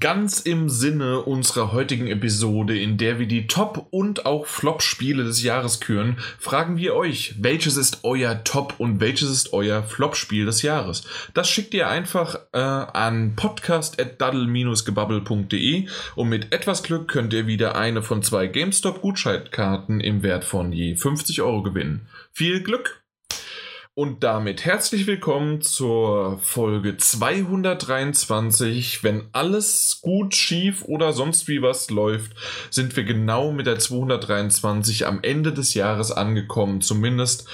Ganz im Sinne unserer heutigen Episode, in der wir die Top- und auch Flop-Spiele des Jahres küren, fragen wir euch, welches ist euer Top- und welches ist euer Flop-Spiel des Jahres? Das schickt ihr einfach äh, an podcast.daddle-gebubble.de und mit etwas Glück könnt ihr wieder eine von zwei GameStop-Gutscheinkarten im Wert von je 50 Euro gewinnen. Viel Glück! Und damit herzlich willkommen zur Folge 223. Wenn alles gut, schief oder sonst wie was läuft, sind wir genau mit der 223 am Ende des Jahres angekommen. Zumindest,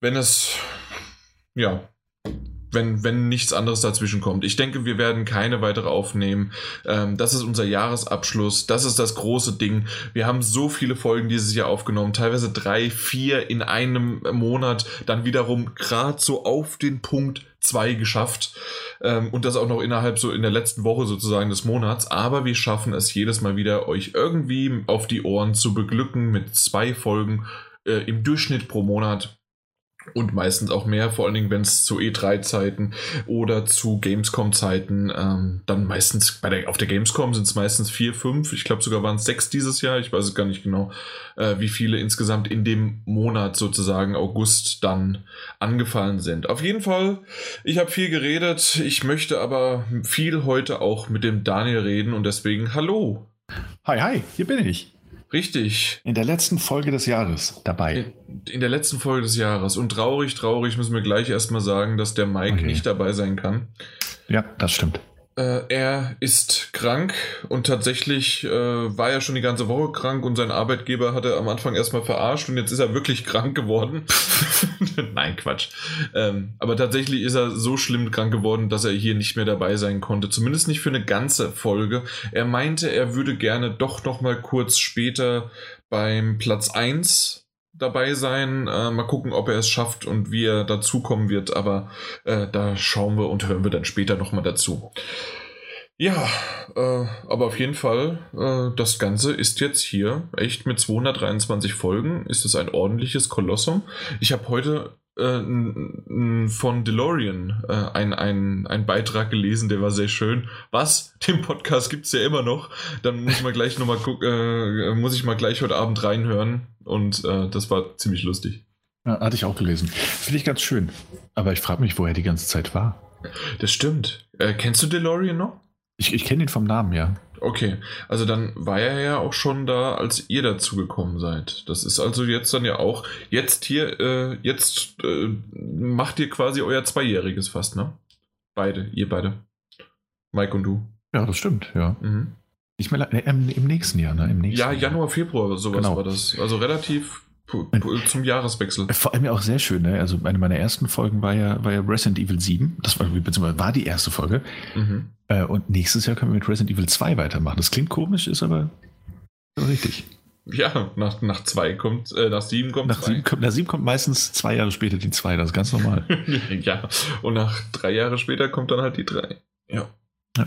wenn es, ja, wenn, wenn nichts anderes dazwischen kommt. Ich denke, wir werden keine weitere aufnehmen. Ähm, das ist unser Jahresabschluss. Das ist das große Ding. Wir haben so viele Folgen dieses Jahr aufgenommen. Teilweise drei, vier in einem Monat. Dann wiederum gerade so auf den Punkt zwei geschafft. Ähm, und das auch noch innerhalb so in der letzten Woche sozusagen des Monats. Aber wir schaffen es jedes Mal wieder, euch irgendwie auf die Ohren zu beglücken mit zwei Folgen äh, im Durchschnitt pro Monat und meistens auch mehr, vor allen Dingen, wenn es zu E3-Zeiten oder zu Gamescom-Zeiten, ähm, dann meistens, bei der, auf der Gamescom sind es meistens vier, fünf, ich glaube sogar waren es sechs dieses Jahr, ich weiß es gar nicht genau, äh, wie viele insgesamt in dem Monat sozusagen August dann angefallen sind. Auf jeden Fall, ich habe viel geredet, ich möchte aber viel heute auch mit dem Daniel reden und deswegen hallo. Hi, hi, hier bin ich. Richtig. In der letzten Folge des Jahres dabei. In, in der letzten Folge des Jahres. Und traurig, traurig müssen wir gleich erstmal sagen, dass der Mike okay. nicht dabei sein kann. Ja, das stimmt. Äh, er ist krank und tatsächlich äh, war er schon die ganze Woche krank und sein Arbeitgeber hatte am Anfang erstmal verarscht und jetzt ist er wirklich krank geworden. Nein, Quatsch. Ähm, aber tatsächlich ist er so schlimm krank geworden, dass er hier nicht mehr dabei sein konnte. Zumindest nicht für eine ganze Folge. Er meinte, er würde gerne doch noch mal kurz später beim Platz 1 dabei sein. Äh, mal gucken, ob er es schafft und wie er dazukommen wird. Aber äh, da schauen wir und hören wir dann später nochmal dazu. Ja, äh, aber auf jeden Fall, äh, das Ganze ist jetzt hier echt mit 223 Folgen, ist es ein ordentliches Kolossum. Ich habe heute äh, von DeLorean äh, ein, ein, ein Beitrag gelesen, der war sehr schön. Was? Den Podcast gibt es ja immer noch. Dann muss ich mal gleich nochmal gucken, äh, muss ich mal gleich heute Abend reinhören. Und äh, das war ziemlich lustig. Ja, hatte ich auch gelesen. Finde ich ganz schön. Aber ich frage mich, wo er die ganze Zeit war. Das stimmt. Äh, kennst du DeLorean noch? Ich, ich kenne ihn vom Namen, ja. Okay, also dann war er ja auch schon da, als ihr dazugekommen seid. Das ist also jetzt dann ja auch, jetzt hier, äh, jetzt äh, macht ihr quasi euer Zweijähriges fast, ne? Beide, ihr beide. Mike und du. Ja, das stimmt, ja. Mhm. Ich meine, im, im, nächsten Jahr, ne? Im nächsten ja, Januar, Februar, sowas genau. war das. Also relativ zum Jahreswechsel. Vor allem ja auch sehr schön, ne? Also eine meiner ersten Folgen war ja, war ja Resident Evil 7. Das war, beziehungsweise war die erste Folge. Mhm. Äh, und nächstes Jahr können wir mit Resident Evil 2 weitermachen. Das klingt komisch, ist aber richtig. Ja, nach, nach zwei kommt, äh, nach sieben kommt nach zwei. Sieben kommt, nach sieben kommt meistens zwei Jahre später die zwei, das ist ganz normal. ja, und nach drei Jahre später kommt dann halt die drei. Ja. ja.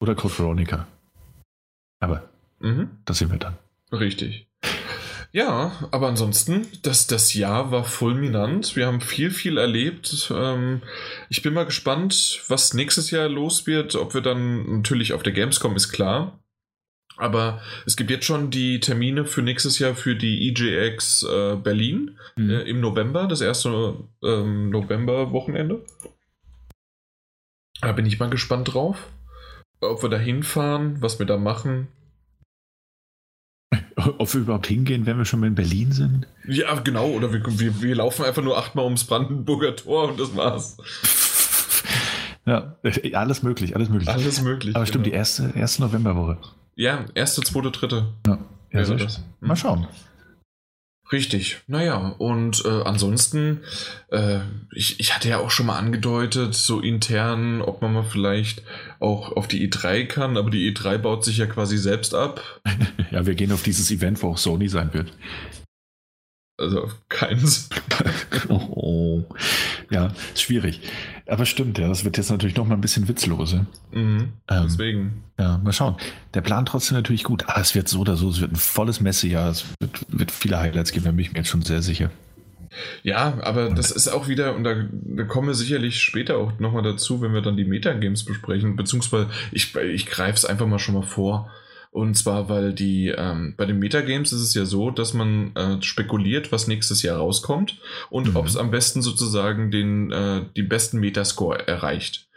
Oder Code Veronica. Aber mhm. das sehen wir dann. Richtig. Ja, aber ansonsten, das, das Jahr war fulminant. Wir haben viel, viel erlebt. Ähm, ich bin mal gespannt, was nächstes Jahr los wird. Ob wir dann natürlich auf der Gamescom ist klar. Aber es gibt jetzt schon die Termine für nächstes Jahr für die EJX äh, Berlin mhm. äh, im November, das erste ähm, November-Wochenende. Da bin ich mal gespannt drauf, ob wir da hinfahren, was wir da machen. Ob wir überhaupt hingehen, wenn wir schon mal in Berlin sind? Ja, genau. Oder wir, wir, wir laufen einfach nur achtmal ums Brandenburger Tor und das war's. Ja, alles möglich, alles möglich. Alles möglich. Aber stimmt, genau. die erste, erste Novemberwoche. Ja, erste, zweite, dritte. Ja, ja so das. Mal schauen. Richtig, naja, und äh, ansonsten, äh, ich, ich hatte ja auch schon mal angedeutet, so intern, ob man mal vielleicht auch auf die E3 kann, aber die E3 baut sich ja quasi selbst ab. ja, wir gehen auf dieses Event, wo auch Sony sein wird. Also keins. oh, ja, ist schwierig. Aber stimmt, ja, das wird jetzt natürlich noch mal ein bisschen witzloser. Mhm, ähm, deswegen. Ja, mal schauen. Der Plan trotzdem natürlich gut. Aber es wird so oder so, es wird ein volles Messejahr, es wird, wird viele Highlights geben, da bin ich mir jetzt schon sehr sicher. Ja, aber und das ist auch wieder, und da, da kommen wir sicherlich später auch nochmal dazu, wenn wir dann die Metagames besprechen, beziehungsweise ich, ich greife es einfach mal schon mal vor. Und zwar, weil die, ähm, bei den Metagames ist es ja so, dass man äh, spekuliert, was nächstes Jahr rauskommt und mhm. ob es am besten sozusagen den, äh, den besten Metascore erreicht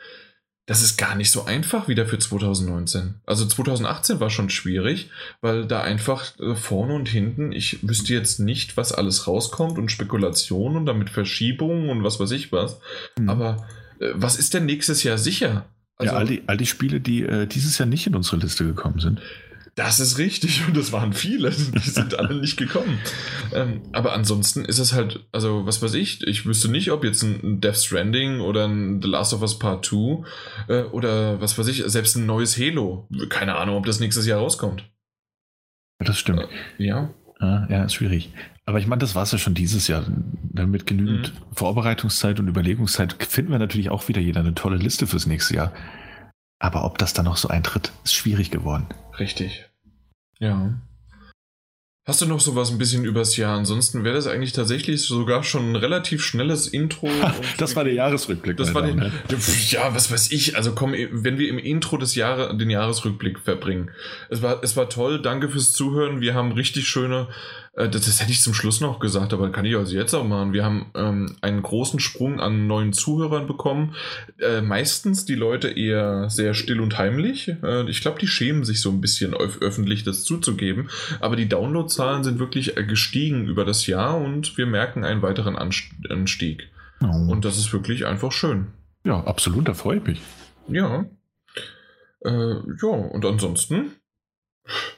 das ist gar nicht so einfach wieder für 2019. Also 2018 war schon schwierig, weil da einfach äh, vorne und hinten, ich wüsste jetzt nicht, was alles rauskommt und Spekulationen und damit Verschiebungen und was weiß ich was. Mhm. Aber äh, was ist denn nächstes Jahr sicher? Also, ja, all die, all die Spiele, die äh, dieses Jahr nicht in unsere Liste gekommen sind. Das ist richtig und das waren viele, die sind alle nicht gekommen. Ähm, aber ansonsten ist es halt, also was weiß ich, ich wüsste nicht, ob jetzt ein Death Stranding oder ein The Last of Us Part 2 äh, oder was weiß ich, selbst ein neues Halo, keine Ahnung, ob das nächstes Jahr rauskommt. Das stimmt. Äh, ja. Ja, ja, ist schwierig. Aber ich meine, das war es ja schon dieses Jahr. Mit genügend mhm. Vorbereitungszeit und Überlegungszeit finden wir natürlich auch wieder jeder eine tolle Liste fürs nächste Jahr. Aber ob das dann noch so eintritt, ist schwierig geworden. Richtig. Ja. Hast du noch so was ein bisschen übers Jahr? Ansonsten wäre das eigentlich tatsächlich sogar schon ein relativ schnelles Intro. das war der Jahresrückblick. Das war den, ja, was weiß ich. Also komm, wenn wir im Intro des Jahres den Jahresrückblick verbringen. Es war, es war toll. Danke fürs Zuhören. Wir haben richtig schöne äh, das, das, hätte ich zum Schluss noch gesagt, aber kann ich also jetzt auch machen. Wir haben ähm, einen großen Sprung an neuen Zuhörern bekommen. Äh, meistens die Leute eher sehr still und heimlich. Äh, ich glaube, die schämen sich so ein bisschen öf öffentlich das zuzugeben. Aber die Downloadzahlen sind wirklich äh, gestiegen über das Jahr und wir merken einen weiteren Anstieg. Oh. Und das ist wirklich einfach schön. Ja, absolut, da freue ich mich. Ja. Äh, ja, und ansonsten,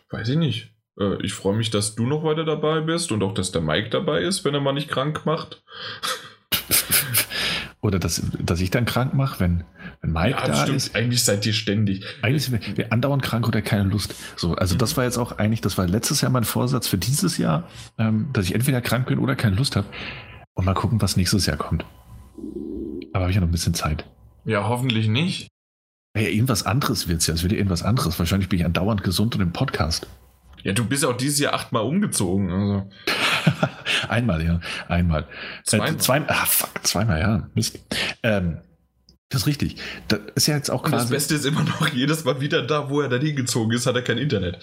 weiß ich nicht. Äh, ich freue mich, dass du noch weiter dabei bist und auch, dass der Mike dabei ist, wenn er mal nicht krank macht. Oder dass, dass ich dann krank mache, wenn, wenn Mike ja, da stimmt. ist. Eigentlich seid ihr ständig. Eigentlich sind wir, wir andauernd krank oder keine Lust. So, also mhm. das war jetzt auch eigentlich, das war letztes Jahr mein Vorsatz für dieses Jahr, ähm, dass ich entweder krank bin oder keine Lust habe. Und mal gucken, was nächstes Jahr kommt. Aber habe ich ja noch ein bisschen Zeit. Ja, hoffentlich nicht. Ja, irgendwas anderes wird es ja. Es wird ja irgendwas anderes. Wahrscheinlich bin ich andauernd gesund und im Podcast. Ja, du bist auch dieses Jahr achtmal umgezogen. Also. Einmal, ja. Einmal. Zweimal. Äh, zwei, ah, fuck, zweimal, ja. Mist. Ähm, das ist richtig. Das ist ja jetzt auch quasi. Und das Beste ist immer noch, jedes Mal wieder da, wo er dann hingezogen ist, hat er kein Internet.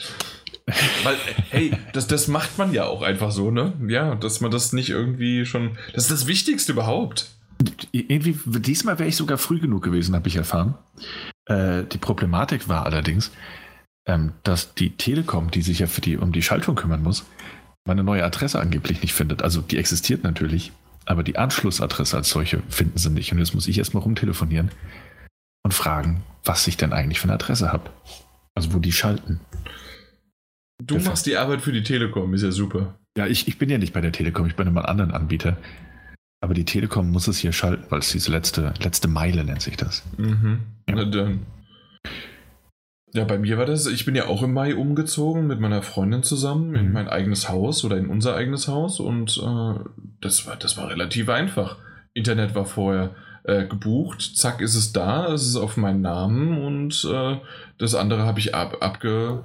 Weil, hey, das, das macht man ja auch einfach so, ne? Ja, dass man das nicht irgendwie schon. Das ist das Wichtigste überhaupt. Irgendwie, diesmal wäre ich sogar früh genug gewesen, habe ich erfahren. Äh, die Problematik war allerdings, ähm, dass die Telekom, die sich ja für die, um die Schaltung kümmern muss, meine neue Adresse angeblich nicht findet. Also die existiert natürlich, aber die Anschlussadresse als solche finden sie nicht. Und jetzt muss ich erstmal rumtelefonieren und fragen, was ich denn eigentlich für eine Adresse habe. Also wo die schalten. Du das machst die Arbeit für die Telekom, ist ja super. Ja, ich, ich bin ja nicht bei der Telekom, ich bin immer ein anderen Anbieter. Aber die Telekom muss es hier schalten, weil es diese letzte, letzte Meile nennt sich das. Mhm. Ja. Na dann. Ja, bei mir war das, ich bin ja auch im Mai umgezogen mit meiner Freundin zusammen mhm. in mein eigenes Haus oder in unser eigenes Haus und äh, das, war, das war relativ einfach. Internet war vorher äh, gebucht, zack ist es da, es ist auf meinen Namen und äh, das andere habe ich ab, abge,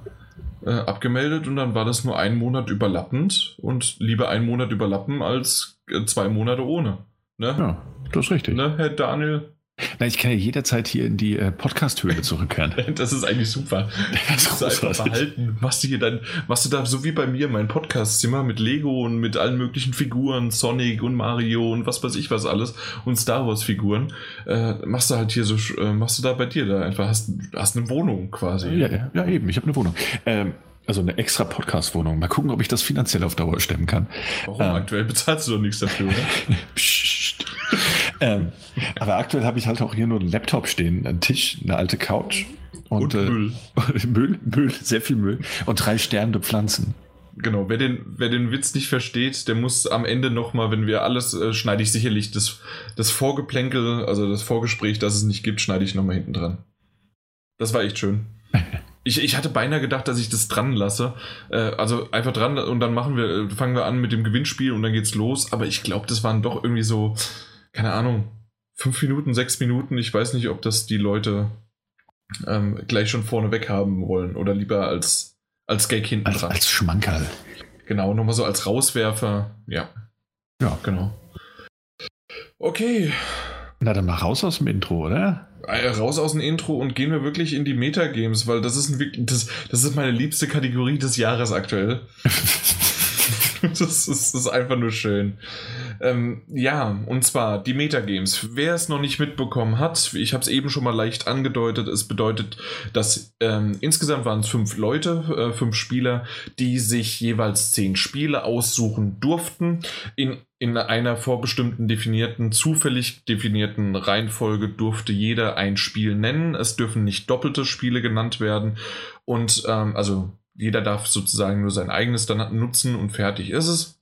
äh, abgemeldet und dann war das nur ein Monat überlappend und lieber ein Monat überlappen als äh, zwei Monate ohne. Ne? Ja, das ist richtig. Ne, Herr Daniel? Na, ich kann ja jederzeit hier in die äh, Podcast-Höhle zurückkehren. das ist eigentlich super. Das ist einfach verhalten. Machst du hier dann, machst du da so wie bei mir mein Podcast-Zimmer mit Lego und mit allen möglichen Figuren, Sonic und Mario und was weiß ich was alles und Star Wars-Figuren. Äh, machst du halt hier so, äh, machst du da bei dir da einfach, hast, hast eine Wohnung quasi. Ja, ja, eben, ich habe eine Wohnung. Ähm, also eine extra Podcast-Wohnung. Mal gucken, ob ich das finanziell auf Dauer stemmen kann. Warum? Ähm, Aktuell bezahlst du doch nichts dafür, oder? Psst. ähm, aber aktuell habe ich halt auch hier nur einen Laptop stehen, einen Tisch, eine alte Couch und, und äh, Müll. Müll, Müll, sehr viel Müll und drei sterbende Pflanzen. Genau, wer den, wer den Witz nicht versteht, der muss am Ende nochmal, wenn wir alles, äh, schneide ich sicherlich das, das Vorgeplänkel, also das Vorgespräch, das es nicht gibt, schneide ich nochmal hinten dran. Das war echt schön. Ich, ich hatte beinahe gedacht, dass ich das dran lasse. Äh, also einfach dran und dann machen wir, äh, fangen wir an mit dem Gewinnspiel und dann geht's los. Aber ich glaube, das waren doch irgendwie so, keine Ahnung, fünf Minuten, sechs Minuten. Ich weiß nicht, ob das die Leute ähm, gleich schon vorne weg haben wollen oder lieber als, als Gag hinten als, dran. Als Schmankerl. Genau, nochmal so als Rauswerfer. Ja. Ja, genau. Okay. Na, dann mal raus aus dem Intro, oder? Äh, raus aus dem Intro und gehen wir wirklich in die Metagames, weil das ist, ein, das, das ist meine liebste Kategorie des Jahres aktuell. das, ist, das ist einfach nur schön. Ähm, ja, und zwar die Metagames. Wer es noch nicht mitbekommen hat, ich habe es eben schon mal leicht angedeutet, es bedeutet, dass ähm, insgesamt waren es fünf Leute, äh, fünf Spieler, die sich jeweils zehn Spiele aussuchen durften. In, in einer vorbestimmten definierten, zufällig definierten Reihenfolge durfte jeder ein Spiel nennen. Es dürfen nicht doppelte Spiele genannt werden. Und ähm, also jeder darf sozusagen nur sein eigenes dann nutzen und fertig ist es.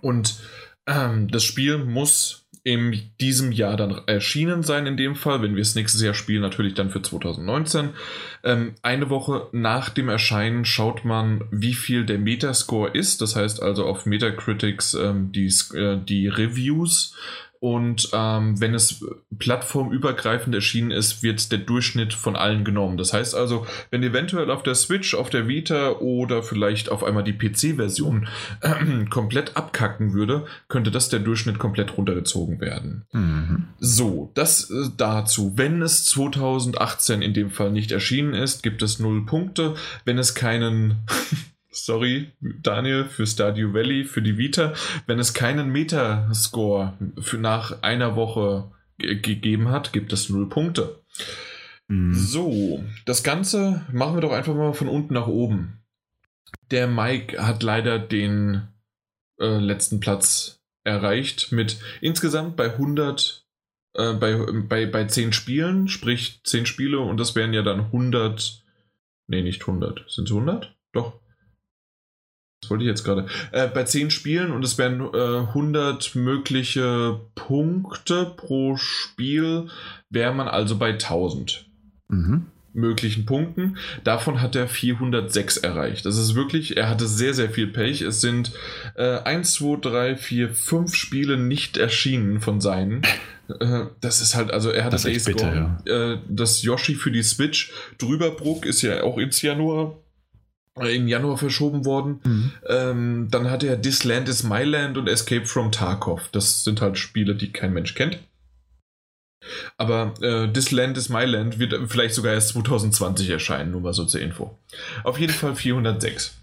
Und ähm, das Spiel muss in diesem Jahr dann erschienen sein, in dem Fall, wenn wir es nächstes Jahr spielen, natürlich dann für 2019. Ähm, eine Woche nach dem Erscheinen schaut man, wie viel der Metascore ist. Das heißt also auf Metacritics ähm, die, äh, die Reviews und ähm, wenn es plattformübergreifend erschienen ist, wird der Durchschnitt von allen genommen. Das heißt also, wenn eventuell auf der Switch, auf der Vita oder vielleicht auf einmal die PC-Version äh, komplett abkacken würde, könnte das der Durchschnitt komplett runtergezogen werden. Mhm. So, das äh, dazu. Wenn es 2018 in dem Fall nicht erschienen ist, gibt es null Punkte. Wenn es keinen sorry, Daniel, für Stardew Valley, für die Vita, wenn es keinen Metascore für nach einer Woche gegeben hat, gibt es null Punkte. Mhm. So, das Ganze machen wir doch einfach mal von unten nach oben. Der Mike hat leider den äh, letzten Platz erreicht mit insgesamt bei 100 äh, bei, bei, bei 10 Spielen, sprich 10 Spiele und das wären ja dann 100 nee, nicht 100. Sind es 100? Doch. Was wollte ich jetzt gerade? Äh, bei 10 Spielen und es wären äh, 100 mögliche Punkte pro Spiel, wäre man also bei 1000 mhm. möglichen Punkten. Davon hat er 406 erreicht. Das ist wirklich, er hatte sehr, sehr viel Pech. Es sind äh, 1, 2, 3, 4, 5 Spiele nicht erschienen von seinen. Äh, das ist halt, also er hat das, das bitter, ja. Äh, das Yoshi für die Switch. Drüberbruck ist ja auch ins Januar im Januar verschoben worden. Mhm. Ähm, dann hatte er This Land is My Land und Escape from Tarkov. Das sind halt Spiele, die kein Mensch kennt. Aber äh, This Land is My Land wird vielleicht sogar erst 2020 erscheinen, nur mal so zur Info. Auf jeden Fall 406.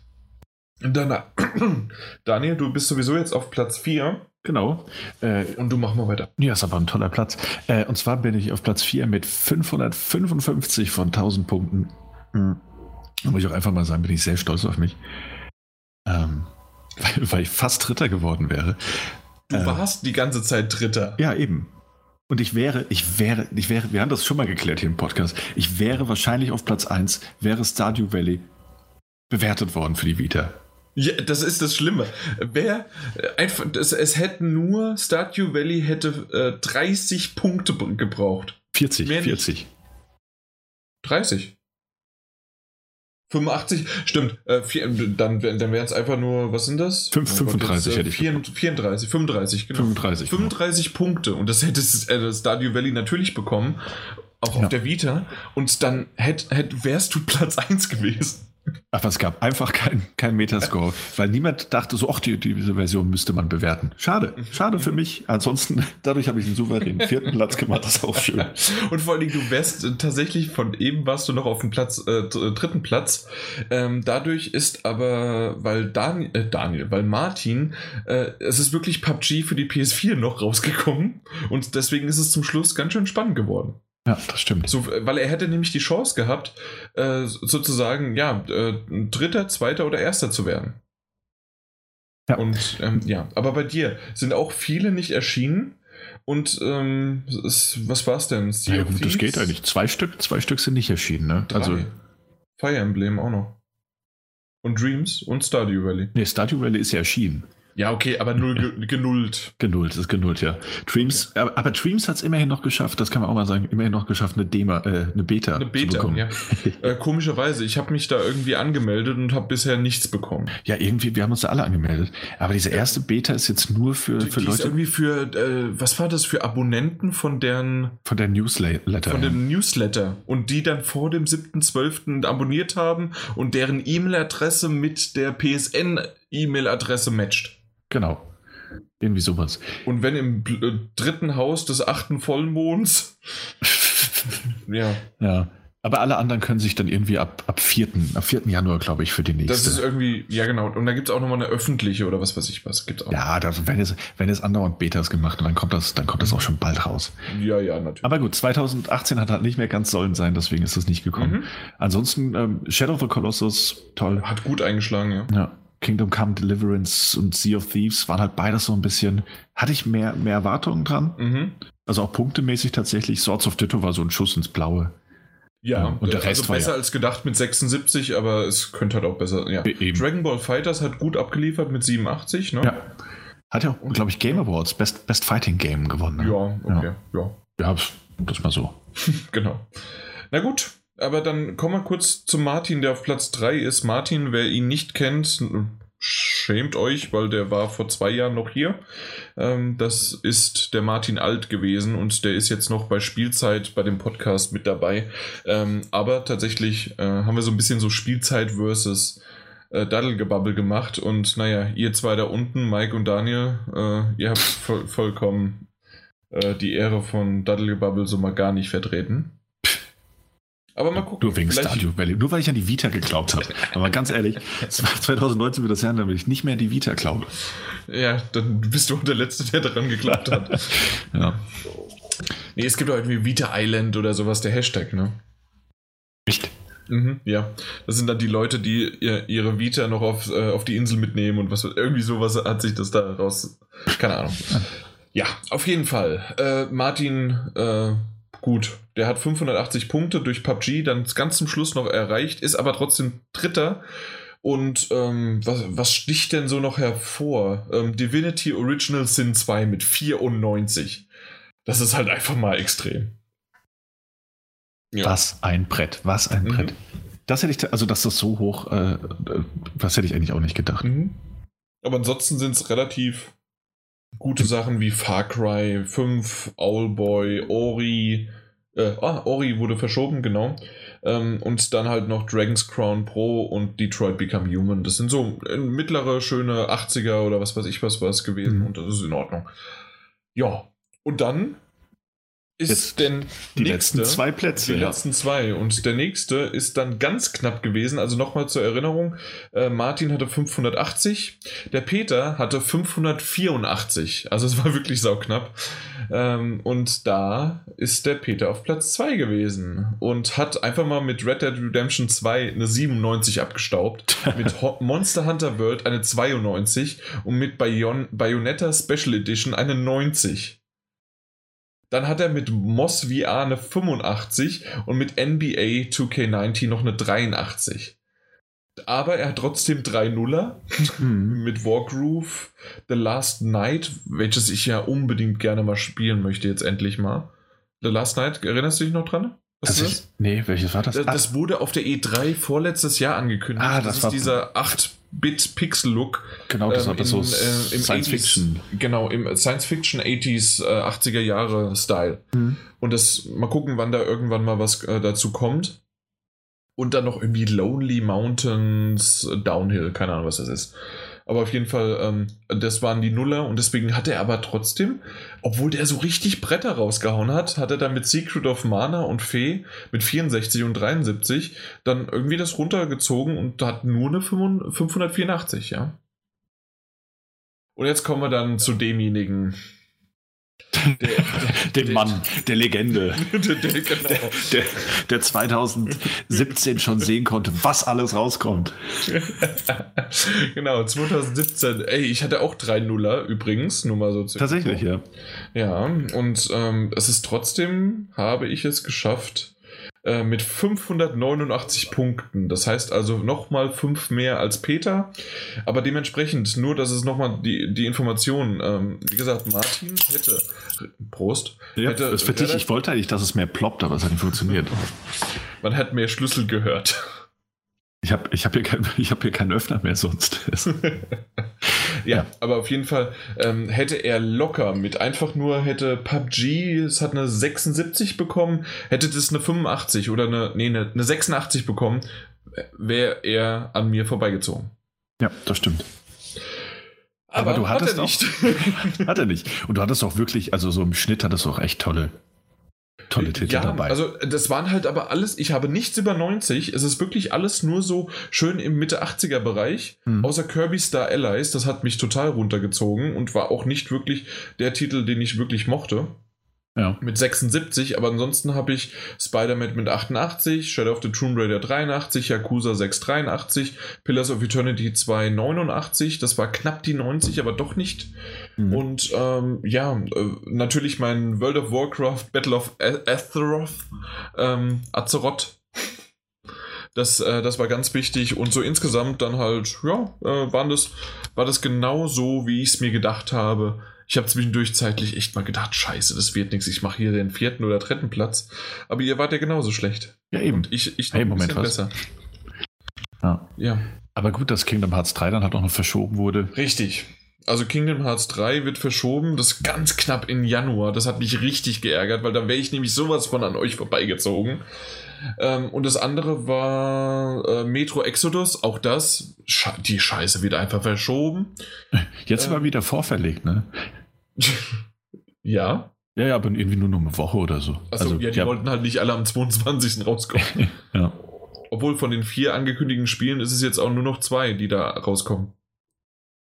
Danach, Daniel, du bist sowieso jetzt auf Platz 4. Genau. Äh, und du mach mal weiter. Ja, ist aber ein toller Platz. Äh, und zwar bin ich auf Platz 4 mit 555 von 1000 Punkten. Mhm. Da muss ich auch einfach mal sagen, bin ich sehr stolz auf mich. Ähm, weil, weil, ich fast Dritter geworden wäre. Du äh, warst die ganze Zeit Dritter. Ja, eben. Und ich wäre, ich wäre, ich wäre, wir haben das schon mal geklärt hier im Podcast. Ich wäre wahrscheinlich auf Platz 1, wäre Stardew Valley bewertet worden für die Vita. Ja, das ist das Schlimme. Wer einfach, es, es hätten nur Stardew Valley hätte äh, 30 Punkte gebraucht. 40, Mehr 40. Nicht. 30. 85, stimmt. Äh, vier, dann dann wären es einfach nur, was sind das? 5, 35 hätte ich. 34, 34, 35, genau. 35. 35 genau. Punkte. Und das hätte äh, Stadio Valley natürlich bekommen. Auch ja. auf der Vita. Und dann hätt, hätt, wärst du Platz 1 gewesen. Aber es gab einfach keinen kein Metascore, weil niemand dachte so, ach, die, diese Version müsste man bewerten. Schade, schade für mich. Ansonsten, dadurch habe ich einen souveränen vierten Platz gemacht, das ist auch schön. Und vor allen Dingen, du wärst äh, tatsächlich von eben warst du noch auf dem Platz, äh, äh, dritten Platz. Ähm, dadurch ist aber, weil Dan äh, Daniel, weil Martin, äh, es ist wirklich PUBG für die PS4 noch rausgekommen und deswegen ist es zum Schluss ganz schön spannend geworden. Ja, das stimmt. So, weil er hätte nämlich die Chance gehabt, äh, sozusagen, ja, äh, Dritter, Zweiter oder Erster zu werden. Ja. Und ähm, ja, aber bei dir sind auch viele nicht erschienen. Und ähm, ist, was war es denn? Sea ja, gut, das geht eigentlich. Zwei Stück, zwei Stück sind nicht erschienen, ne? Drei. Also Fire Emblem auch noch. Und Dreams und Stardew Valley. Ne, Stardew Valley ist ja erschienen. Ja, okay, aber null ge genullt. Genullt, ist genullt, ja. Dreams, aber, aber Dreams hat es immerhin noch geschafft, das kann man auch mal sagen, immerhin noch geschafft, eine, Dema, äh, eine Beta Eine Beta, ja. äh, komischerweise, ich habe mich da irgendwie angemeldet und habe bisher nichts bekommen. Ja, irgendwie, wir haben uns da alle angemeldet. Aber diese erste Beta ist jetzt nur für, für die Leute. Ist irgendwie für, äh, was war das, für Abonnenten von deren. Von der Newsletter. Von dem Newsletter. Und die dann vor dem 7.12. abonniert haben und deren E-Mail-Adresse mit der PSN-E-Mail-Adresse matcht. Genau. Irgendwie sowas. Und wenn im äh, dritten Haus des achten Vollmonds. ja. Ja. Aber alle anderen können sich dann irgendwie ab, ab 4. Ab 4. Januar, glaube ich, für die nächste. Das ist irgendwie, ja genau. Und da gibt es auch nochmal eine öffentliche oder was weiß ich was. Gibt's auch. Ja, das, wenn, es, wenn es andauernd Betas gemacht dann kommt das, dann kommt das auch schon bald raus. Ja, ja, natürlich. Aber gut, 2018 hat halt nicht mehr ganz sollen sein, deswegen ist das nicht gekommen. Mhm. Ansonsten, ähm, Shadow of the Colossus, toll. Hat gut eingeschlagen, ja. Ja. Kingdom Come Deliverance und Sea of Thieves waren halt beides so ein bisschen, hatte ich mehr, mehr Erwartungen dran. Mhm. Also auch punktemäßig tatsächlich. Swords of Ditto war so ein Schuss ins Blaue. Ja, und der Rest also besser ja. als gedacht mit 76, aber es könnte halt auch besser. Ja. Eben. Dragon Ball Fighters hat gut abgeliefert mit 87, ne? Ja. Hat ja auch, glaube ich, Game Awards Best, Best Fighting Game gewonnen. Ne? Ja, okay, ja. Ja, das mal so. genau. Na gut, aber dann kommen wir kurz zu Martin, der auf Platz 3 ist. Martin, wer ihn nicht kennt, schämt euch, weil der war vor zwei Jahren noch hier. Ähm, das ist der Martin Alt gewesen und der ist jetzt noch bei Spielzeit bei dem Podcast mit dabei. Ähm, aber tatsächlich äh, haben wir so ein bisschen so Spielzeit versus äh, Daddelgebabbel gemacht und naja, ihr zwei da unten, Mike und Daniel, äh, ihr habt voll, vollkommen äh, die Ehre von Daddelgebabbel so mal gar nicht vertreten. Aber mal gucken. Nur wegen Stardew Valley. Nur weil ich an die Vita geglaubt habe. Aber ganz ehrlich, 2019 wird das Jahr, damit ich nicht mehr an die Vita glaube. Ja, dann bist du der Letzte, der daran geglaubt hat. ja. Nee, es gibt auch irgendwie Vita Island oder sowas, der Hashtag, ne? Echt? Mhm, ja, das sind dann die Leute, die ihre Vita noch auf, äh, auf die Insel mitnehmen und was irgendwie sowas hat sich das da raus. Keine Ahnung. Ja, auf jeden Fall. Äh, Martin äh, gut, der hat 580 Punkte durch PUBG, dann ganz zum Schluss noch erreicht, ist aber trotzdem Dritter. Und ähm, was, was, sticht denn so noch hervor? Ähm, Divinity Original Sin 2 mit 94. Das ist halt einfach mal extrem. Ja. Was ein Brett, was ein mhm. Brett. Das hätte ich, also dass das so hoch, äh, das hätte ich eigentlich auch nicht gedacht. Mhm. Aber ansonsten sind es relativ gute Sachen wie Far Cry 5, Owlboy, Ori. Äh, ah, Ori wurde verschoben, genau. Ähm, und dann halt noch Dragon's Crown Pro und Detroit Become Human. Das sind so mittlere, schöne 80er oder was weiß ich was was gewesen. Mhm. Und das ist in Ordnung. Ja. Und dann ist Jetzt denn die nächste, letzten zwei Plätze. Die ja. letzten zwei. Und der nächste ist dann ganz knapp gewesen. Also nochmal zur Erinnerung: äh, Martin hatte 580, der Peter hatte 584. Also es war wirklich sauknapp. Ähm, und da ist der Peter auf Platz 2 gewesen und hat einfach mal mit Red Dead Redemption 2 eine 97 abgestaubt, mit Monster Hunter World eine 92 und mit Bayon Bayonetta Special Edition eine 90. Dann hat er mit Moss VR eine 85 und mit NBA 2K90 noch eine 83. Aber er hat trotzdem drei Nuller mhm. mit Wargroove, The Last Night, welches ich ja unbedingt gerne mal spielen möchte, jetzt endlich mal. The Last Night, erinnerst du dich noch dran? Was ist das? nee, welches war das? Das, das wurde auf der E3 vorletztes Jahr angekündigt. Ah, das, das ist dieser 8 Bit-Pixel-Look. Genau, das ähm, war das so äh, im Science 80s, Fiction. Genau, im Science Fiction 80s, äh, 80er Jahre Style. Mhm. Und das, mal gucken, wann da irgendwann mal was äh, dazu kommt. Und dann noch irgendwie Lonely Mountains Downhill, keine Ahnung, was das ist. Aber auf jeden Fall, ähm, das waren die Nuller und deswegen hat er aber trotzdem, obwohl der so richtig Bretter rausgehauen hat, hat er dann mit Secret of Mana und Fee mit 64 und 73 dann irgendwie das runtergezogen und hat nur eine 584, ja. Und jetzt kommen wir dann zu demjenigen, der, der, Mann, der Legende, der, genau. der, der, 2017 schon sehen konnte, was alles rauskommt. genau, 2017. Ey, ich hatte auch drei Nuller übrigens, nur mal so. Zu Tatsächlich, ja. Ja, und ähm, es ist trotzdem, habe ich es geschafft, äh, mit 589 Punkten. Das heißt also nochmal fünf mehr als Peter. Aber dementsprechend, nur dass es nochmal die, die Information, ähm, wie gesagt, Martin hätte. Prost. Ja, hätte das für dich, ich wollte eigentlich, dass es mehr ploppt, aber es hat nicht funktioniert. Man hat mehr Schlüssel gehört. Ich habe ich hab hier, kein, hab hier keinen Öffner mehr sonst. ja, ja, aber auf jeden Fall ähm, hätte er locker mit einfach nur hätte PUBG, es hat eine 76 bekommen, hätte das eine 85 oder eine, nee, eine, eine 86 bekommen, wäre er an mir vorbeigezogen. Ja, das stimmt. Aber, Aber du hattest hat er nicht. Auch, hat er nicht. Und du hattest auch wirklich, also so im Schnitt hattest du auch echt tolle tolle Titel ja, dabei. Also das waren halt aber alles, ich habe nichts über 90, es ist wirklich alles nur so schön im Mitte 80er Bereich, hm. außer Kirby Star Allies, das hat mich total runtergezogen und war auch nicht wirklich der Titel, den ich wirklich mochte. Ja. Mit 76, aber ansonsten habe ich Spider-Man mit 88, Shadow of the Tomb Raider 83, Yakuza 683, Pillars of Eternity 2 89, das war knapp die 90, aber doch nicht. Mhm. Und ähm, ja, äh, natürlich mein World of Warcraft Battle of Azeroth, ähm, Azeroth. Das, äh, das war ganz wichtig und so insgesamt dann halt, ja, äh, waren das, war das genau so, wie ich es mir gedacht habe ich habe zwischendurch zeitlich echt mal gedacht, scheiße, das wird nichts. Ich mache hier den vierten oder dritten Platz. Aber ihr wart ja genauso schlecht. Ja, eben. Und ich, ich hey, ein Moment, besser. Ja. ja. Aber gut, dass Kingdom Hearts 3 dann halt auch noch verschoben wurde. Richtig. Also Kingdom Hearts 3 wird verschoben, das ganz knapp in Januar. Das hat mich richtig geärgert, weil da wäre ich nämlich sowas von an euch vorbeigezogen. Ähm, und das andere war äh, Metro Exodus, auch das, die Scheiße wird einfach verschoben. Jetzt ähm, mal wieder vorverlegt, ne? ja. Ja, ja, aber irgendwie nur noch eine Woche oder so. Achso, also, ja, die ja. wollten halt nicht alle am 22. rauskommen. ja. Obwohl von den vier angekündigten Spielen ist es jetzt auch nur noch zwei, die da rauskommen.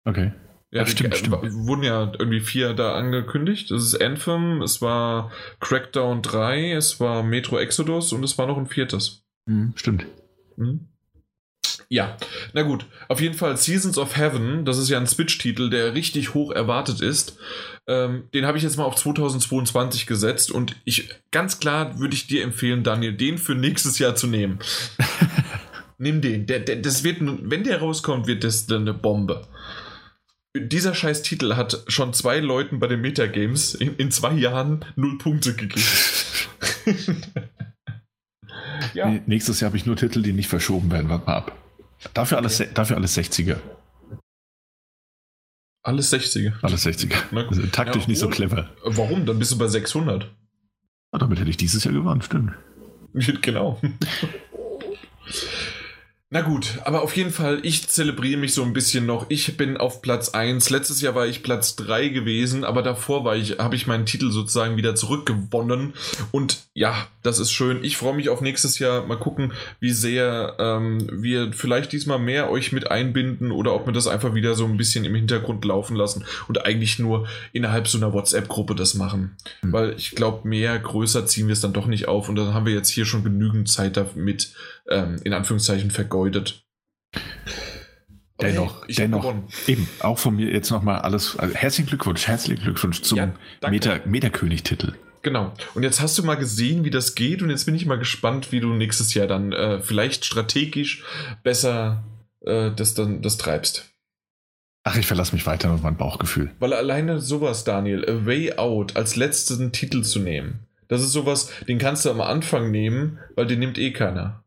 Okay. Ja, Ach, stimmt, die, stimmt. wurden ja irgendwie vier da angekündigt. Das ist Anthem, es war Crackdown 3, es war Metro Exodus und es war noch ein viertes. Mhm, stimmt. Mhm. Ja, na gut. Auf jeden Fall Seasons of Heaven, das ist ja ein Switch-Titel, der richtig hoch erwartet ist. Ähm, den habe ich jetzt mal auf 2022 gesetzt und ich ganz klar würde ich dir empfehlen, Daniel, den für nächstes Jahr zu nehmen. Nimm den. Der, der, das wird, wenn der rauskommt, wird das dann eine Bombe dieser scheiß Titel hat schon zwei Leuten bei den Metagames in, in zwei Jahren null Punkte gegeben. ja. Nächstes Jahr habe ich nur Titel, die nicht verschoben werden. Warte mal ab. Dafür alles, dafür alles 60er. Alles 60er. Alles 60er. Also taktisch ja, nicht so clever. Warum? Dann bist du bei 600. Ah, damit hätte ich dieses Jahr gewonnen, stimmt. genau. Na gut, aber auf jeden Fall, ich zelebriere mich so ein bisschen noch. Ich bin auf Platz 1. Letztes Jahr war ich Platz 3 gewesen, aber davor war ich, habe ich meinen Titel sozusagen wieder zurückgewonnen. Und ja, das ist schön. Ich freue mich auf nächstes Jahr. Mal gucken, wie sehr ähm, wir vielleicht diesmal mehr euch mit einbinden oder ob wir das einfach wieder so ein bisschen im Hintergrund laufen lassen und eigentlich nur innerhalb so einer WhatsApp-Gruppe das machen. Mhm. Weil ich glaube, mehr größer ziehen wir es dann doch nicht auf und dann haben wir jetzt hier schon genügend Zeit damit ähm, in Anführungszeichen vergeudet. dennoch, hey, dennoch, eben, auch von mir jetzt nochmal alles, also herzlichen Glückwunsch, herzlichen Glückwunsch zum ja, Meta, Meta-König-Titel. Genau. Und jetzt hast du mal gesehen, wie das geht und jetzt bin ich mal gespannt, wie du nächstes Jahr dann äh, vielleicht strategisch besser äh, das dann das treibst. Ach, ich verlasse mich weiter auf mein Bauchgefühl. Weil alleine sowas, Daniel, A Way Out als letzten Titel zu nehmen, das ist sowas, den kannst du am Anfang nehmen, weil den nimmt eh keiner.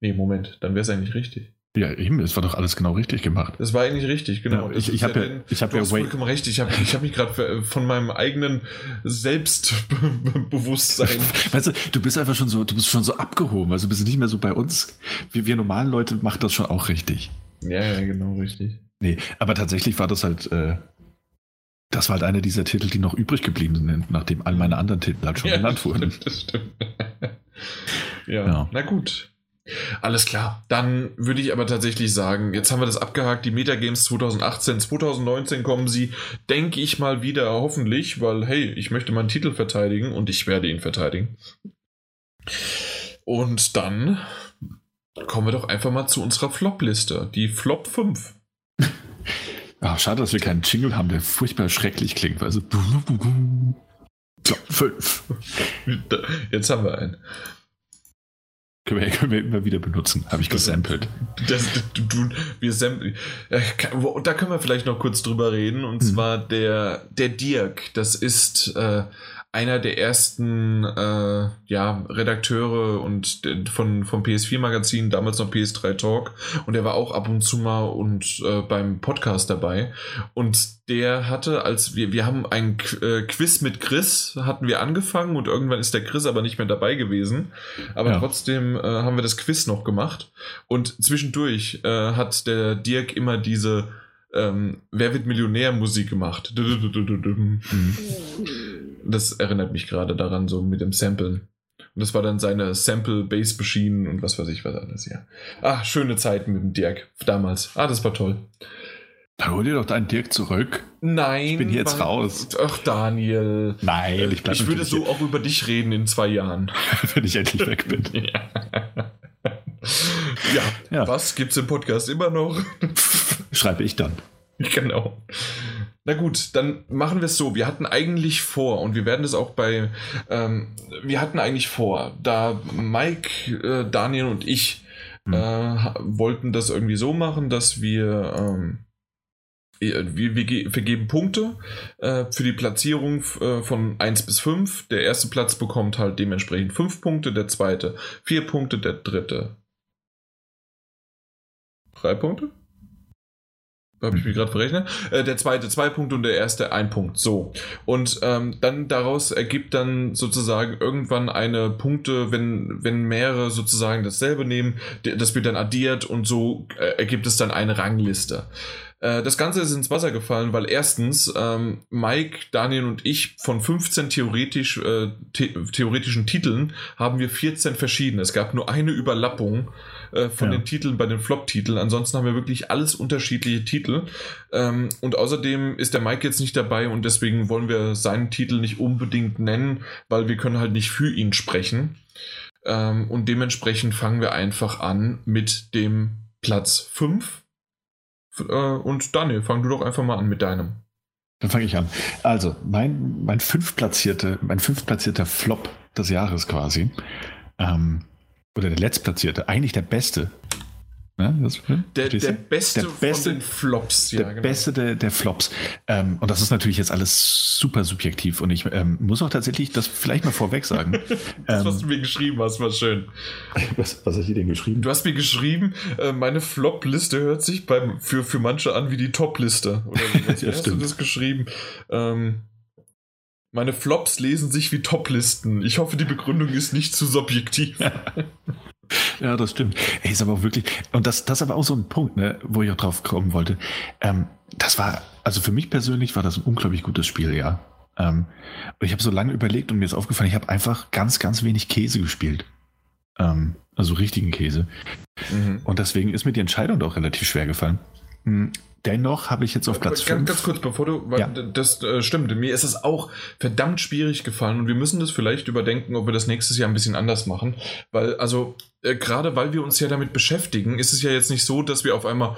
Nee, Moment, dann wäre es eigentlich richtig. Ja, eben, es war doch alles genau richtig gemacht. Das war eigentlich richtig, genau. Ja, ich ich habe ja, ich hab ja vollkommen recht. Ich habe ich hab mich gerade von meinem eigenen Selbstbewusstsein. Weißt du, du bist einfach schon so, du bist schon so abgehoben. Also bist du nicht mehr so bei uns. Wir, wir normalen Leute machen das schon auch richtig. Ja, ja, genau, richtig. Nee, aber tatsächlich war das halt, äh, das war halt einer dieser Titel, die noch übrig geblieben sind, nachdem all meine anderen Titel halt schon ja, genannt wurden. Das stimmt. ja. ja, na gut. Alles klar. Dann würde ich aber tatsächlich sagen, jetzt haben wir das abgehakt, die Metagames 2018, 2019 kommen sie, denke ich mal wieder, hoffentlich, weil, hey, ich möchte meinen Titel verteidigen und ich werde ihn verteidigen. Und dann kommen wir doch einfach mal zu unserer Flop-Liste, die Flop 5. Ach, schade, dass wir keinen Jingle haben, der furchtbar schrecklich klingt. Also, Flop 5. Jetzt haben wir einen. Können wir, können wir immer wieder benutzen, habe ich gesampelt. Das, du, du, wir samplen. Da können wir vielleicht noch kurz drüber reden. Und hm. zwar der, der Dirk. Das ist äh, einer der ersten äh, ja, Redakteure und von, vom PS4-Magazin, damals noch PS3 Talk. Und er war auch ab und zu mal und äh, beim Podcast dabei. Und der hatte, als wir, wir haben ein äh, Quiz mit Chris, hatten wir angefangen und irgendwann ist der Chris aber nicht mehr dabei gewesen. Aber ja. trotzdem äh, haben wir das Quiz noch gemacht. Und zwischendurch äh, hat der Dirk immer diese ähm, Wer wird Millionär Musik gemacht. Das erinnert mich gerade daran, so mit dem Samplen. Und das war dann seine Sample Bass Machine und was weiß ich was alles, ja. Ah, schöne Zeiten mit dem Dirk damals. Ah, das war toll. Da hol dir doch deinen Dirk zurück. Nein. Ich bin jetzt raus. Ach, Daniel. Nein, ich bleib Ich würde so auch über dich reden in zwei Jahren. Wenn ich endlich weg bin. ja. ja. ja. Was gibt's im Podcast immer noch? Schreibe ich dann. Genau. Na gut, dann machen wir es so. Wir hatten eigentlich vor, und wir werden es auch bei, ähm, wir hatten eigentlich vor, da Mike, äh, Daniel und ich hm. äh, wollten das irgendwie so machen, dass wir, ähm, wir, wir vergeben Punkte äh, für die Platzierung äh, von 1 bis 5. Der erste Platz bekommt halt dementsprechend 5 Punkte, der zweite 4 Punkte, der dritte 3 Punkte? Habe ich mich gerade verrechnet. Äh, der zweite zwei Punkte und der erste ein Punkt. So. Und ähm, dann daraus ergibt dann sozusagen irgendwann eine Punkte, wenn, wenn mehrere sozusagen dasselbe nehmen, das wird dann addiert und so äh, ergibt es dann eine Rangliste. Äh, das Ganze ist ins Wasser gefallen, weil erstens ähm, Mike, Daniel und ich von 15 theoretisch, äh, the theoretischen Titeln haben wir 14 verschiedene. Es gab nur eine Überlappung äh, von ja. den Titeln bei den Flop-Titeln. Ansonsten haben wir wirklich alles unterschiedliche Titel. Ähm, und außerdem ist der Mike jetzt nicht dabei und deswegen wollen wir seinen Titel nicht unbedingt nennen, weil wir können halt nicht für ihn sprechen. Ähm, und dementsprechend fangen wir einfach an mit dem Platz 5. Äh, und Daniel, fang du doch einfach mal an mit deinem. Dann fange ich an. Also, mein, mein fünftplatzierte, mein fünftplatzierter Flop des Jahres quasi ähm, oder der Letztplatzierte, eigentlich der Beste. Ja, das, der, der, beste der beste von den Flops. Ja, der genau. beste der, der Flops. Ähm, und das ist natürlich jetzt alles super subjektiv. Und ich ähm, muss auch tatsächlich das vielleicht mal vorweg sagen. das, ähm, was du mir geschrieben hast, war schön. Was, was hast du denn geschrieben? Du hast mir geschrieben, äh, meine Flop-Liste hört sich beim, für, für manche an wie die Top-Liste. Oder wie ja, hast du das geschrieben? Ähm, meine Flops lesen sich wie Top-Listen. Ich hoffe, die Begründung ist nicht zu subjektiv. ja, das stimmt. Ey, ist aber auch wirklich, und das, das ist aber auch so ein Punkt, ne, wo ich auch drauf kommen wollte. Ähm, das war, also für mich persönlich war das ein unglaublich gutes Spiel, ja. Ähm, und ich habe so lange überlegt und mir ist aufgefallen, ich habe einfach ganz, ganz wenig Käse gespielt. Ähm, also richtigen Käse. Mhm. Und deswegen ist mir die Entscheidung doch relativ schwer gefallen. Hm, Dennoch habe ich jetzt auf Platz 5. Ganz, ganz, kurz, bevor du. Ja. Das äh, stimmt. Mir ist es auch verdammt schwierig gefallen und wir müssen das vielleicht überdenken, ob wir das nächstes Jahr ein bisschen anders machen. Weil, also, äh, gerade weil wir uns ja damit beschäftigen, ist es ja jetzt nicht so, dass wir auf einmal,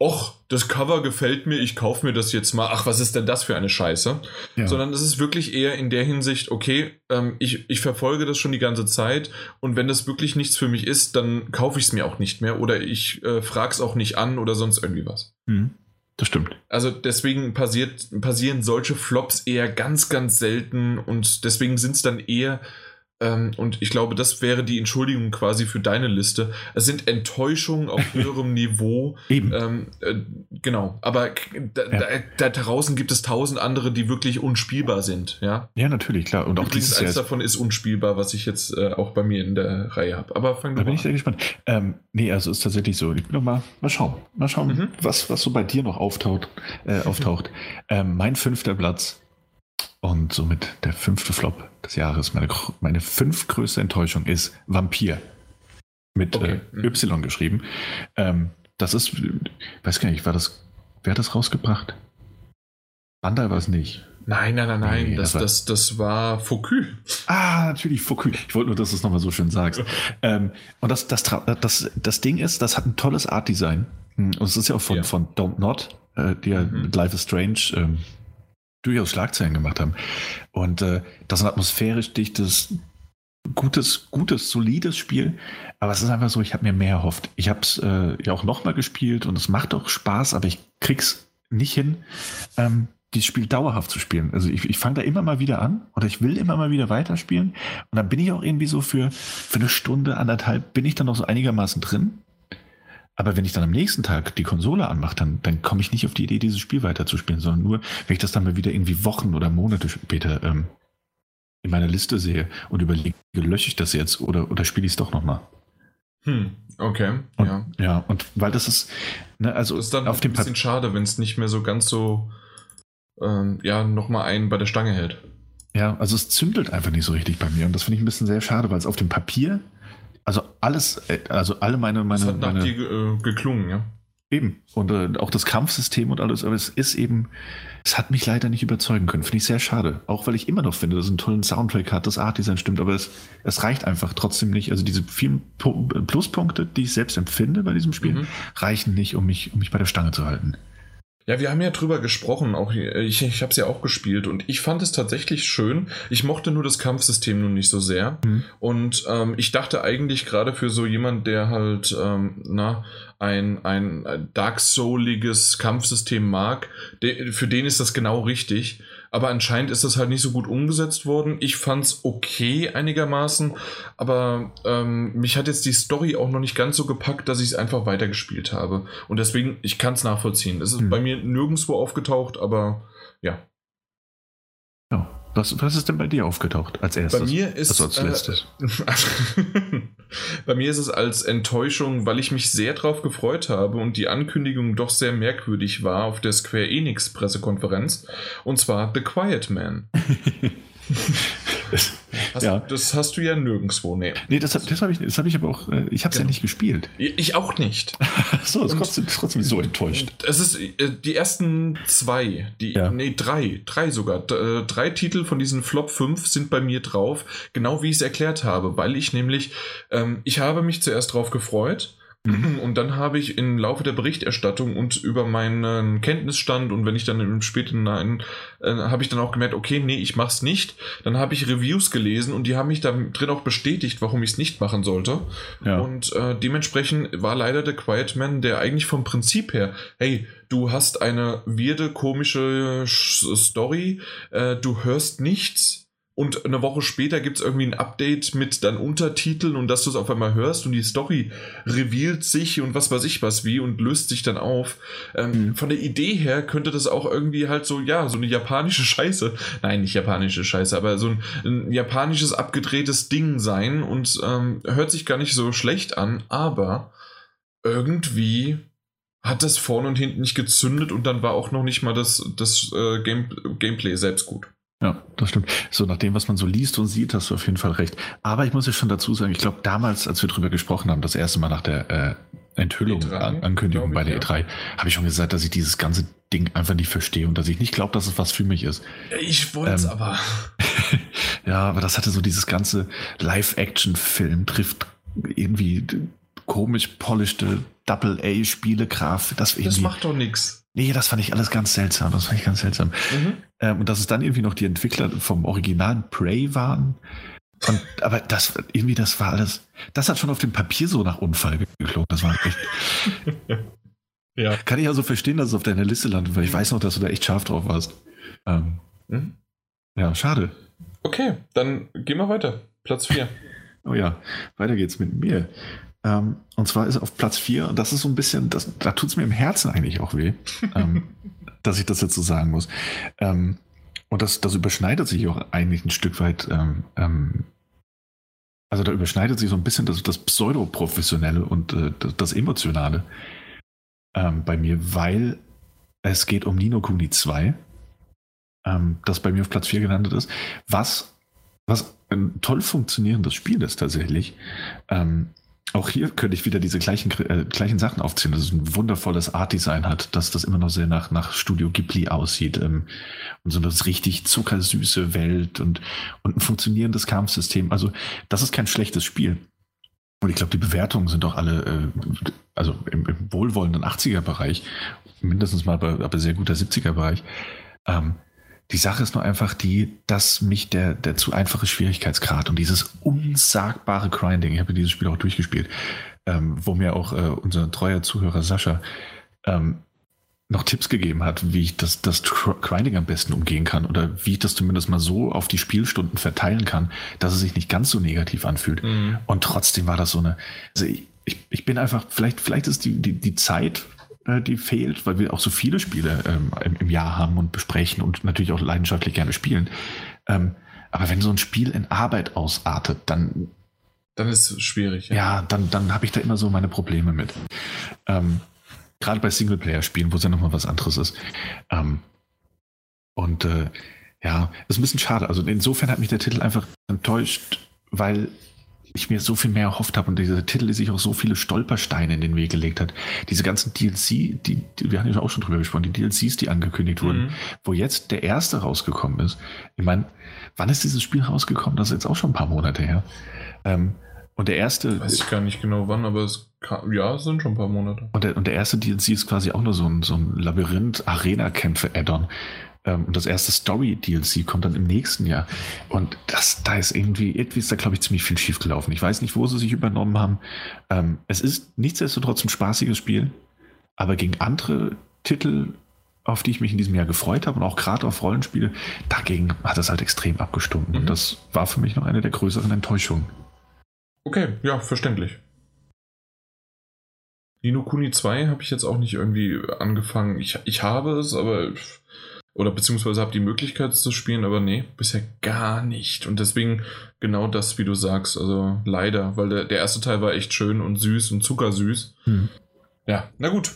och, das Cover gefällt mir, ich kaufe mir das jetzt mal, ach, was ist denn das für eine Scheiße? Ja. Sondern es ist wirklich eher in der Hinsicht, okay, ähm, ich, ich verfolge das schon die ganze Zeit und wenn das wirklich nichts für mich ist, dann kaufe ich es mir auch nicht mehr oder ich äh, frage es auch nicht an oder sonst irgendwie was. Mhm. Das stimmt. Also deswegen passiert, passieren solche Flops eher ganz, ganz selten und deswegen sind es dann eher ähm, und ich glaube, das wäre die Entschuldigung quasi für deine Liste. Es sind Enttäuschungen auf höherem Niveau. Eben. Ähm, äh, genau. Aber da, ja. da, da, draußen gibt es tausend andere, die wirklich unspielbar sind. Ja, ja natürlich, klar. Und auch dieses eins davon ist unspielbar, was ich jetzt äh, auch bei mir in der Reihe habe. Aber fangen wir Da bin ich sehr gespannt. Ähm, nee, also ist tatsächlich so. Ich bin noch mal, mal schauen. Mal schauen, mhm. was, was so bei dir noch auftaucht. Äh, auftaucht. Ähm, mein fünfter Platz und somit der fünfte Flop des Jahres. Meine, meine fünf größte Enttäuschung ist Vampir. Mit okay. äh. Y geschrieben. Ähm, das ist, weiß gar nicht, war das, wer hat das rausgebracht? Bandai war es nicht. Nein, nein, nein, nein. Nee, das, das, war, das, das war Focus. Ah, natürlich, Focus. Ich wollte nur, dass du es nochmal so schön sagst. ähm, und das, das, das, das Ding ist, das hat ein tolles Art-Design. Und es ist ja auch von, ja. von Don't Not, äh, die ja mhm. mit Life is Strange ähm, durchaus Schlagzeilen gemacht haben. Und äh, das ist ein atmosphärisch dichtes, gutes, gutes, solides Spiel. Aber es ist einfach so, ich habe mir mehr erhofft. Ich habe es äh, ja auch nochmal gespielt und es macht auch Spaß, aber ich krieg's nicht hin, ähm, dieses Spiel dauerhaft zu spielen. Also ich, ich fange da immer mal wieder an oder ich will immer mal wieder weiterspielen. Und dann bin ich auch irgendwie so für, für eine Stunde, anderthalb, bin ich dann noch so einigermaßen drin. Aber wenn ich dann am nächsten Tag die Konsole anmache, dann, dann komme ich nicht auf die Idee, dieses Spiel weiterzuspielen, sondern nur, wenn ich das dann mal wieder irgendwie Wochen oder Monate später ähm, in meiner Liste sehe und überlege, lösche ich das jetzt oder, oder spiele ich es doch nochmal. Hm, okay, und, ja. Ja, und weil das ist, ne, also Das ist dann auf ein dem bisschen Papier. schade, wenn es nicht mehr so ganz so, ähm, ja, nochmal einen bei der Stange hält. Ja, also es zündelt einfach nicht so richtig bei mir und das finde ich ein bisschen sehr schade, weil es auf dem Papier, also alles, äh, also alle meine, Das meine, hat nach meine dir äh, geklungen, ja. Eben. Und äh, auch das Kampfsystem und alles, aber es ist eben, es hat mich leider nicht überzeugen können. Finde ich sehr schade. Auch weil ich immer noch finde, dass es einen tollen Soundtrack hat, das Artdesign stimmt, aber es, es reicht einfach trotzdem nicht. Also diese vielen Pu- Pluspunkte, die ich selbst empfinde bei diesem Spiel, Mhm. reichen nicht, um mich, um mich bei der Stange zu halten. Ja, wir haben ja drüber gesprochen, auch ich, ich habe es ja auch gespielt und ich fand es tatsächlich schön. Ich mochte nur das Kampfsystem nun nicht so sehr Mhm. und ähm, ich dachte eigentlich gerade für so jemand, der halt ähm, na ein ein Dark Souliges Kampfsystem mag, der, für den ist das genau richtig. Aber anscheinend ist das halt nicht so gut umgesetzt worden. Ich fand's okay einigermaßen, aber ähm, mich hat jetzt die Story auch noch nicht ganz so gepackt, dass ich es einfach weitergespielt habe. Und deswegen, ich kann es nachvollziehen. Es ist Hm. bei mir nirgendwo aufgetaucht, aber ja. Was, was ist denn bei dir aufgetaucht als erstes? Bei mir ist Also als äh, letztes. bei mir ist es als Enttäuschung, weil ich mich sehr drauf gefreut habe und die Ankündigung doch sehr merkwürdig war auf der Square Enix Pressekonferenz. Und zwar The Quiet Man. Hast, Ja. Das hast du ja nirgendwo, nee. nee, das, das habe ich, das hab ich aber auch, äh, ich habe es ja Genau. nicht gespielt. Ich auch nicht. so, ist Und- trotzdem, trotzdem so enttäuscht. Es ist äh, die ersten zwei, die, Ja. nee, drei, drei sogar. Äh, drei Titel von diesen Flop 5 sind bei mir drauf, genau wie ich es erklärt habe, weil ich nämlich, ähm, ich habe mich zuerst drauf gefreut. Mhm. Und dann habe ich im Laufe der Berichterstattung und über meinen Kenntnisstand und wenn ich dann im späten Nein, äh, habe ich dann auch gemerkt, okay, nee, ich mach's nicht. Dann habe ich Reviews gelesen und die haben mich da drin auch bestätigt, warum ich es nicht machen sollte. Ja. Und äh, dementsprechend war leider der Quiet Man, der eigentlich vom Prinzip her, hey, du hast eine weirde, komische Sch- Story, äh, du hörst nichts. Und eine Woche später gibt es irgendwie ein Update mit dann Untertiteln und dass du es auf einmal hörst und die Story revealt sich und was weiß ich was wie und löst sich dann auf. Ähm, Mhm. Von der Idee her könnte das auch irgendwie halt so, ja, so eine japanische Scheiße, nein, nicht japanische Scheiße, aber so ein, ein japanisches abgedrehtes Ding sein und ähm, hört sich gar nicht so schlecht an, aber irgendwie hat das vorne und hinten nicht gezündet und dann war auch noch nicht mal das, das äh, Game, Gameplay selbst gut. Ja, das stimmt. So nach dem, was man so liest und sieht, hast du auf jeden Fall recht. Aber ich muss ja schon dazu sagen, ich glaube, damals, als wir drüber gesprochen haben, das erste Mal nach der äh, Enthüllung, E3, An Ankündigung glaub bei ich, der E3, habe ich schon gesagt, dass ich dieses ganze Ding einfach nicht verstehe und dass ich nicht glaube, dass es was für mich ist. Ich wollte es Ähm, aber. ja, aber das hatte so dieses ganze Live-Action-Film trifft irgendwie komisch polischte Double-A-Spielegrafik. Das, Das macht doch nichts. Nee, das fand ich alles ganz seltsam. Das fand ich ganz seltsam. Mhm. Ähm, und dass es dann irgendwie noch die Entwickler vom originalen Prey waren. Und, aber das irgendwie, das war alles. Das hat schon auf dem Papier so nach Unfall geklungen. Das war echt. Ja. Kann ich also verstehen, dass es auf deiner Liste landet, weil ich weiß noch, dass du da echt scharf drauf warst. Ähm, Mhm. ja, schade. Okay, dann gehen wir weiter. Platz 4. Oh ja, weiter geht's mit mir. Ähm, und zwar ist auf Platz 4, und das ist so ein bisschen, das, da tut es mir im Herzen eigentlich auch weh, ähm, dass ich das jetzt so sagen muss. Ähm, und das, das überschneidet sich auch eigentlich ein Stück weit. Ähm, ähm, also da überschneidet sich so ein bisschen das, das Pseudoprofessionelle und äh, das, das Emotionale ähm, bei mir, weil es geht um Nino Kuni 2, ähm, das bei mir auf Platz 4 gelandet ist, was was ein toll funktionierendes Spiel ist tatsächlich. Ähm, auch hier könnte ich wieder diese gleichen, äh, gleichen Sachen aufzählen, dass es ein wundervolles Art-Design hat, dass das immer noch sehr nach, nach Studio Ghibli aussieht ähm, und so eine richtig zuckersüße Welt und, und ein funktionierendes Kampfsystem. Also das ist kein schlechtes Spiel. Und ich glaube, die Bewertungen sind doch alle, äh, also im, im wohlwollenden 80er-Bereich, mindestens mal bei, aber sehr guter 70er-Bereich. Ähm, die Sache ist nur einfach die, dass mich der, der zu einfache Schwierigkeitsgrad und dieses unsagbare Grinding, ich habe dieses Spiel auch durchgespielt, ähm, wo mir auch äh, unser treuer Zuhörer Sascha ähm, noch Tipps gegeben hat, wie ich das, das Grinding am besten umgehen kann oder wie ich das zumindest mal so auf die Spielstunden verteilen kann, dass es sich nicht ganz so negativ anfühlt. Mhm. Und trotzdem war das so eine. Also ich, ich, ich bin einfach, vielleicht, vielleicht ist die, die, die Zeit, die fehlt, weil wir auch so viele Spiele ähm, im, im Jahr haben und besprechen und natürlich auch leidenschaftlich gerne spielen. Ähm, aber wenn so ein Spiel in Arbeit ausartet, dann Dann ist es schwierig. Ja, ja dann, dann habe ich da immer so meine Probleme mit. Ähm, Gerade bei Singleplayer-Spielen, wo es ja nochmal was anderes ist. Ähm, und äh, ja, ist ein bisschen schade. Also insofern hat mich der Titel einfach enttäuscht, weil ich mir so viel mehr erhofft habe und dieser Titel, der sich auch so viele Stolpersteine in den Weg gelegt hat. Diese ganzen DLC, die, die wir haben ja auch schon drüber gesprochen, die DLCs, die angekündigt wurden, mhm. wo jetzt der erste rausgekommen ist. Ich meine, wann ist dieses Spiel rausgekommen? Das ist jetzt auch schon ein paar Monate her. Ähm, und der erste. Weiß ich gar nicht genau wann, aber es kann, ja, es sind schon ein paar Monate. Und der, und der erste DLC ist quasi auch nur so ein, so ein Labyrinth-Arena-Kämpfe-Add-on. Ähm, und das erste Story-DLC kommt dann im nächsten Jahr. Und das, da ist irgendwie, irgendwie ist da, glaube ich, ziemlich viel schief gelaufen. Ich weiß nicht, wo sie sich übernommen haben. Ähm, es ist nichtsdestotrotz ein spaßiges Spiel, aber gegen andere Titel, auf die ich mich in diesem Jahr gefreut habe und auch gerade auf Rollenspiele, dagegen hat es halt extrem abgestunken. Mhm. Und das war für mich noch eine der größeren Enttäuschungen. Okay, ja, verständlich. Nino Kuni 2 habe ich jetzt auch nicht irgendwie angefangen. Ich, ich habe es, aber oder beziehungsweise habe die Möglichkeit zu spielen, aber nee, bisher gar nicht. Und deswegen genau das, wie du sagst. Also leider, weil der, der erste Teil war echt schön und süß und zuckersüß. Hm. Ja, na gut.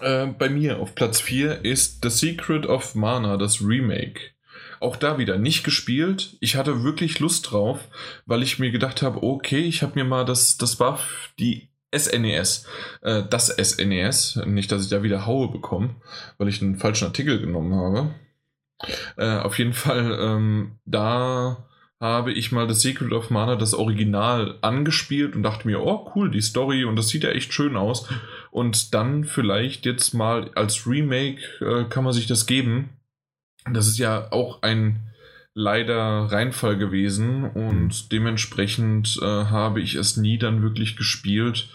Äh, bei mir auf Platz 4 ist The Secret of Mana, das Remake. Auch da wieder nicht gespielt. Ich hatte wirklich Lust drauf, weil ich mir gedacht habe, okay, ich habe mir mal das, das war die SNES. E äh, das SNES. E Nicht, dass ich da wieder Haue bekomme, weil ich einen falschen Artikel genommen habe. Äh, auf jeden Fall, ähm, da habe ich mal das Secret of Mana, das Original, angespielt und dachte mir, oh cool, die Story und das sieht ja echt schön aus. Und dann vielleicht jetzt mal als Remake äh, kann man sich das geben. Das ist ja auch ein leider Reinfall gewesen und dementsprechend äh, habe ich es nie dann wirklich gespielt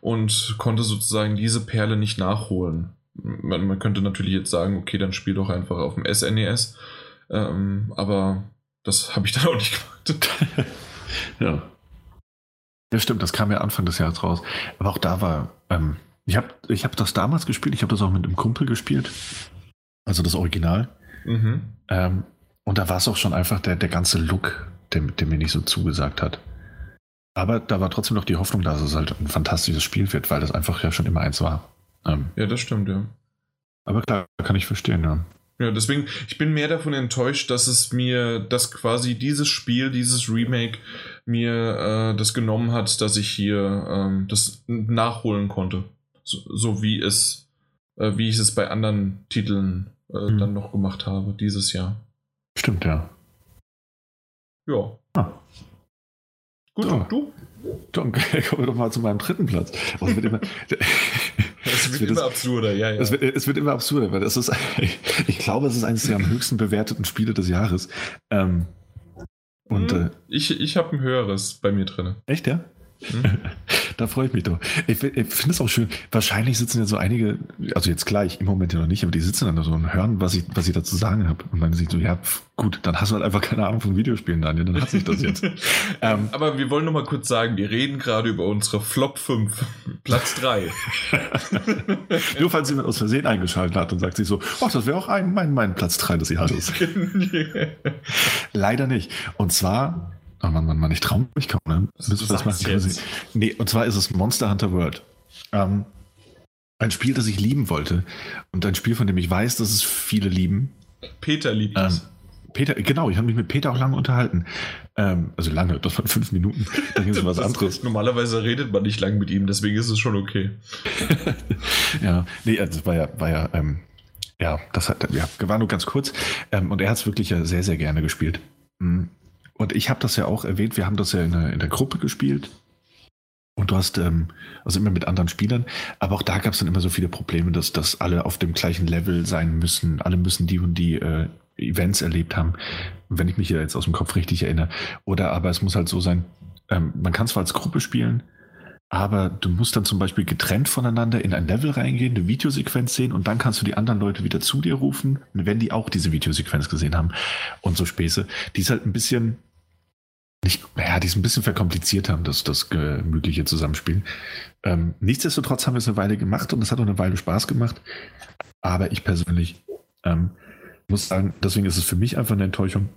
und konnte sozusagen diese Perle nicht nachholen. Man, man könnte natürlich jetzt sagen, okay, dann spiel doch einfach auf dem SNES, e ähm, aber das habe ich dann auch nicht gemacht. ja. Ja, stimmt, das kam ja Anfang des Jahres raus. Aber auch da war, ähm, ich habe ich hab das damals gespielt, ich habe das auch mit einem Kumpel gespielt, also das Original. Mhm. Ähm, und da war es auch schon einfach der, der ganze Look, der, der mir nicht so zugesagt hat. Aber da war trotzdem noch die Hoffnung, dass es halt ein fantastisches Spiel wird, weil das einfach ja schon immer eins war. Ähm, ja, das stimmt, ja. Aber klar, kann ich verstehen, ja. Ja, deswegen, ich bin mehr davon enttäuscht, dass es mir, dass quasi dieses Spiel, dieses Remake mir äh, das genommen hat, dass ich hier ähm, das nachholen konnte. So, so wie es, äh, wie ich es bei anderen Titeln äh, mhm. dann noch gemacht habe, dieses Jahr. Stimmt, ja. Ja. Ah. Gut, so. du? Dann kommen wir doch mal zu meinem dritten Platz. Es wird immer, es wird, immer absurder, ja, ja. Es wird, es wird, immer absurder, weil das ist, ich glaube, es ist eines der am höchsten bewerteten Spiele des Jahres. Ähm, und, hm, äh, ich ich habe ein höheres bei mir drin. Echt, ja? Hm? Da freue ich mich doch. Ich, ich finde es auch schön. Wahrscheinlich sitzen ja so einige, also jetzt gleich, im Moment ja noch nicht, aber die sitzen dann so und hören, was ich, was ich dazu sagen habe. Und dann sieht so, ja, gut, dann hast du halt einfach keine Ahnung von Videospielen, Daniel, dann hat sich das jetzt. ähm, aber wir wollen noch mal kurz sagen, wir reden gerade über unsere Flop 5, Platz 3. Nur falls jemand aus Versehen eingeschaltet hat und sagt sich so, ach, das wäre auch ein, mein, mein Platz 3 des Jahres. Leider nicht. Und zwar Oh Mann, Mann, Mann, ich traue mich kaum. Ne? Was, du das jetzt. Nee, und zwar ist es Monster Hunter World. Ähm, ein Spiel, das ich lieben wollte. Und ein Spiel, von dem ich weiß, dass es viele lieben. Peter liebt ähm, es. Peter, genau, ich habe mich mit Peter auch lange unterhalten. Ähm, also lange, das waren fünf Minuten. Da ging es um was anderes. Normalerweise redet man nicht lang mit ihm, deswegen ist es schon okay. ja, nee, also das war ja, war ja, ähm, ja, das hat, ja, war nur ganz kurz. Ähm, und er hat es wirklich ja sehr, sehr gerne gespielt. Mhm. Und ich habe das ja auch erwähnt, wir haben das ja in der, in der Gruppe gespielt. Und du hast, ähm, also immer mit anderen Spielern, aber auch da gab es dann immer so viele Probleme, dass, dass alle auf dem gleichen Level sein müssen. Alle müssen die und die äh, Events erlebt haben, wenn ich mich hier jetzt aus dem Kopf richtig erinnere. Oder aber es muss halt so sein, ähm, man kann zwar als Gruppe spielen, aber du musst dann zum Beispiel getrennt voneinander in ein Level reingehen, eine Videosequenz sehen und dann kannst du die anderen Leute wieder zu dir rufen, wenn die auch diese Videosequenz gesehen haben und so Späße. Die ist halt ein bisschen, nicht, ja, die ist ein bisschen verkompliziert haben, das, das gemütliche Zusammenspielen. Ähm, nichtsdestotrotz haben wir es eine Weile gemacht und es hat auch eine Weile Spaß gemacht. Aber ich persönlich ähm, muss sagen, deswegen ist es für mich einfach eine Enttäuschung,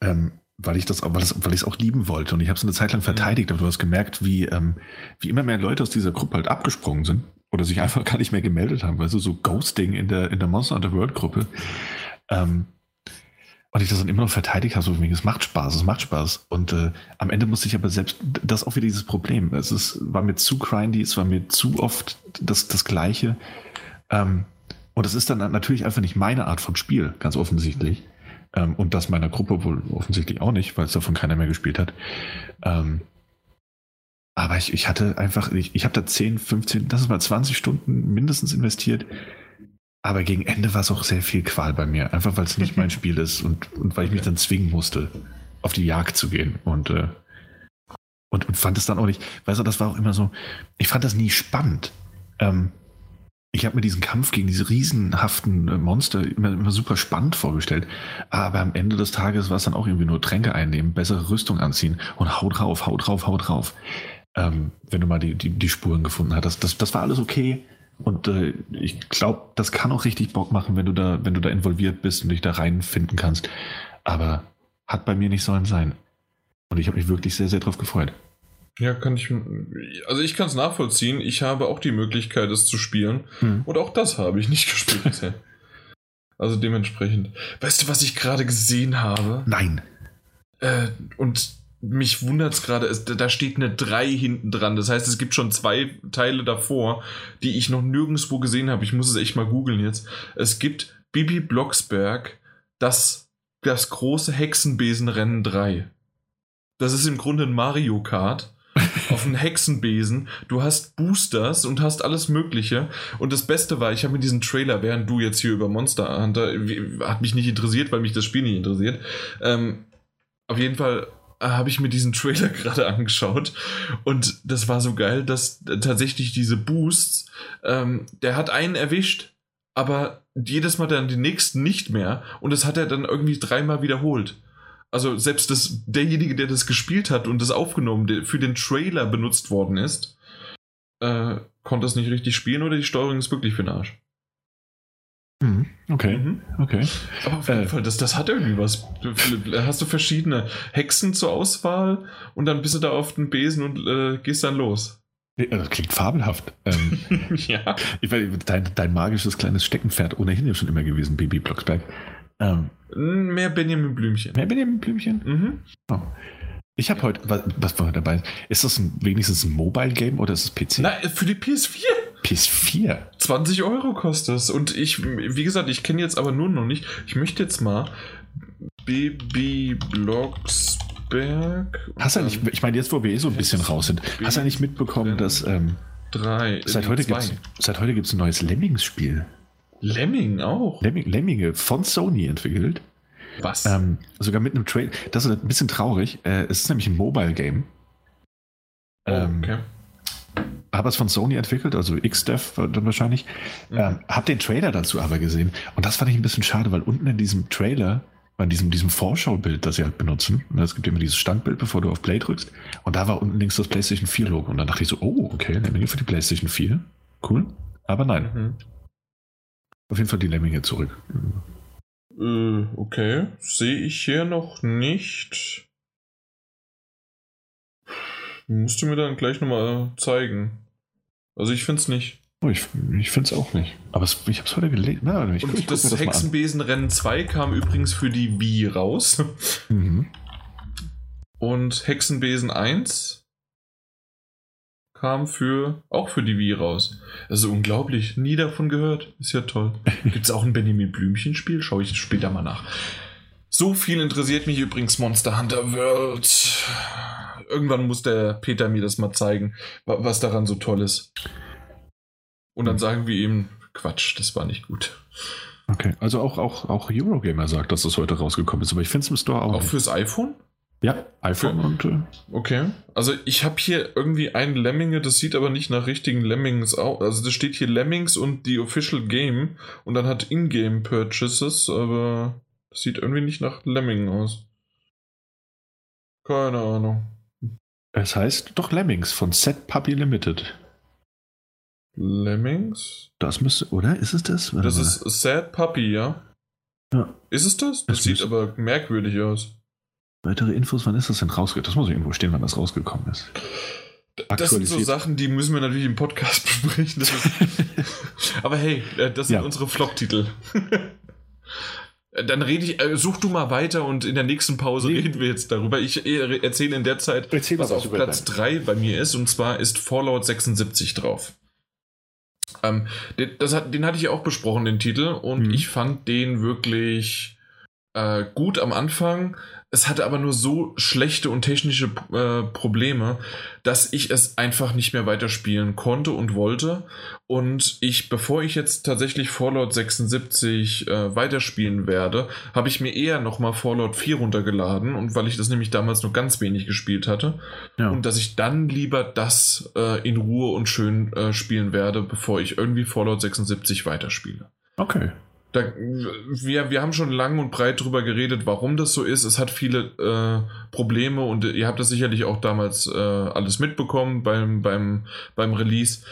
ähm, weil ich das, weil, weil ich es auch lieben wollte. Und ich habe es eine Zeit lang verteidigt, aber du hast gemerkt, wie, ähm, wie immer mehr Leute aus dieser Gruppe halt abgesprungen sind oder sich einfach gar nicht mehr gemeldet haben, weil so, so Ghosting in der, in der Monster Hunter World Gruppe. Ähm, und ich das dann immer noch verteidigt habe, so wie es macht Spaß, es macht Spaß. Und äh, am Ende musste ich aber selbst, das ist auch wieder dieses Problem. Es ist, war mir zu grindy, es war mir zu oft das, das Gleiche. Ähm, und es ist dann natürlich einfach nicht meine Art von Spiel, ganz offensichtlich. Ähm, und das meiner Gruppe wohl offensichtlich auch nicht, weil es davon keiner mehr gespielt hat. Ähm, aber ich, ich hatte einfach, ich, ich habe da 10, 15, das ist mal 20 Stunden mindestens investiert. Aber gegen Ende war es auch sehr viel Qual bei mir, einfach weil es nicht mein Spiel ist und, und weil ich mich dann zwingen musste, auf die Jagd zu gehen. Und, äh, und, und fand es dann auch nicht, weißt du, das war auch immer so, ich fand das nie spannend. Ähm, ich habe mir diesen Kampf gegen diese riesenhaften äh, Monster immer, immer super spannend vorgestellt. Aber am Ende des Tages war es dann auch irgendwie nur Tränke einnehmen, bessere Rüstung anziehen und hau drauf, hau drauf, hau drauf. Ähm, wenn du mal die, die, die Spuren gefunden hast. Das, das, das war alles okay. Und äh, ich glaube, das kann auch richtig Bock machen, wenn du da, wenn du da involviert bist und dich da reinfinden kannst. Aber hat bei mir nicht sollen sein. Und ich habe mich wirklich sehr, sehr drauf gefreut. Ja, kann ich. Also ich kann es nachvollziehen. Ich habe auch die Möglichkeit, es zu spielen. Hm. Und auch das habe ich nicht gespielt bisher. also dementsprechend. Weißt du, was ich gerade gesehen habe? Nein. Äh, und mich wundert es gerade, da steht eine 3 hinten dran. Das heißt, es gibt schon zwei Teile davor, die ich noch nirgendwo gesehen habe. Ich muss es echt mal googeln jetzt. Es gibt Bibi Blocksberg, das, das große Hexenbesenrennen 3. Das ist im Grunde ein Mario Kart auf einen Hexenbesen. Du hast Boosters und hast alles Mögliche. Und das Beste war, ich habe mir diesen Trailer, während du jetzt hier über Monster Hunter, hat mich nicht interessiert, weil mich das Spiel nicht interessiert. Ähm, auf jeden Fall habe ich mir diesen Trailer gerade angeschaut und das war so geil, dass tatsächlich diese Boosts, ähm, der hat einen erwischt, aber jedes Mal dann den nächsten nicht mehr und das hat er dann irgendwie dreimal wiederholt. Also selbst das, derjenige, der das gespielt hat und das aufgenommen, der für den Trailer benutzt worden ist, äh, konnte das nicht richtig spielen oder die Steuerung ist wirklich für den Arsch. Mhm. Okay, mhm. okay. Aber auf jeden äh, Fall, das, das hat irgendwie was. Hast du verschiedene Hexen zur Auswahl und dann bist du da auf den Besen und äh, gehst dann los. Das klingt fabelhaft. Ähm, ja. Ich weiß, dein, dein magisches kleines Steckenpferd ohnehin ja schon immer gewesen, Baby Blocksberg. Ähm, mehr Benjamin Blümchen. Mehr Benjamin Blümchen? Mhm. Oh. Ich habe heute, was, was war dabei? Ist das ein, wenigstens ein Mobile Game oder ist es PC? Nein, für die PS4. PS4. 20 Euro kostet es. Und ich, wie gesagt, ich kenne jetzt aber nur noch nicht. Ich möchte jetzt mal Baby Blocksberg. Hast du nicht, ich meine, jetzt wo wir eh so ein bisschen raus sind, hast du nicht mitbekommen, dass ähm, drei, seit, heute gibt's, seit heute gibt es ein neues Lemmings-Spiel? Lemming auch? Lemming, Lemminge von Sony entwickelt. Was? Ähm, sogar mit einem Trailer. Das ist ein bisschen traurig. Äh, es ist nämlich ein Mobile-Game. Oh, ähm, okay aber es von Sony entwickelt, also XDev dann wahrscheinlich. Mhm. Ähm, hab den Trailer dazu aber gesehen. Und das fand ich ein bisschen schade, weil unten in diesem Trailer, bei diesem, diesem Vorschaubild, das sie halt benutzen, ne, es gibt immer dieses Standbild, bevor du auf Play drückst, und da war unten links das PlayStation 4 Logo. Und dann dachte ich so, oh, okay, Lemminge für die PlayStation 4. Cool. Aber nein. Mhm. Auf jeden Fall die Lemminge zurück. Äh, okay. Sehe ich hier noch nicht. Musst du mir dann gleich nochmal zeigen. Also ich finde es nicht. Oh, ich ich finde es auch nicht. Aber es, ich habe es heute gelesen. Na, ich, Und ich das, das Hexenbesenrennen 2 kam übrigens für die Wii raus. Mhm. Und Hexenbesen 1 kam für auch für die Wii raus. Also unglaublich, nie davon gehört. Ist ja toll. Gibt es auch ein Benjamin Blümchen Spiel? Schaue ich später mal nach. So viel interessiert mich übrigens Monster Hunter World irgendwann muss der Peter mir das mal zeigen, was daran so toll ist. Und dann hm. sagen wir ihm, Quatsch, das war nicht gut. Okay, also auch, auch, auch Eurogamer sagt, dass das heute rausgekommen ist, aber ich finde es im Store auch. Auch nicht. fürs iPhone? Ja, iPhone okay. und. Äh okay. Also ich habe hier irgendwie ein Lemminge, das sieht aber nicht nach richtigen Lemmings aus. Also das steht hier Lemmings und die Official Game und dann hat Ingame Purchases, aber das sieht irgendwie nicht nach Lemming aus. Keine Ahnung. Es heißt doch Lemmings von Set Puppy Limited. Lemmings? Das müsste, oder? Ist es das? Warte das mal. ist Sad Puppy, ja? Ja. Ist es das? Das, das sieht aber merkwürdig aus. Weitere Infos, wann ist das denn rausgekommen? Das muss irgendwo stehen, wann das rausgekommen ist. Das sind so Sachen, die müssen wir natürlich im Podcast besprechen. Aber hey, äh, das sind ja. unsere Flop-Titel. Dann rede ich, äh, such du mal weiter und in der nächsten Pause nee. reden wir jetzt darüber. Ich äh, erzähle in der Zeit, Erzähl was auf Platz 3 bei mir ist, und zwar ist Fallout 76 drauf. Ähm, den, hat, den hatte ich auch besprochen, den Titel, und mhm. ich fand den wirklich äh, gut am Anfang, es hatte aber nur so schlechte und technische äh, Probleme, dass ich es einfach nicht mehr weiterspielen konnte und wollte. Und ich, bevor ich jetzt tatsächlich Fallout 76 äh, weiterspielen werde, habe ich mir eher nochmal Fallout 4 runtergeladen. Und weil ich das nämlich damals nur ganz wenig gespielt hatte. Ja. Und dass ich dann lieber das äh, in Ruhe und schön äh, spielen werde, bevor ich irgendwie Fallout 76 weiterspiele. Okay. Da, wir, wir haben schon lang und breit darüber geredet, warum das so ist. Es hat viele äh, Probleme und ihr habt das sicherlich auch damals äh, alles mitbekommen beim, beim, beim Release.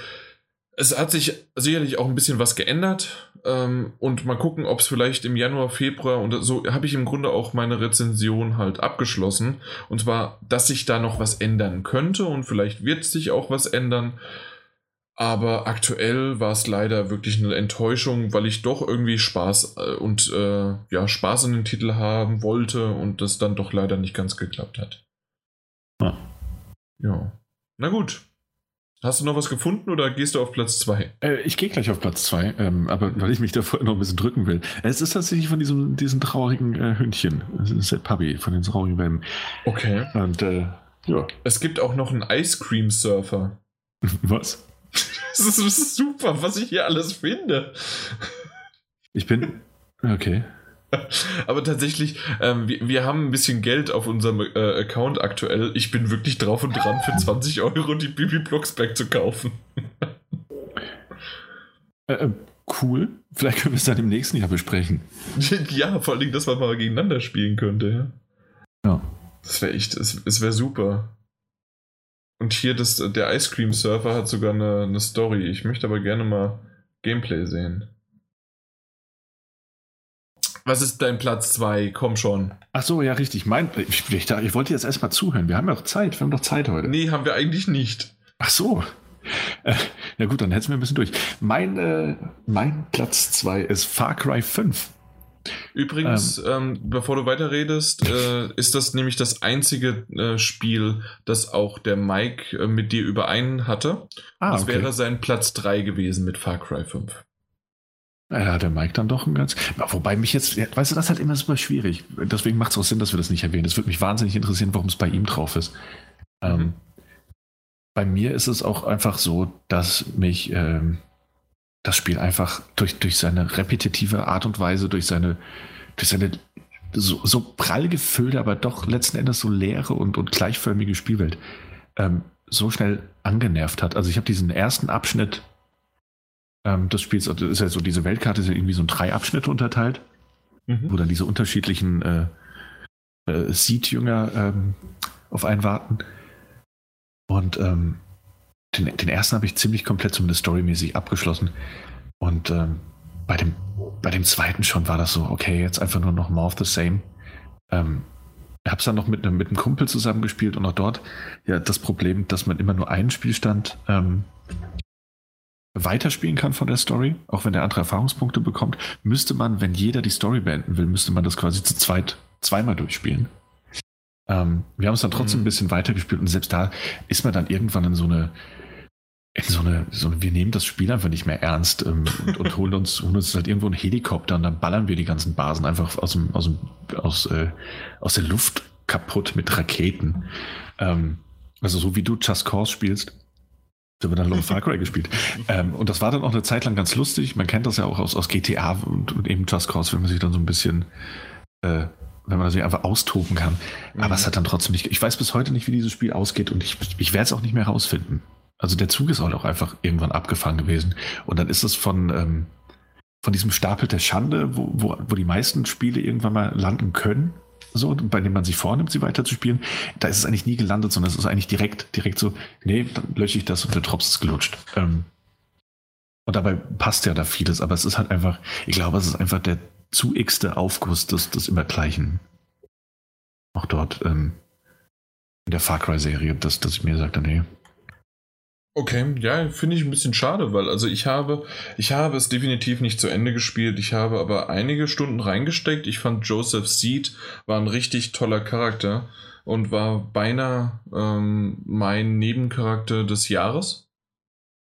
Es hat sich sicherlich auch ein bisschen was geändert ähm, und mal gucken, ob es vielleicht im Januar, Februar und so habe ich im Grunde auch meine Rezension halt abgeschlossen. Und zwar, dass sich da noch was ändern könnte und vielleicht wird sich auch was ändern. Aber aktuell war es leider wirklich eine Enttäuschung, weil ich doch irgendwie Spaß äh, und äh, ja, Spaß in den Titel haben wollte und das dann doch leider nicht ganz geklappt hat. Ah. Ja. Na gut. Hast du noch was gefunden oder gehst du auf Platz 2? Äh, ich gehe gleich auf Platz 2, ähm, aber weil ich mich davor noch ein bisschen drücken will. Es ist tatsächlich von diesem, diesem traurigen äh, Hündchen. Es ist der Puppy von den traurigen Welpen. Okay. Und äh, ja. Es gibt auch noch einen Ice Cream Surfer. Was? Das ist super, was ich hier alles finde. Ich bin. Okay. Aber tatsächlich, ähm, wir, wir, haben ein bisschen Geld auf unserem äh, Account aktuell. Ich bin wirklich drauf und dran, für 20 Euro die Bibi Blocksberg zu kaufen. Äh, äh, cool. Vielleicht können wir es dann im nächsten Jahr besprechen. ja, vor allem, dass man mal gegeneinander spielen könnte. Ja. ja. Das wäre echt, es wäre super. Und hier das, der Ice Cream Surfer hat sogar eine, eine Story. Ich möchte aber gerne mal Gameplay sehen. Was ist dein Platz 2? Komm schon. Ach so, ja, richtig. Mein, ich, ich, ich wollte jetzt erstmal zuhören. Wir haben ja auch Zeit. Wir haben doch Zeit heute. Nee, haben wir eigentlich nicht. Ach so. Äh, ja gut, dann hetzen wir ein bisschen durch. Mein, äh, mein Platz 2 ist Far Cry 5. Übrigens, ähm, ähm, bevor du weiterredest, äh, ist das nämlich das einzige äh, Spiel, das auch der Mike äh, mit dir überein hatte. Ah, das okay. wäre sein Platz 3 gewesen mit Far Cry 5. Ja, der Mike dann doch ein ganz. Wobei mich jetzt, weißt du, das ist halt immer super schwierig. Deswegen macht es auch Sinn, dass wir das nicht erwähnen. Es würde mich wahnsinnig interessieren, warum es bei ihm drauf ist. Mhm. Ähm, bei mir ist es auch einfach so, dass mich ähm, das Spiel einfach durch, durch seine repetitive Art und Weise, durch seine, durch seine so, so prall gefüllte, aber doch letzten Endes so leere und, und gleichförmige Spielwelt ähm, so schnell angenervt hat. Also ich habe diesen ersten Abschnitt ähm, des Spiels, also ist ja so, diese Weltkarte ist ja irgendwie so in drei Abschnitte unterteilt, mhm. wo dann diese unterschiedlichen äh, äh, Seed-Jünger ähm, auf einen warten. Und ähm, den, den ersten habe ich ziemlich komplett zumindest storymäßig abgeschlossen. Und ähm, bei, dem, bei dem zweiten schon war das so, okay, jetzt einfach nur noch more of the same. Ähm, ich habe es dann noch mit einem, mit einem Kumpel zusammengespielt und auch dort ja das Problem, dass man immer nur einen Spielstand ähm, weiterspielen kann von der Story, auch wenn der andere Erfahrungspunkte bekommt, müsste man, wenn jeder die Story beenden will, müsste man das quasi zu zweit zweimal durchspielen. Ähm, wir haben es dann trotzdem mhm. ein bisschen weitergespielt und selbst da ist man dann irgendwann in so eine so eine, so eine, wir nehmen das Spiel einfach nicht mehr ernst ähm, und, und, holen, uns, holen uns halt irgendwo einen Helikopter und dann ballern wir die ganzen Basen einfach aus, dem, aus, dem, aus, äh, aus der Luft kaputt mit Raketen. Ähm, also so wie du Just Cause spielst, da wird dann Lone Far Cry gespielt. Ähm, und das war dann auch eine Zeit lang ganz lustig. Man kennt das ja auch aus, aus GTA und, und eben Just Cause, wenn man sich dann so ein bisschen, äh, wenn man sich einfach austoben kann. Mhm. Aber es hat dann trotzdem nicht, ich weiß bis heute nicht, wie dieses Spiel ausgeht und ich, ich werde es auch nicht mehr rausfinden. Also der Zug ist auch einfach irgendwann abgefahren gewesen. Und dann ist es von, ähm, von diesem Stapel der Schande, wo, wo, wo die meisten Spiele irgendwann mal landen können, so, bei dem man sich vornimmt, sie weiterzuspielen, da ist es eigentlich nie gelandet, sondern es ist eigentlich direkt, direkt so, nee, dann lösche ich das und der Drops ist gelutscht. Ähm, und dabei passt ja da vieles, aber es ist halt einfach, ich glaube, es ist einfach der zu x-te Aufguss des, des immer Gleichen. auch dort ähm, in der Far Cry-Serie, dass, dass ich mir sagte, nee. Okay, ja, finde ich ein bisschen schade, weil also ich habe, ich habe es definitiv nicht zu Ende gespielt. Ich habe aber einige Stunden reingesteckt. Ich fand Joseph Seed war ein richtig toller Charakter und war beinahe ähm, mein Nebencharakter des Jahres.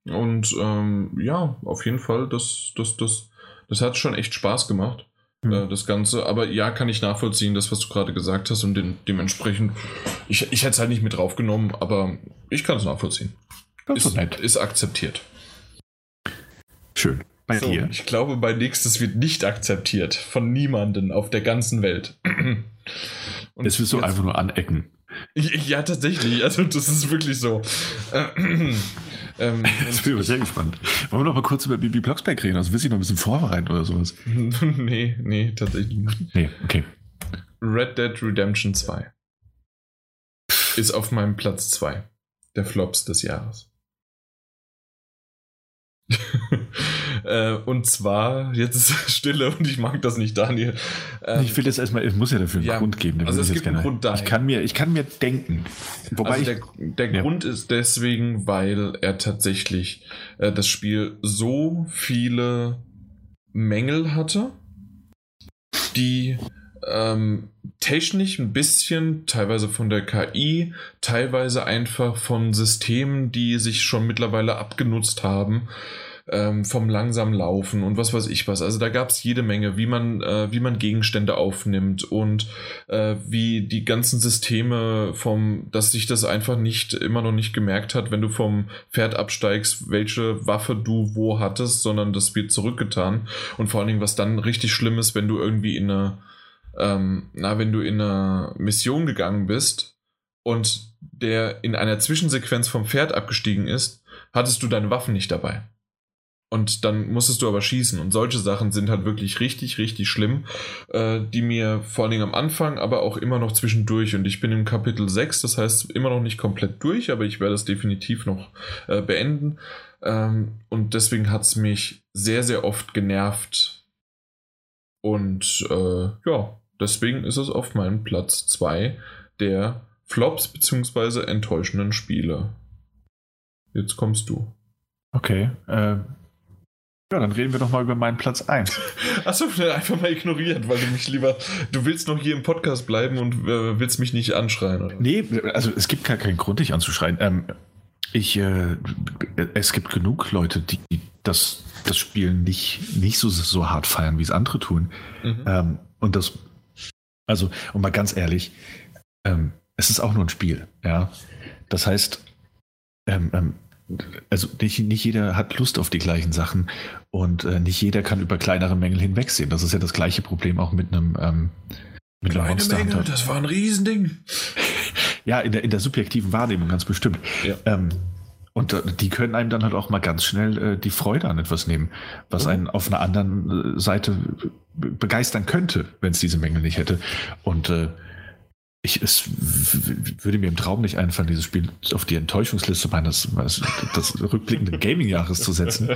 Und ähm, ja, auf jeden Fall, das, das, das, das hat schon echt Spaß gemacht, mhm. äh, das Ganze. Aber ja, kann ich nachvollziehen, das, was du gerade gesagt hast. Und den, dementsprechend, ich, ich hätte es halt nicht mit draufgenommen, aber ich kann es nachvollziehen. Das ist, nett. ist akzeptiert. Schön. Bei so, dir. Ich glaube, bei nächstes wird nicht akzeptiert. Von niemanden auf der ganzen Welt. Und jetzt willst du einfach nur anecken. Ja, tatsächlich. Also, das ist wirklich so. Ähm, Jetzt bin ich aber sehr gespannt. Wollen wir noch mal kurz über Bibi Blocksberg reden? Also willst du noch ein bisschen vorbereiten oder sowas? nee, nee, tatsächlich nicht. Nee, okay. Red Dead Redemption 2 ist auf meinem Platz 2 der Flops des Jahres. äh, und zwar, jetzt ist Stille und ich mag das nicht, Daniel. Ähm, ich will jetzt erstmal, es muss ja dafür einen ja, Grund geben. Also es gibt einen Grund dahin. Ich kann mir, ich kann mir denken. Wobei also der, der ja. Grund ist deswegen, weil er tatsächlich äh, das Spiel so viele Mängel hatte, die ähm, technisch ein bisschen, teilweise von der KI, teilweise einfach von Systemen, die sich schon mittlerweile abgenutzt haben, ähm, vom langsamen Laufen und was weiß ich was. Also da gab es jede Menge, wie man, äh, wie man Gegenstände aufnimmt und äh, wie die ganzen Systeme vom, dass sich das einfach nicht immer noch nicht gemerkt hat, wenn du vom Pferd absteigst, welche Waffe du wo hattest, sondern das wird zurückgetan. Und vor allen Dingen, was dann richtig schlimm ist, wenn du irgendwie in eine ähm, na, wenn du in eine Mission gegangen bist und der in einer Zwischensequenz vom Pferd abgestiegen ist, hattest du deine Waffen nicht dabei. Und dann musstest du aber schießen. Und solche Sachen sind halt wirklich richtig, richtig schlimm, äh, die mir vor allen Dingen am Anfang, aber auch immer noch zwischendurch. Und ich bin im Kapitel 6, das heißt immer noch nicht komplett durch, aber ich werde es definitiv noch äh, beenden. Ähm, und deswegen hat es mich sehr, sehr oft genervt. Und äh, ja, Deswegen ist es auf meinem Platz 2 der Flops bzw. enttäuschenden Spiele. Jetzt kommst du. Okay. Äh, ja, dann reden wir doch mal über meinen Platz 1. Achso, einfach mal ignoriert, weil du mich lieber. Du willst noch hier im Podcast bleiben und äh, willst mich nicht anschreien, oder? Nee, also es gibt gar keinen Grund, dich anzuschreien. Ähm, ich, äh, es gibt genug Leute, die das, das Spiel nicht, nicht so, so hart feiern, wie es andere tun. Mhm. Ähm, und das also, und mal ganz ehrlich, ähm, es ist auch nur ein Spiel, ja. Das heißt, ähm, ähm, also nicht, nicht jeder hat Lust auf die gleichen Sachen und äh, nicht jeder kann über kleinere Mängel hinwegsehen. Das ist ja das gleiche Problem auch mit einem ähm, mit Kleine Monster Mängel, Hunter. das war ein Riesending. ja, in der, in der subjektiven Wahrnehmung ganz bestimmt. Ja. Ähm, und äh, die können einem dann halt auch mal ganz schnell äh, die Freude an etwas nehmen, was oh. einen auf einer anderen äh, Seite begeistern könnte, wenn es diese Mängel nicht hätte. Und äh, ich, es würde mir im Traum nicht einfallen, dieses Spiel auf die Enttäuschungsliste meines, meines des rückblickenden Gaming-Jahres zu setzen.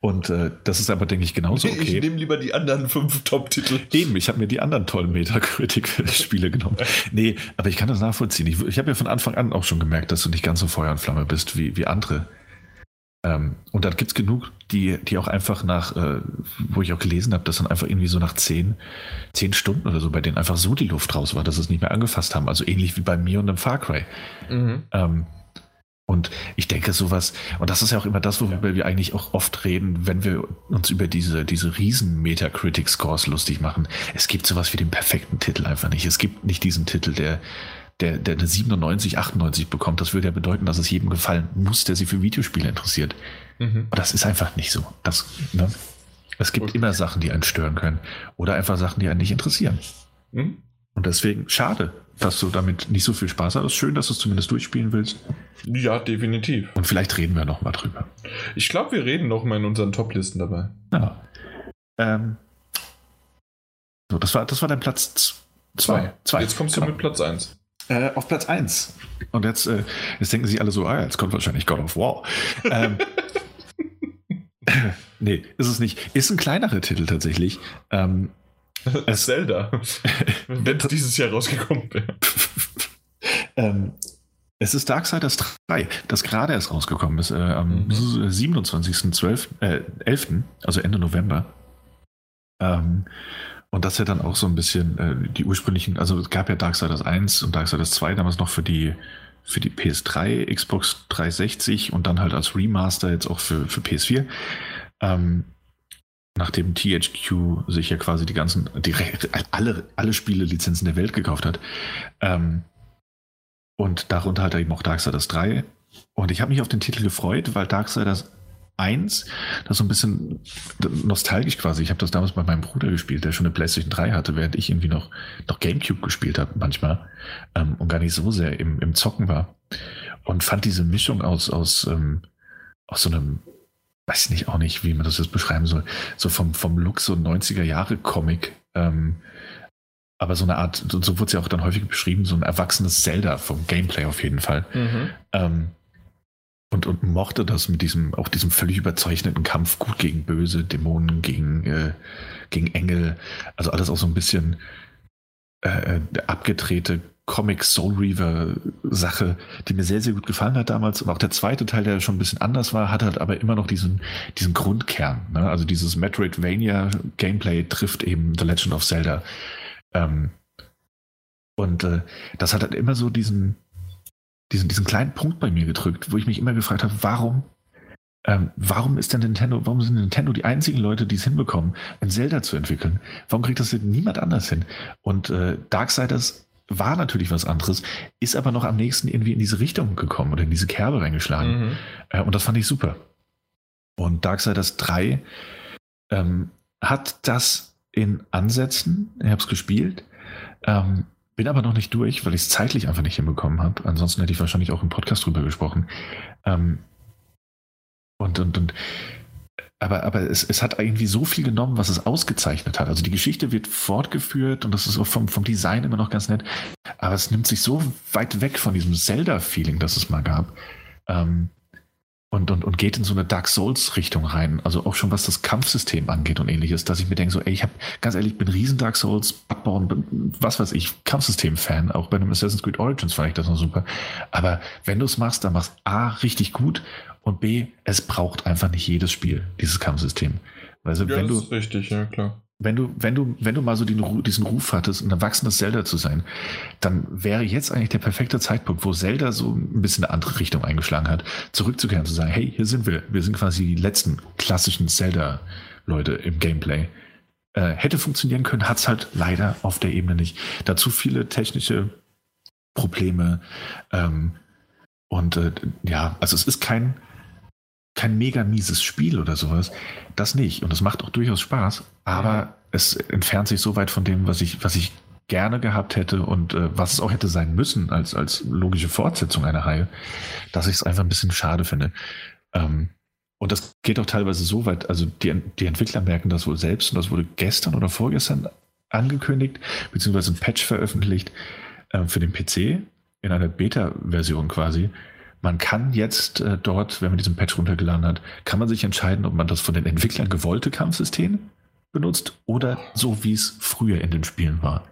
Und äh, das ist aber, denke ich, genauso okay. Ich nehme lieber die anderen fünf Top-Titel. Eben, ich habe mir die anderen tollen Metacritic-Spiele genommen. Nee, aber ich kann das nachvollziehen. Ich, ich habe ja von Anfang an auch schon gemerkt, dass du nicht ganz so Feuer und Flamme bist wie, wie andere. Ähm, und dann gibt es genug, die, die auch einfach nach, äh, wo ich auch gelesen habe, dass dann einfach irgendwie so nach zehn, zehn Stunden oder so bei denen einfach so die Luft raus war, dass sie es nicht mehr angefasst haben. Also ähnlich wie bei mir und dem Far Cry. Mhm. Ähm, und ich denke sowas, und das ist ja auch immer das, worüber ja. wir eigentlich auch oft reden, wenn wir uns über diese, diese riesen Metacritic-Scores lustig machen. Es gibt sowas wie den perfekten Titel einfach nicht. Es gibt nicht diesen Titel, der, der, der eine 97, 98 bekommt, das würde ja bedeuten, dass es jedem gefallen muss, der sich für Videospiele interessiert. Mhm. Und das ist einfach nicht so. Das, ne? Es gibt okay. immer Sachen, die einen stören können. Oder einfach Sachen, die einen nicht interessieren. Mhm. Und deswegen schade, dass du damit nicht so viel Spaß hast. Schön, dass du es zumindest durchspielen willst. Ja, definitiv. Und vielleicht reden wir noch mal drüber. Ich glaube, wir reden noch mal in unseren Top-Listen dabei. Ja. Ähm, so, das war, das war dein Platz zwei. zwei. Jetzt kommst genau. du mit Platz 1. Äh, auf Platz 1. Und jetzt, äh, jetzt denken sich alle so, ah, jetzt kommt wahrscheinlich God of War. ähm, nee, ist es nicht. Ist ein kleinerer Titel tatsächlich. Ähm, es, Zelda. Wenn es dieses Jahr rausgekommen wäre. Ähm, es ist Darksiders 3, das gerade erst rausgekommen ist, äh, am mhm. 27.12., äh, 11., also Ende November. Ähm, und das ja dann auch so ein bisschen äh, die ursprünglichen, also es gab ja Darksiders 1 und Darksiders 2 damals noch für die, für die PS3, Xbox 360 und dann halt als Remaster jetzt auch für, für PS4. Ähm, nachdem THQ sich ja quasi die ganzen, die, alle, alle Spiele-Lizenzen der Welt gekauft hat. Ähm, und darunter halt eben auch Darksiders 3. Und ich habe mich auf den Titel gefreut, weil Darksiders 1, das so ein bisschen nostalgisch quasi. Ich habe das damals bei meinem Bruder gespielt, der schon eine PlayStation 3 hatte, während ich irgendwie noch, noch Gamecube gespielt habe manchmal ähm, und gar nicht so sehr im, im Zocken war. Und fand diese Mischung aus, aus, ähm, aus so einem, weiß nicht auch nicht, wie man das jetzt beschreiben soll, so vom, vom Look so 90er Jahre Comic ähm, aber so eine Art, so, so wurde es ja auch dann häufig beschrieben, so ein erwachsenes Zelda vom Gameplay auf jeden Fall. Mhm. Ähm, und, und mochte das mit diesem, auch diesem völlig überzeichneten Kampf gut gegen böse Dämonen, gegen, äh, gegen Engel. Also alles auch so ein bisschen äh, äh abgedrehte Comic Soul Reaver Sache, die mir sehr, sehr gut gefallen hat damals. Und auch der zweite Teil, der schon ein bisschen anders war, hat halt aber immer noch diesen, diesen Grundkern. Ne? Also dieses Metroidvania Gameplay trifft eben The Legend of Zelda ähm, und äh, das hat halt immer so diesen, diesen, diesen kleinen Punkt bei mir gedrückt, wo ich mich immer gefragt habe, warum, ähm, warum ist denn Nintendo, warum sind Nintendo die einzigen Leute, die es hinbekommen, ein Zelda zu entwickeln? Warum kriegt das denn niemand anders hin? Und äh, Darksiders war natürlich was anderes, ist aber noch am nächsten irgendwie in diese Richtung gekommen oder in diese Kerbe reingeschlagen. Mhm. Äh, und das fand ich super. Und Darksiders 3 ähm, hat das in Ansätzen. Ich habe es gespielt. Ähm, bin aber noch nicht durch, weil ich es zeitlich einfach nicht hinbekommen habe. Ansonsten hätte ich wahrscheinlich auch im Podcast drüber gesprochen. Ähm, und, und, und, aber, aber es, es hat irgendwie so viel genommen, was es ausgezeichnet hat. Also die Geschichte wird fortgeführt und das ist auch vom, vom Design immer noch ganz nett. Aber es nimmt sich so weit weg von diesem Zelda-Feeling, das es mal gab. Ähm, und, und, und geht in so eine Dark Souls-Richtung rein. Also auch schon was das Kampfsystem angeht und ähnliches, dass ich mir denke, so, ey, ich habe ganz ehrlich, bin riesen Dark Souls, Bloodborne, was weiß ich, Kampfsystem-Fan. Auch bei einem Assassin's Creed Origins fand ich das noch super. Aber wenn du es machst, dann machst A richtig gut und B, es braucht einfach nicht jedes Spiel, dieses Kampfsystem. Also, ja, wenn das du, ist richtig, ja klar wenn du, wenn du, wenn du mal so den, diesen Ruf hattest, ein erwachsenes Zelda zu sein, dann wäre jetzt eigentlich der perfekte Zeitpunkt, wo Zelda so ein bisschen eine andere Richtung eingeschlagen hat, zurückzukehren, zu sagen, hey, hier sind wir. Wir sind quasi die letzten klassischen Zelda-Leute im Gameplay. Äh, hätte funktionieren können, hat es halt leider auf der Ebene nicht. Dazu viele technische Probleme. Ähm, und äh, ja, also es ist kein, kein mega mieses Spiel oder sowas. Das nicht. Und es macht auch durchaus Spaß. Aber es entfernt sich so weit von dem, was ich, was ich gerne gehabt hätte und äh, was es auch hätte sein müssen als, als logische Fortsetzung einer Reihe, dass ich es einfach ein bisschen schade finde. Ähm, und das geht auch teilweise so weit, also die, die Entwickler merken das wohl selbst und das wurde gestern oder vorgestern angekündigt, beziehungsweise ein Patch veröffentlicht äh, für den PC in einer Beta-Version quasi, man kann jetzt äh, dort, wenn man diesen Patch runtergeladen hat, kann man sich entscheiden, ob man das von den Entwicklern gewollte Kampfsystem benutzt oder so, wie es früher in den Spielen war.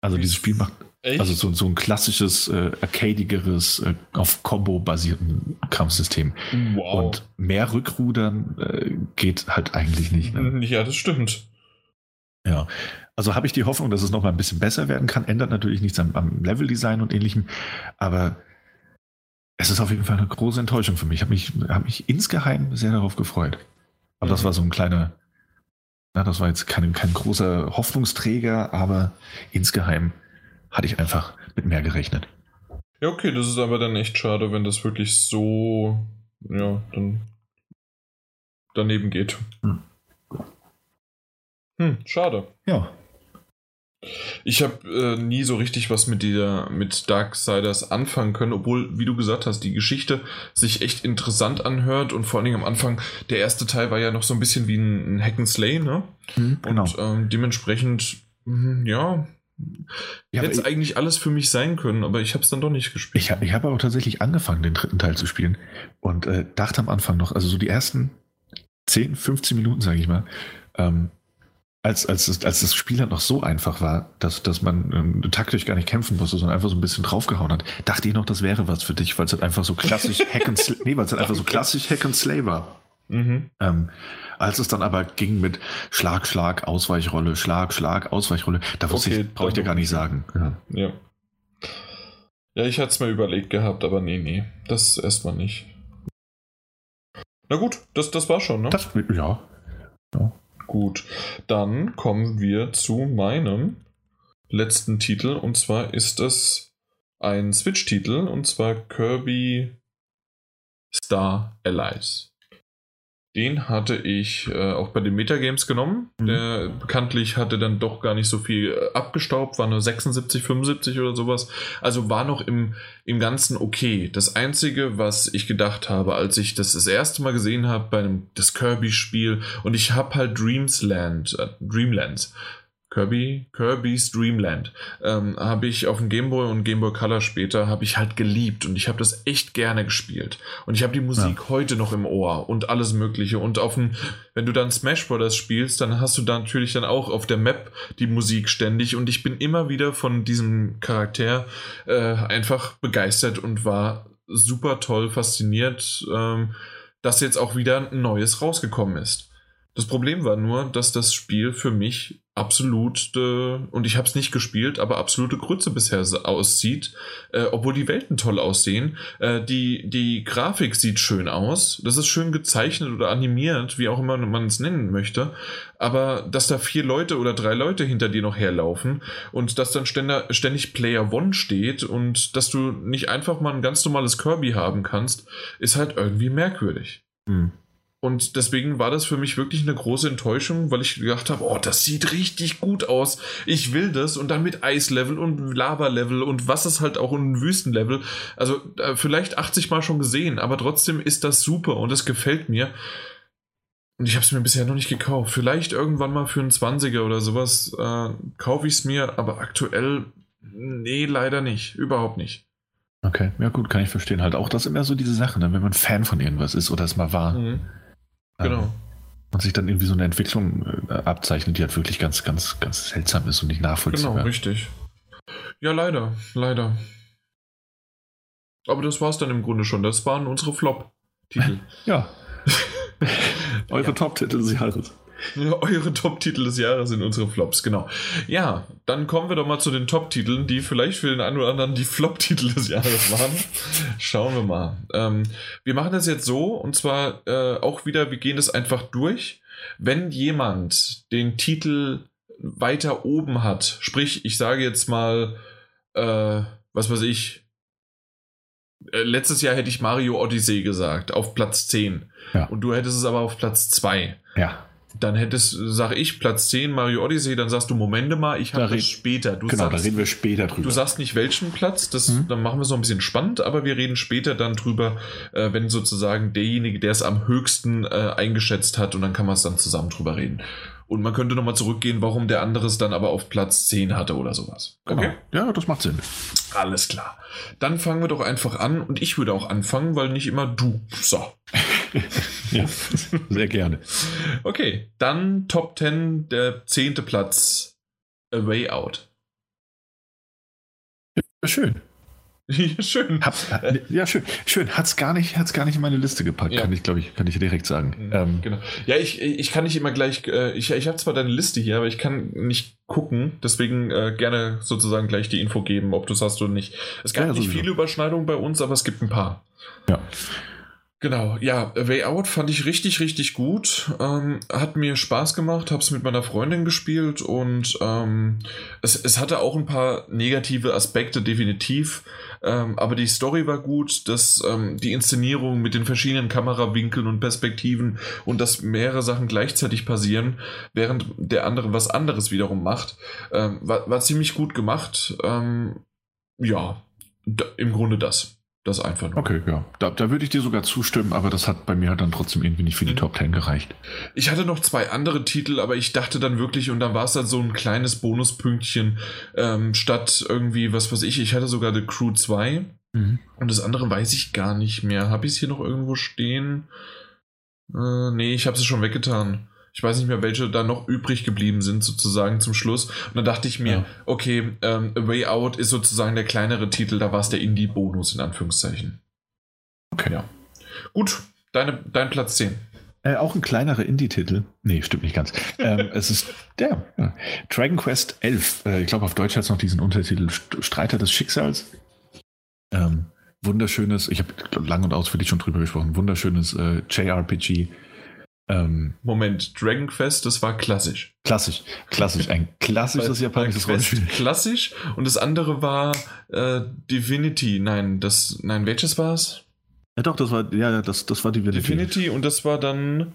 Also dieses Spiel macht Echt? also so, so ein klassisches, äh, arcadigeres, äh, auf Combo basierten Kampfsystem. Wow. Und mehr Rückrudern äh, geht halt eigentlich nicht. Ne? Ja, das stimmt. Ja, also habe ich die Hoffnung, dass es noch mal ein bisschen besser werden kann. Ändert natürlich nichts am, am Leveldesign und ähnlichem, aber es ist auf jeden Fall eine große Enttäuschung für mich. Ich habe mich, hab mich insgeheim sehr darauf gefreut. Aber mhm. das war so ein kleiner, na, das war jetzt kein, kein großer Hoffnungsträger, aber insgeheim hatte ich einfach mit mehr gerechnet. Ja, okay, das ist aber dann echt schade, wenn das wirklich so, ja, dann daneben geht. Hm. Hm, schade. Ja, ich habe äh, nie so richtig was mit dieser mit Darksiders anfangen können, obwohl, wie du gesagt hast, die Geschichte sich echt interessant anhört und vor allen Dingen am Anfang, der erste Teil war ja noch so ein bisschen wie ein, ein Hack and Slay, ne? Mhm, genau. Und ähm, dementsprechend, mh, ja, ja, hätte es eigentlich alles für mich sein können, aber ich habe es dann doch nicht gespielt. Ich, ich habe aber tatsächlich angefangen, den dritten Teil zu spielen und äh, dachte am Anfang noch, also so die ersten 10, 15 Minuten, sage ich mal, ähm, als, als, das, als das Spiel halt noch so einfach war, dass, dass man ähm, taktisch gar nicht kämpfen musste, sondern einfach so ein bisschen draufgehauen hat, dachte ich noch, das wäre was für dich, weil es halt einfach so klassisch Hack and Slay, nee, weil es halt einfach so klassisch Hack and Slay war. Mhm. Ähm, als es dann aber ging mit Schlag, Schlag, Ausweichrolle, Schlag, Schlag, Ausweichrolle, da wusste okay, ich, brauche ich dir gar nicht sagen. Ja. ja. Ja, ich hatte es mir überlegt gehabt, aber nee, nee, das erstmal nicht. Na gut, das, das war schon, ne? Das, ja. ja. Gut, dann kommen wir zu meinem letzten Titel und zwar ist es ein Switch-Titel und zwar Kirby Star Allies. Den hatte ich äh, auch bei den Metagames genommen. Mhm. Der bekanntlich hatte dann doch gar nicht so viel äh, abgestaubt, war nur 76, 75 oder sowas. Also war noch im, im Ganzen okay. Das Einzige, was ich gedacht habe, als ich das das erste Mal gesehen habe bei einem das Kirby-Spiel und ich habe halt Dreamsland, äh, Dreamlands Kirby, Kirby's Dreamland, ähm, habe ich auf dem Game Boy und Game Boy Color später, habe ich halt geliebt und ich habe das echt gerne gespielt. Und ich habe die Musik ja. heute noch im Ohr und alles mögliche. Und auf dem, wenn du dann Smash Brothers spielst, dann hast du da natürlich dann auch auf der Map die Musik ständig und ich bin immer wieder von diesem Charakter äh, einfach begeistert und war super toll fasziniert, ähm, dass jetzt auch wieder ein neues rausgekommen ist. Das Problem war nur, dass das Spiel für mich absolut, äh, und ich habe es nicht gespielt, aber absolute Grütze bisher aussieht, äh, obwohl die Welten toll aussehen. Äh, die, die Grafik sieht schön aus, das ist schön gezeichnet oder animiert, wie auch immer man es nennen möchte, aber dass da vier Leute oder drei Leute hinter dir noch herlaufen und dass dann ständig Player One steht und dass du nicht einfach mal ein ganz normales Kirby haben kannst, ist halt irgendwie merkwürdig. Hm. Und deswegen war das für mich wirklich eine große Enttäuschung, weil ich gedacht habe, oh, das sieht richtig gut aus. Ich will das und dann mit Eislevel und Lava-Level und was ist halt auch ein Wüstenlevel. Also äh, vielleicht 80 Mal schon gesehen, aber trotzdem ist das super und es gefällt mir. Und ich habe es mir bisher noch nicht gekauft. Vielleicht irgendwann mal für einen 20er oder sowas äh, kaufe ich es mir, aber aktuell, nee, leider nicht. Überhaupt nicht. Okay, ja gut, kann ich verstehen. Halt auch das immer so diese Sache, ne? wenn man Fan von irgendwas ist oder es mal war. Mhm Genau. Ähm, und sich dann irgendwie so eine Entwicklung äh, abzeichnet, die halt wirklich ganz, ganz, ganz seltsam ist und nicht nachvollziehbar. Genau, richtig. Ja, leider, leider. Aber das war es dann im Grunde schon. Das waren unsere Flop-Titel. ja. Eure ja. Top-Titel des Jahres. Eure Top-Titel des Jahres sind unsere Flops, genau. Ja, dann kommen wir doch mal zu den Top-Titeln, die vielleicht für den einen oder anderen die Flop-Titel des Jahres waren. Schauen wir mal. Ähm, wir machen das jetzt so, und zwar äh, auch wieder, wir gehen das einfach durch. Wenn jemand den Titel weiter oben hat, sprich, ich sage jetzt mal, äh, was weiß ich, äh, letztes Jahr hätte ich Mario Odyssey gesagt, auf Platz 10. Ja. Und du hättest es aber auf Platz 2. Ja dann hättest, sage ich, Platz 10 Mario Odyssey, dann sagst du, Momente mal, ich habe das später. Du genau, sagst, da reden wir später drüber. Du sagst nicht welchen Platz, das, mhm. dann machen wir es noch ein bisschen spannend, aber wir reden später dann drüber, äh, wenn sozusagen derjenige, der es am höchsten äh, eingeschätzt hat und dann kann man es dann zusammen drüber reden. Und man könnte nochmal zurückgehen, warum der andere es dann aber auf Platz 10 hatte oder sowas. Genau. Okay? Ja, das macht Sinn. Alles klar. Dann fangen wir doch einfach an und ich würde auch anfangen, weil nicht immer du. So. ja, sehr gerne. Okay, dann Top 10, der zehnte Platz. A Way Out. Ja, schön. Ja, schön. Hab, ja, schön. Schön. Hat's gar nicht, hat's gar nicht in meine Liste gepackt, ja. kann ich, glaube ich, kann ich direkt sagen. Mhm, ähm, genau. Ja, ich, ich kann nicht immer gleich, äh, ich, ich habe zwar deine Liste hier, aber ich kann nicht gucken, deswegen äh, gerne sozusagen gleich die Info geben, ob du es hast oder nicht. Es gab ja, nicht viele Überschneidungen bei uns, aber es gibt ein paar. Ja. Genau, ja, Way Out fand ich richtig, richtig gut. Ähm, hat mir Spaß gemacht, habe es mit meiner Freundin gespielt und ähm, es, es hatte auch ein paar negative Aspekte, definitiv. Ähm, aber die Story war gut, dass ähm, die Inszenierung mit den verschiedenen Kamerawinkeln und Perspektiven und dass mehrere Sachen gleichzeitig passieren, während der andere was anderes wiederum macht, ähm, war, war ziemlich gut gemacht. Ähm, ja, im Grunde das. Das einfach nur. Okay, ja. Da, da würde ich dir sogar zustimmen, aber das hat bei mir halt dann trotzdem irgendwie nicht für die mhm. Top 10 gereicht. Ich hatte noch zwei andere Titel, aber ich dachte dann wirklich, und dann war es dann so ein kleines Bonuspünktchen, ähm, statt irgendwie, was weiß ich, ich hatte sogar The Crew 2 mhm. und das andere weiß ich gar nicht mehr. Habe ich es hier noch irgendwo stehen? Äh, nee, ich habe es schon weggetan. Ich weiß nicht mehr, welche da noch übrig geblieben sind, sozusagen zum Schluss. Und dann dachte ich mir, ja. okay, ähm, A Way Out ist sozusagen der kleinere Titel, da war es der Indie-Bonus in Anführungszeichen. Okay. Ja. Gut, deine, dein Platz 10. Äh, auch ein kleinerer Indie-Titel. Nee, stimmt nicht ganz. ähm, es ist der ja. Dragon Quest 11. Äh, ich glaube, auf Deutsch hat es noch diesen Untertitel Streiter des Schicksals. Ähm, wunderschönes, ich habe lang und ausführlich schon drüber gesprochen, wunderschönes äh, JRPG. Ähm, Moment, Dragon Quest, das war klassisch. Klassisch, klassisch, ein klassisches japanisches Rollenspiel. Klassisch und das andere war äh, Divinity. Nein, das, nein, welches war es? Ja, doch, das war, ja, das, das war Divinity. Divinity und das war dann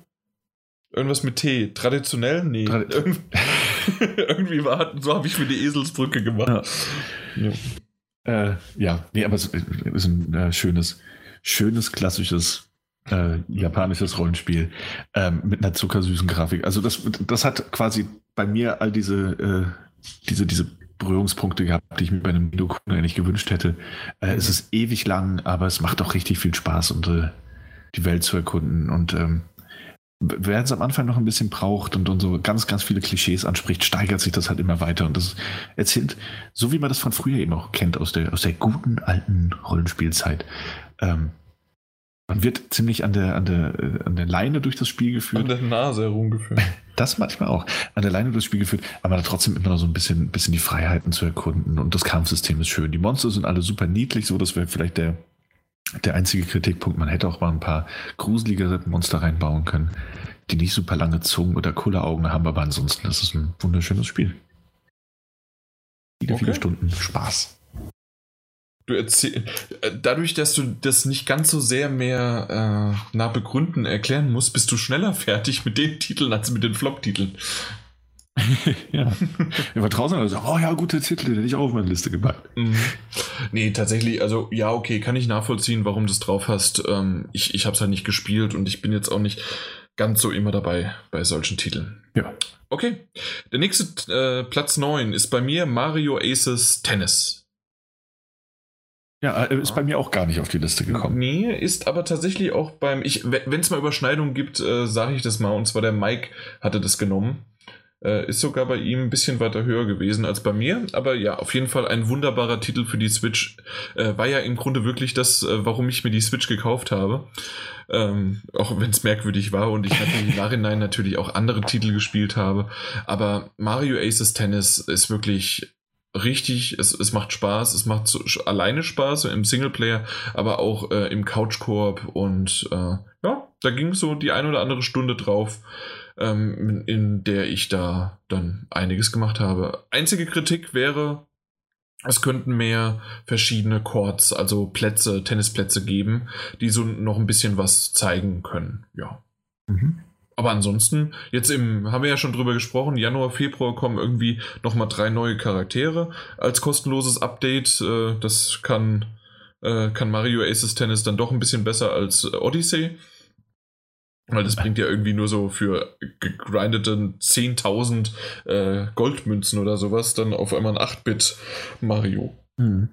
irgendwas mit T. Traditionell? Nee. Trad irgendwie war, so habe ich mir die Eselsbrücke gemacht. Ja, ja. Äh, ja. nee, aber es ist ein äh, schönes, schönes, klassisches äh, japanisches Rollenspiel ähm, mit einer zuckersüßen Grafik. Also das, das hat quasi bei mir all diese, äh, diese, diese Berührungspunkte gehabt, die ich mir bei einem Videokunden eigentlich gewünscht hätte. Äh, es ist ewig lang, aber es macht auch richtig viel Spaß, und, äh, die Welt zu erkunden. Und ähm, wer es am Anfang noch ein bisschen braucht und, und so ganz, ganz viele Klischees anspricht, steigert sich das halt immer weiter. Und das erzählt, so wie man das von früher eben auch kennt, aus der, aus der guten alten Rollenspielzeit. Ähm, man wird ziemlich an der, an, der, äh, an der Leine durch das Spiel geführt. An der Nase herumgeführt. Das manchmal auch. An der Leine durch das Spiel geführt, aber man hat trotzdem immer noch so ein bisschen, bisschen die Freiheiten zu erkunden und das Kampfsystem ist schön. Die Monster sind alle super niedlich, so das wäre vielleicht der, der einzige Kritikpunkt. Man hätte auch mal ein paar gruseligere Monster reinbauen können, die nicht super lange Zungen oder coole Augen haben, aber ansonsten ist es ein wunderschönes Spiel. Viele, okay. viele Stunden Spaß du erzähl, äh, dadurch, dass du das nicht ganz so sehr mehr äh, nach Begründen erklären musst, bist du schneller fertig mit den Titeln als mit den Flop-Titeln. ja. Wir war draußen und oh ja, gute Titel, den hätte ich auch auf meine Liste gepackt. Mhm. Nee, tatsächlich, also ja, okay, kann ich nachvollziehen, warum du es drauf hast. Ähm, ich ich habe es halt nicht gespielt und ich bin jetzt auch nicht ganz so immer dabei bei solchen Titeln. Ja. Okay. Der nächste äh, Platz 9 ist bei mir Mario Aces Tennis. Ja, äh, ist bei mir auch gar nicht auf die Liste gekommen. Nee, ist aber tatsächlich auch beim, ich, wenn es mal Überschneidungen gibt, äh, sage ich das mal. Und zwar der Mike hatte das genommen. Äh, ist sogar bei ihm ein bisschen weiter höher gewesen als bei mir. Aber ja, auf jeden Fall ein wunderbarer Titel für die Switch. Äh, war ja im Grunde wirklich das, äh, warum ich mir die Switch gekauft habe. Ähm, auch wenn es merkwürdig war und ich natürlich im Nachhinein natürlich auch andere Titel gespielt habe. Aber Mario Aces Tennis ist wirklich richtig, es, es macht Spaß, es macht so, alleine Spaß im Singleplayer, aber auch äh, im Couch-Koop und äh, ja, da ging so die ein oder andere Stunde drauf, ähm, in der ich da dann einiges gemacht habe. Einzige Kritik wäre, es könnten mehr verschiedene Courts, also Plätze, Tennisplätze geben, die so noch ein bisschen was zeigen können, ja. Mhm. Aber ansonsten, jetzt im, haben wir ja schon drüber gesprochen, Januar, Februar kommen irgendwie nochmal drei neue Charaktere als kostenloses Update. Äh, das kann, äh, kann Mario Aces Tennis dann doch ein bisschen besser als Odyssey. Weil das bringt ja irgendwie nur so für gegrindeten 10.000 äh, Goldmünzen oder sowas dann auf einmal ein 8-Bit Mario. Mhm.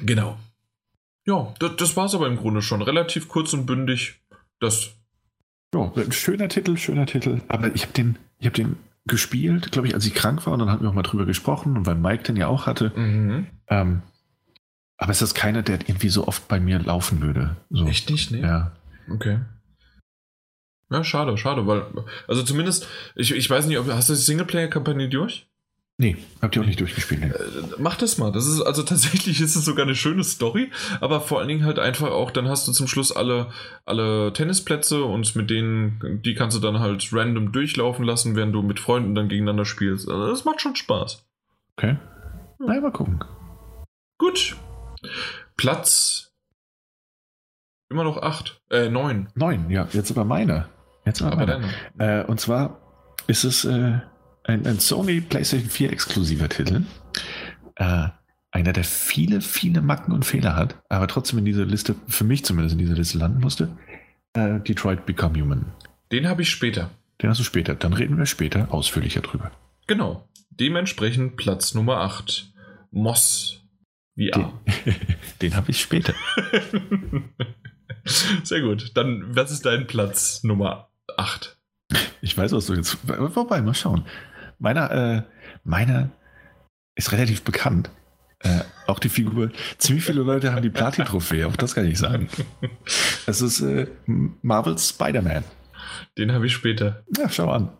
Genau. Ja, das, das war es aber im Grunde schon. Relativ kurz und bündig. Das ja, schöner Titel, schöner Titel. Aber ich habe den, ich habe den gespielt, glaube ich, als ich krank war und dann hatten wir auch mal drüber gesprochen und weil Mike den ja auch hatte. Mhm. Ähm, aber es ist keiner, der irgendwie so oft bei mir laufen würde. So. Echt nicht, ne? Ja. Okay. Ja, schade, schade, weil, also zumindest, ich, ich weiß nicht, ob, hast du die Singleplayer-Kampagne durch? Nee, habt ihr auch nicht durchgespielt. Ne? Mach das mal. Das ist also tatsächlich ist es sogar eine schöne Story, aber vor allen Dingen halt einfach auch, dann hast du zum Schluss alle, alle Tennisplätze und mit denen, die kannst du dann halt random durchlaufen lassen, während du mit Freunden dann gegeneinander spielst. Also das macht schon Spaß. Okay. Na, mal gucken. Gut. Platz immer noch acht, äh, neun. Neun, ja, jetzt aber meine. Jetzt aber, aber meine. Äh, und zwar ist es, äh, ein, ein Sony PlayStation 4 exklusiver Titel. Äh, einer, der viele, viele Macken und Fehler hat, aber trotzdem in dieser Liste, für mich zumindest in dieser Liste landen musste. Äh, Detroit Become Human. Den habe ich später. Den hast du später. Dann reden wir später ausführlicher drüber. Genau. Dementsprechend Platz Nummer 8. Moss VR. Den, den habe ich später. Sehr gut. Dann, was ist dein Platz Nummer 8? Ich weiß, was du jetzt. Wobei, mal schauen. Meiner, äh, meiner ist relativ bekannt. Äh, auch die Figur. Ziemlich viele Leute haben die Platin-Trophäe, auch das kann ich sagen. Es ist äh, Marvel's Spider-Man. Den habe ich später. Ja, schau an.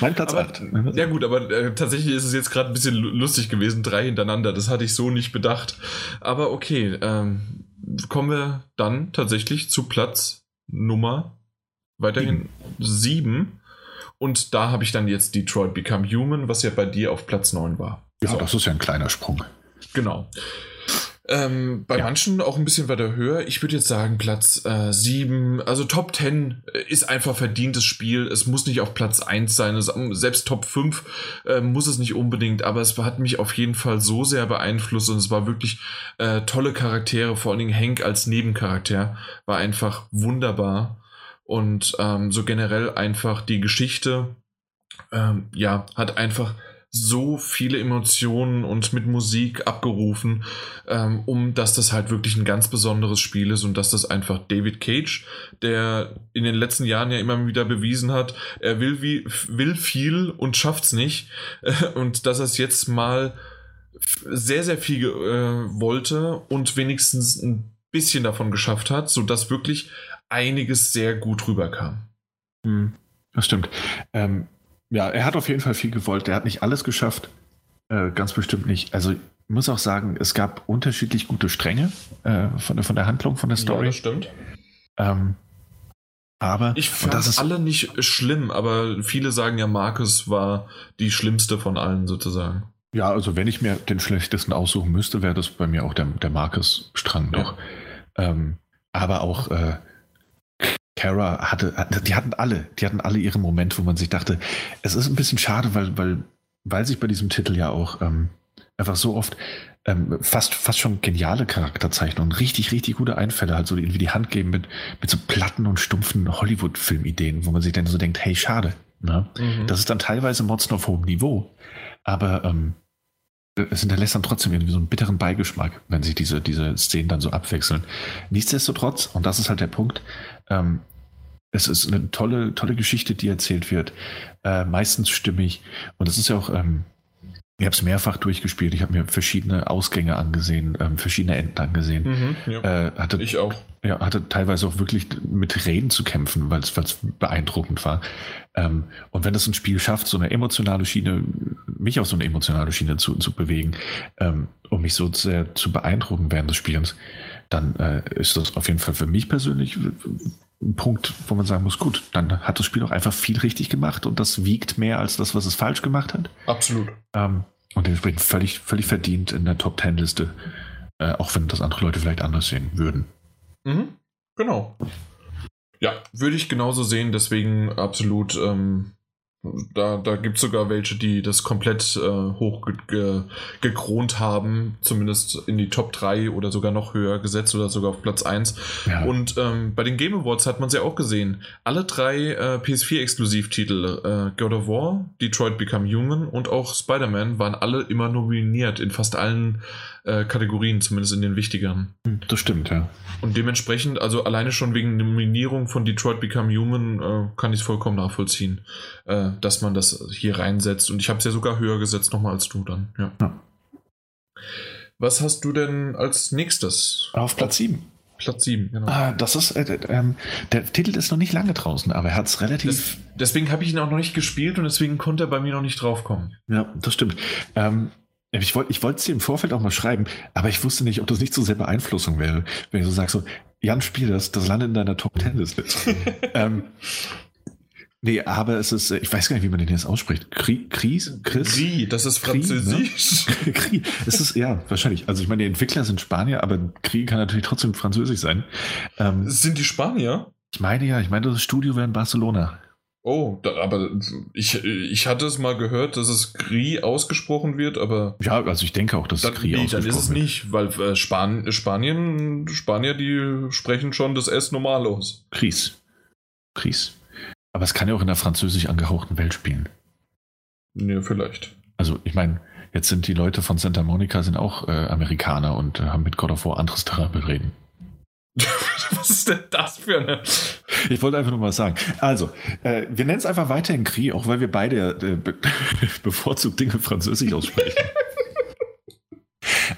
mein Platz 8. Ja, gut, aber äh, tatsächlich ist es jetzt gerade ein bisschen lustig gewesen, drei hintereinander. Das hatte ich so nicht bedacht. Aber okay, ähm, kommen wir dann tatsächlich zu Platz Nummer weiterhin sieben. Und da habe ich dann jetzt Detroit Become Human, was ja bei dir auf Platz 9 war. Ja, so. das ist ja ein kleiner Sprung. Genau. Ähm, bei ja. manchen auch ein bisschen weiter höher. Ich würde jetzt sagen Platz äh, 7. Also Top 10 äh, ist einfach verdientes Spiel. Es muss nicht auf Platz 1 sein. Es, selbst Top 5 äh, muss es nicht unbedingt, aber es hat mich auf jeden Fall so sehr beeinflusst und es war wirklich äh, tolle Charaktere. Vor allen Dingen Hank als Nebencharakter war einfach wunderbar. Und ähm, so generell einfach die Geschichte, ähm, ja, hat einfach so viele Emotionen und mit Musik abgerufen, ähm, um dass das halt wirklich ein ganz besonderes Spiel ist und dass das einfach David Cage, der in den letzten Jahren ja immer wieder bewiesen hat, er will wie will viel und schafft's nicht äh, und dass er es jetzt mal sehr sehr viel äh, wollte und wenigstens ein bisschen davon geschafft hat, so dass wirklich einiges sehr gut rüberkam. Hm, das stimmt. Ähm, ja, er hat auf jeden Fall viel gewollt. Er hat nicht alles geschafft. Äh, ganz bestimmt nicht. Also ich muss auch sagen, es gab unterschiedlich gute Stränge äh, von, der, von der Handlung, von der Story. Ja, das stimmt. Ähm, aber ich fand das ist alle nicht schlimm, aber viele sagen ja, Marcus war die schlimmste von allen sozusagen. Ja, also wenn ich mir den schlechtesten aussuchen müsste, wäre das bei mir auch der, der Marcus-Strang ja. noch. Ähm, aber auch äh, Kara hatte, die hatten alle, die hatten alle ihre Momente, wo man sich dachte, es ist ein bisschen schade, weil, weil, weil sich bei diesem Titel ja auch ähm, einfach so oft ähm, fast, fast schon geniale Charakterzeichnungen, richtig, richtig gute Einfälle halt so irgendwie die Hand geben mit, mit so platten und stumpfen Hollywood-Filmideen, wo man sich dann so denkt, hey, schade. Ne? Mhm. Das ist dann teilweise Motzen auf hohem Niveau, aber ähm, es hinterlässt dann trotzdem irgendwie so einen bitteren Beigeschmack, wenn sich diese, diese Szenen dann so abwechseln. Nichtsdestotrotz, und das ist halt der Punkt, ähm, es ist eine tolle, tolle Geschichte, die erzählt wird. Äh, meistens stimmig. Und es ist ja auch, ähm, ich habe es mehrfach durchgespielt. Ich habe mir verschiedene Ausgänge angesehen, ähm, verschiedene Enden angesehen. Mhm, ja. äh, hatte, ich auch. Ja, hatte teilweise auch wirklich mit Reden zu kämpfen, weil es beeindruckend war. Ähm, und wenn es ein Spiel schafft, so eine emotionale Schiene, mich auf so eine emotionale Schiene zu, zu bewegen, ähm, um mich so sehr zu beeindrucken während des Spielens, dann äh, ist das auf jeden Fall für mich persönlich ein Punkt, wo man sagen muss, gut, dann hat das Spiel auch einfach viel richtig gemacht und das wiegt mehr als das, was es falsch gemacht hat. Absolut. Ähm, und dementsprechend völlig, völlig verdient in der Top Ten Liste, äh, auch wenn das andere Leute vielleicht anders sehen würden. Mhm. Genau. Ja, würde ich genauso sehen, deswegen absolut ähm, da, da gibt es sogar welche, die das komplett äh, hoch ge gekront haben, zumindest in die Top 3 oder sogar noch höher gesetzt oder sogar auf Platz 1. Ja. Und ähm, bei den Game Awards hat man es ja auch gesehen. Alle drei äh, PS4-Exklusivtitel, äh, God of War, Detroit Become Human und auch Spider-Man, waren alle immer nominiert in fast allen äh, Kategorien, zumindest in den wichtigeren. Hm, das stimmt, ja. Und dementsprechend, also alleine schon wegen Nominierung von Detroit Become Human, äh, kann ich es vollkommen nachvollziehen, äh, dass man das hier reinsetzt. Und ich habe es ja sogar höher gesetzt nochmal als du dann. Ja. ja. Was hast du denn als nächstes? Auf Platz 7. Platz 7, genau. Ah, das ist, äh, äh, der Titel ist noch nicht lange draußen, aber er hat es relativ. Das, deswegen habe ich ihn auch noch nicht gespielt und deswegen konnte er bei mir noch nicht draufkommen. Ja, das stimmt. Ähm, ich wollte ich es dir im Vorfeld auch mal schreiben, aber ich wusste nicht, ob das nicht so sehr Beeinflussung wäre, wenn ich so sage, so, Jan, spiel das, das landet in deiner Top Ten Liste. ähm, nee, aber es ist, ich weiß gar nicht, wie man den jetzt ausspricht. Kri, Kries? Chris? Kri, das ist Französisch. Ne? Kri, es ist, ja, wahrscheinlich. Also ich meine, die Entwickler sind Spanier, aber Kri kann natürlich trotzdem Französisch sein. Ähm, sind die Spanier? Ich meine ja, ich meine, das Studio wäre in Barcelona. Oh, da, aber ich, ich hatte es mal gehört, dass es Gri ausgesprochen wird, aber. Ja, also ich denke auch, dass es Gri ausgesprochen wird. Dann ist es wird. nicht, weil äh, Span Spanien, Spanier, die sprechen schon das S normal aus. Gris. Gris. Aber es kann ja auch in der französisch angehauchten Welt spielen. Ja, vielleicht. Also, ich meine, jetzt sind die Leute von Santa Monica sind auch äh, Amerikaner und äh, haben mit God of War anderes Terrain bereden. Was ist denn das für eine? Ich wollte einfach nur mal sagen. Also, äh, wir nennen es einfach weiterhin Krieg, auch weil wir beide äh, be bevorzugt Dinge französisch aussprechen.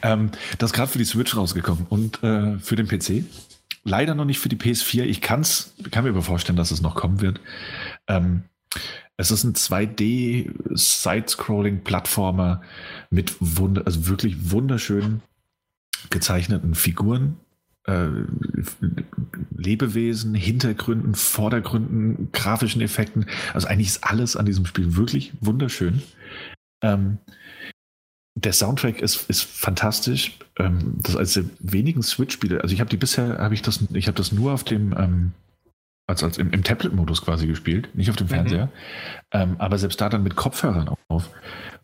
ähm, das ist gerade für die Switch rausgekommen und äh, für den PC. Leider noch nicht für die PS4. Ich kann's, kann mir aber vorstellen, dass es noch kommen wird. Ähm, es ist ein 2D-Side-Scrolling-Plattformer mit wunder also wirklich wunderschönen gezeichneten Figuren, äh, Lebewesen, Hintergründen, Vordergründen, grafischen Effekten. Also eigentlich ist alles an diesem Spiel wirklich wunderschön. Ähm, der Soundtrack ist, ist fantastisch. Ähm, das ist eines der wenigen Switch-Spiele. Also ich habe die bisher, habe ich das, ich habe das nur auf dem, ähm, als, als im, im Tablet-Modus quasi gespielt, nicht auf dem mhm. Fernseher. Ähm, aber selbst da dann mit Kopfhörern auf.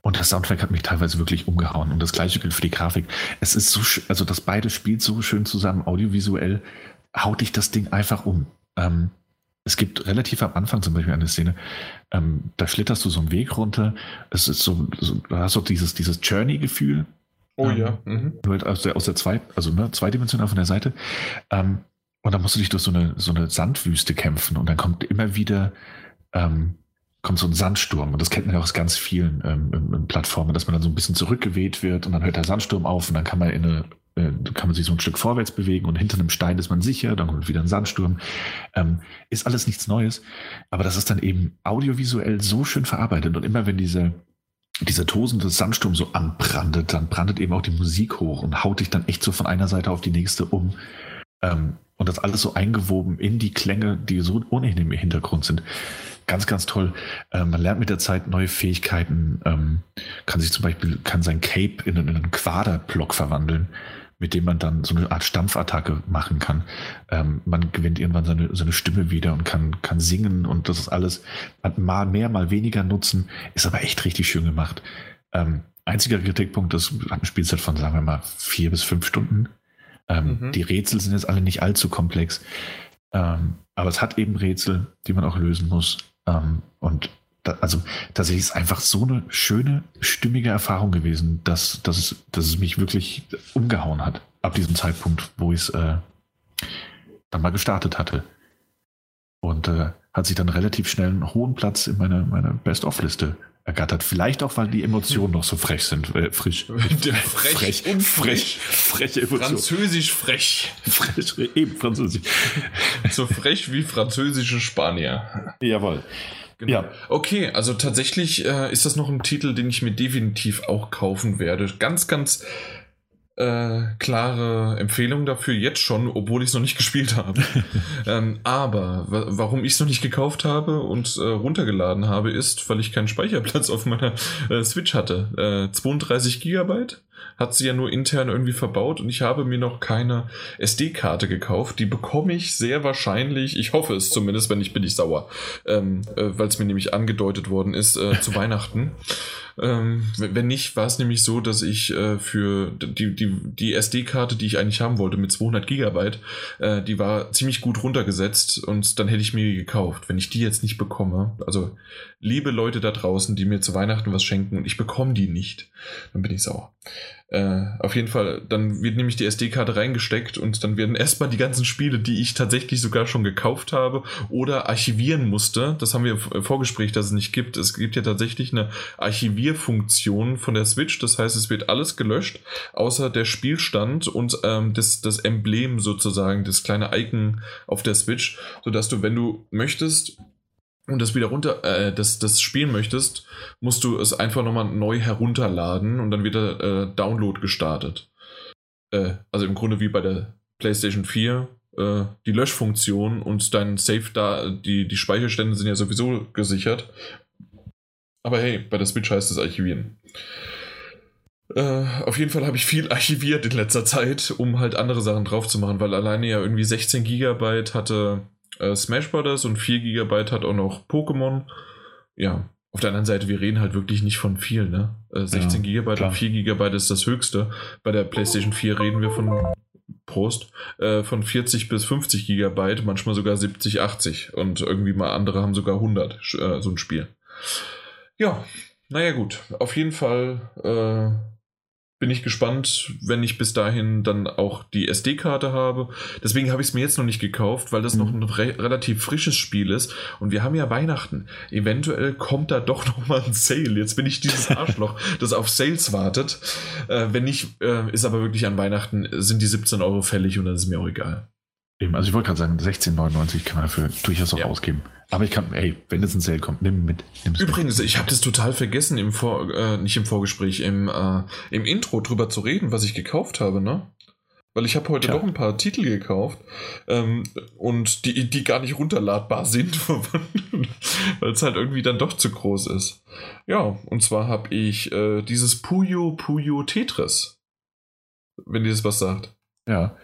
Und der Soundtrack hat mich teilweise wirklich umgehauen. Und das gleiche gilt für die Grafik. Es ist so, also das beide spielt so schön zusammen, audiovisuell haut dich das Ding einfach um. Ähm, es gibt relativ am Anfang zum Beispiel eine Szene, ähm, da schlitterst du so einen Weg runter. Es ist so, so du hast so dieses, dieses Journey-Gefühl. Oh ähm, ja. Mhm. Nur aus der, aus der zwei, also ne, zweidimensional von der Seite. Ähm, und dann musst du dich durch so eine, so eine Sandwüste kämpfen und dann kommt immer wieder ähm, kommt so ein Sandsturm. Und das kennt man ja aus ganz vielen ähm, Plattformen, dass man dann so ein bisschen zurückgeweht wird und dann hört der Sandsturm auf und dann kann man in eine äh, kann man sich so ein Stück vorwärts bewegen und hinter einem Stein ist man sicher, dann kommt wieder ein Sandsturm. Ähm, ist alles nichts Neues, aber das ist dann eben audiovisuell so schön verarbeitet und immer wenn diese, dieser tosende Sandsturm so anbrandet, dann brandet eben auch die Musik hoch und haut dich dann echt so von einer Seite auf die nächste um. Ähm, und das alles so eingewoben in die Klänge, die so ohnehin im Hintergrund sind. Ganz, ganz toll. Äh, man lernt mit der Zeit neue Fähigkeiten, ähm, kann sich zum Beispiel, kann sein Cape in, in einen Quaderblock verwandeln, mit dem man dann so eine Art Stampfattacke machen kann. Ähm, man gewinnt irgendwann seine, seine Stimme wieder und kann, kann singen und das ist alles, hat mal mehr, mal weniger Nutzen, ist aber echt richtig schön gemacht. Ähm, einziger Kritikpunkt ist eine Spielzeit von, sagen wir mal, vier bis fünf Stunden. Ähm, mhm. Die Rätsel sind jetzt alle nicht allzu komplex. Ähm, aber es hat eben Rätsel, die man auch lösen muss. Ähm, und da, also tatsächlich ist einfach so eine schöne, stimmige Erfahrung gewesen, dass, dass, es, dass es mich wirklich umgehauen hat. Ab diesem Zeitpunkt, wo ich es äh, dann mal gestartet hatte. Und äh, hat sich dann relativ schnell einen hohen Platz in meiner, meiner Best-of-Liste ergattert. Vielleicht auch, weil die Emotionen noch so frech sind. Äh, frisch. frech, frech, und frech. Freche Emotionen. Französisch frech. Frech, eben französisch. so frech wie französische Spanier. Jawohl. Genau. Ja. Okay, also tatsächlich äh, ist das noch ein Titel, den ich mir definitiv auch kaufen werde. Ganz, ganz äh, klare Empfehlung dafür jetzt schon, obwohl ich es noch nicht gespielt habe. ähm, aber warum ich es noch nicht gekauft habe und äh, runtergeladen habe, ist, weil ich keinen Speicherplatz auf meiner äh, Switch hatte. 32 äh, Gigabyte hat sie ja nur intern irgendwie verbaut und ich habe mir noch keine SD-Karte gekauft. Die bekomme ich sehr wahrscheinlich, ich hoffe es zumindest, wenn nicht, bin ich sauer, ähm, äh, weil es mir nämlich angedeutet worden ist, äh, zu Weihnachten. Ähm, wenn nicht, war es nämlich so, dass ich äh, für die, die, die SD-Karte, die ich eigentlich haben wollte, mit 200 Gigabyte, äh, die war ziemlich gut runtergesetzt und dann hätte ich mir die gekauft. Wenn ich die jetzt nicht bekomme, also liebe Leute da draußen, die mir zu Weihnachten was schenken und ich bekomme die nicht, dann bin ich sauer. Äh, auf jeden Fall, dann wird nämlich die SD-Karte reingesteckt und dann werden erstmal die ganzen Spiele, die ich tatsächlich sogar schon gekauft habe oder archivieren musste, das haben wir im Vorgespräch, dass es nicht gibt. Es gibt ja tatsächlich eine Archivierfunktion von der Switch, das heißt, es wird alles gelöscht, außer der Spielstand und ähm, das, das Emblem sozusagen, das kleine Icon auf der Switch, sodass du, wenn du möchtest, und das wieder runter, äh, das, das spielen möchtest, musst du es einfach nochmal neu herunterladen und dann wird der äh, Download gestartet. Äh, also im Grunde wie bei der PlayStation 4, äh, die Löschfunktion und dein Safe da, die, die Speicherstände sind ja sowieso gesichert. Aber hey, bei der Switch heißt es archivieren. Äh, auf jeden Fall habe ich viel archiviert in letzter Zeit, um halt andere Sachen drauf zu machen, weil alleine ja irgendwie 16 Gigabyte hatte äh, Smash Brothers und 4 GB hat auch noch Pokémon. Ja, auf der anderen Seite, wir reden halt wirklich nicht von viel, ne? Äh, 16 ja, GB und 4 GB ist das höchste. Bei der PlayStation 4 reden wir von Prost, äh, von 40 bis 50 GB, manchmal sogar 70, 80 und irgendwie mal andere haben sogar 100, äh, so ein Spiel. Ja, naja gut, auf jeden Fall äh, bin ich gespannt, wenn ich bis dahin dann auch die SD-Karte habe. Deswegen habe ich es mir jetzt noch nicht gekauft, weil das mhm. noch ein re relativ frisches Spiel ist. Und wir haben ja Weihnachten. Eventuell kommt da doch noch mal ein Sale. Jetzt bin ich dieses Arschloch, das auf Sales wartet. Äh, wenn nicht, äh, ist aber wirklich an Weihnachten, sind die 17 Euro fällig und dann ist mir auch egal. Eben, also ich wollte gerade sagen, 16,99 kann man dafür durchaus auch ja. ausgeben. Aber ich kann, ey, wenn es ein Sale kommt, nimm mit. Übrigens, mit. ich habe das total vergessen, im Vor, äh, nicht im Vorgespräch, im, äh, im Intro drüber zu reden, was ich gekauft habe, ne? Weil ich habe heute Tja. noch ein paar Titel gekauft ähm, und die, die gar nicht runterladbar sind, weil es halt irgendwie dann doch zu groß ist. Ja, und zwar habe ich äh, dieses Puyo Puyo Tetris. Wenn dir das was sagt. Ja,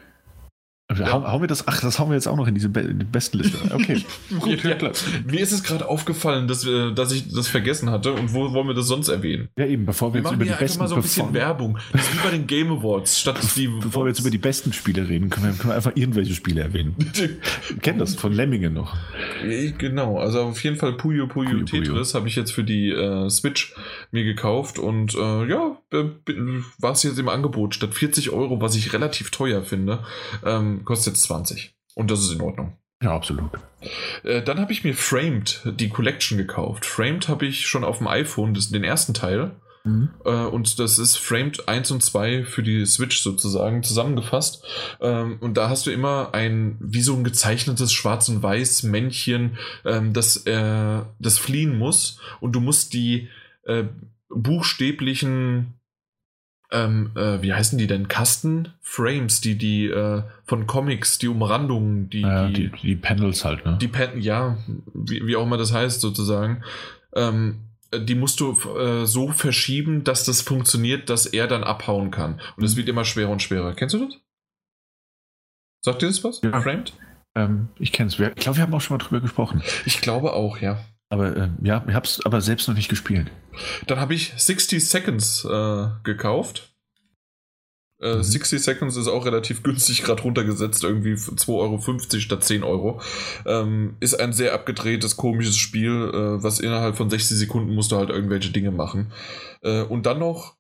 ja. Hauen, wir das, ach, das hauen wir jetzt auch noch in diese Be in die Bestenliste. Okay, gut, ja, klar. Mir ist es gerade aufgefallen, dass, wir, dass ich das vergessen hatte und wo wollen wir das sonst erwähnen? Ja, eben, bevor wir, wir jetzt über die besten mal so ein bisschen Werbung. Das ist wie bei den Game Awards. Statt die bevor wir jetzt über die besten Spiele reden, können wir, können wir einfach irgendwelche Spiele erwähnen. Kennen das von Lemmingen noch. Genau, also auf jeden Fall Puyo Puyo, Puyo Tetris habe ich jetzt für die äh, Switch mir gekauft und äh, ja, war es jetzt im Angebot statt 40 Euro, was ich relativ teuer finde. Ähm, kostet jetzt 20. Und das ist in Ordnung. Ja, absolut. Äh, dann habe ich mir Framed, die Collection gekauft. Framed habe ich schon auf dem iPhone, das, den ersten Teil. Mhm. Äh, und das ist Framed 1 und 2 für die Switch sozusagen zusammengefasst. Ähm, und da hast du immer ein, wie so ein gezeichnetes Schwarz- und Weiß Männchen, ähm, das, äh, das fliehen muss. Und du musst die buchstäblichen ähm, äh, wie heißen die denn? Kasten-Frames, die, die äh, von Comics, die Umrandungen, die, ja, die, die, die, Panels halt, ne? Die Pan ja, wie, wie auch immer das heißt, sozusagen. Ähm, die musst du äh, so verschieben, dass das funktioniert, dass er dann abhauen kann. Und es mhm. wird immer schwerer und schwerer. Kennst du das? Sagt dir das was? Ja. Framed? Ähm, ich kenne es. Ich glaube, wir haben auch schon mal drüber gesprochen. Ich glaube auch, ja. Aber äh, ja, ich habe es aber selbst noch nicht gespielt. Dann habe ich 60 Seconds äh, gekauft. Äh, mhm. 60 Seconds ist auch relativ günstig gerade runtergesetzt, irgendwie 2,50 Euro statt 10 Euro. Ähm, ist ein sehr abgedrehtes, komisches Spiel, äh, was innerhalb von 60 Sekunden musst du halt irgendwelche Dinge machen. Äh, und dann noch,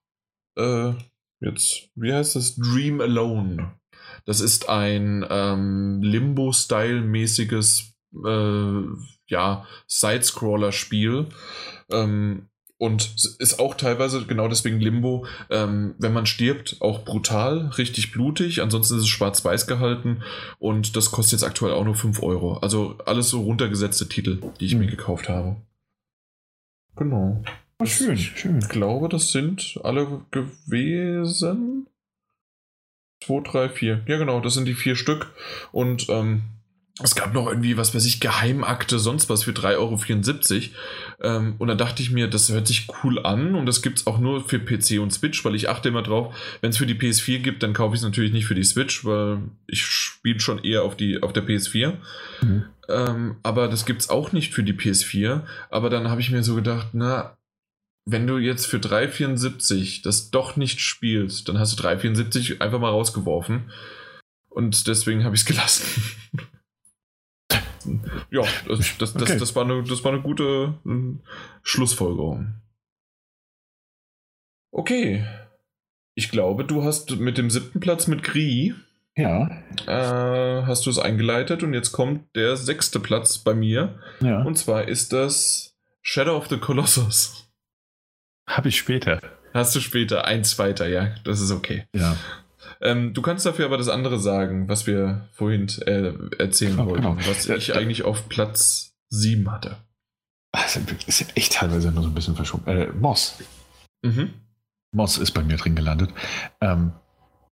äh, jetzt, wie heißt das? Dream Alone. Das ist ein ähm, Limbo-Style-mäßiges äh, ja, Sidescroller-Spiel. Ähm, und ist auch teilweise genau deswegen Limbo, ähm, wenn man stirbt, auch brutal, richtig blutig. Ansonsten ist es schwarz-weiß gehalten und das kostet jetzt aktuell auch nur 5 Euro. Also alles so runtergesetzte Titel, die ich mhm. mir gekauft habe. Genau. Oh, schön, schön. Ich glaube, das sind alle gewesen. 2, 3, 4. Ja, genau, das sind die vier Stück. Und ähm, es gab noch irgendwie, was weiß ich, Geheimakte, sonst was für 3,74 Euro. Ähm, und dann dachte ich mir, das hört sich cool an und das gibt es auch nur für PC und Switch, weil ich achte immer drauf, wenn es für die PS4 gibt, dann kaufe ich es natürlich nicht für die Switch, weil ich spiele schon eher auf, die, auf der PS4. Mhm. Ähm, aber das gibt es auch nicht für die PS4. Aber dann habe ich mir so gedacht, na, wenn du jetzt für 3,74 das doch nicht spielst, dann hast du 3,74 einfach mal rausgeworfen. Und deswegen habe ich es gelassen. ja, das, das, okay. das, war eine, das war eine gute äh, Schlussfolgerung. Okay. Ich glaube, du hast mit dem siebten Platz mit Gri. Ja. Äh, hast du es eingeleitet und jetzt kommt der sechste Platz bei mir. Ja. Und zwar ist das Shadow of the Colossus. Habe ich später. Hast du später, eins weiter, ja, das ist okay. Ja. Ähm, du kannst dafür aber das andere sagen, was wir vorhin äh, erzählen genau, wollten, genau. was ich ja, eigentlich auf Platz 7 hatte. Das ist echt teilweise nur so ein bisschen verschoben. Äh, Moss. Mhm. Moss ist bei mir drin gelandet. Ähm,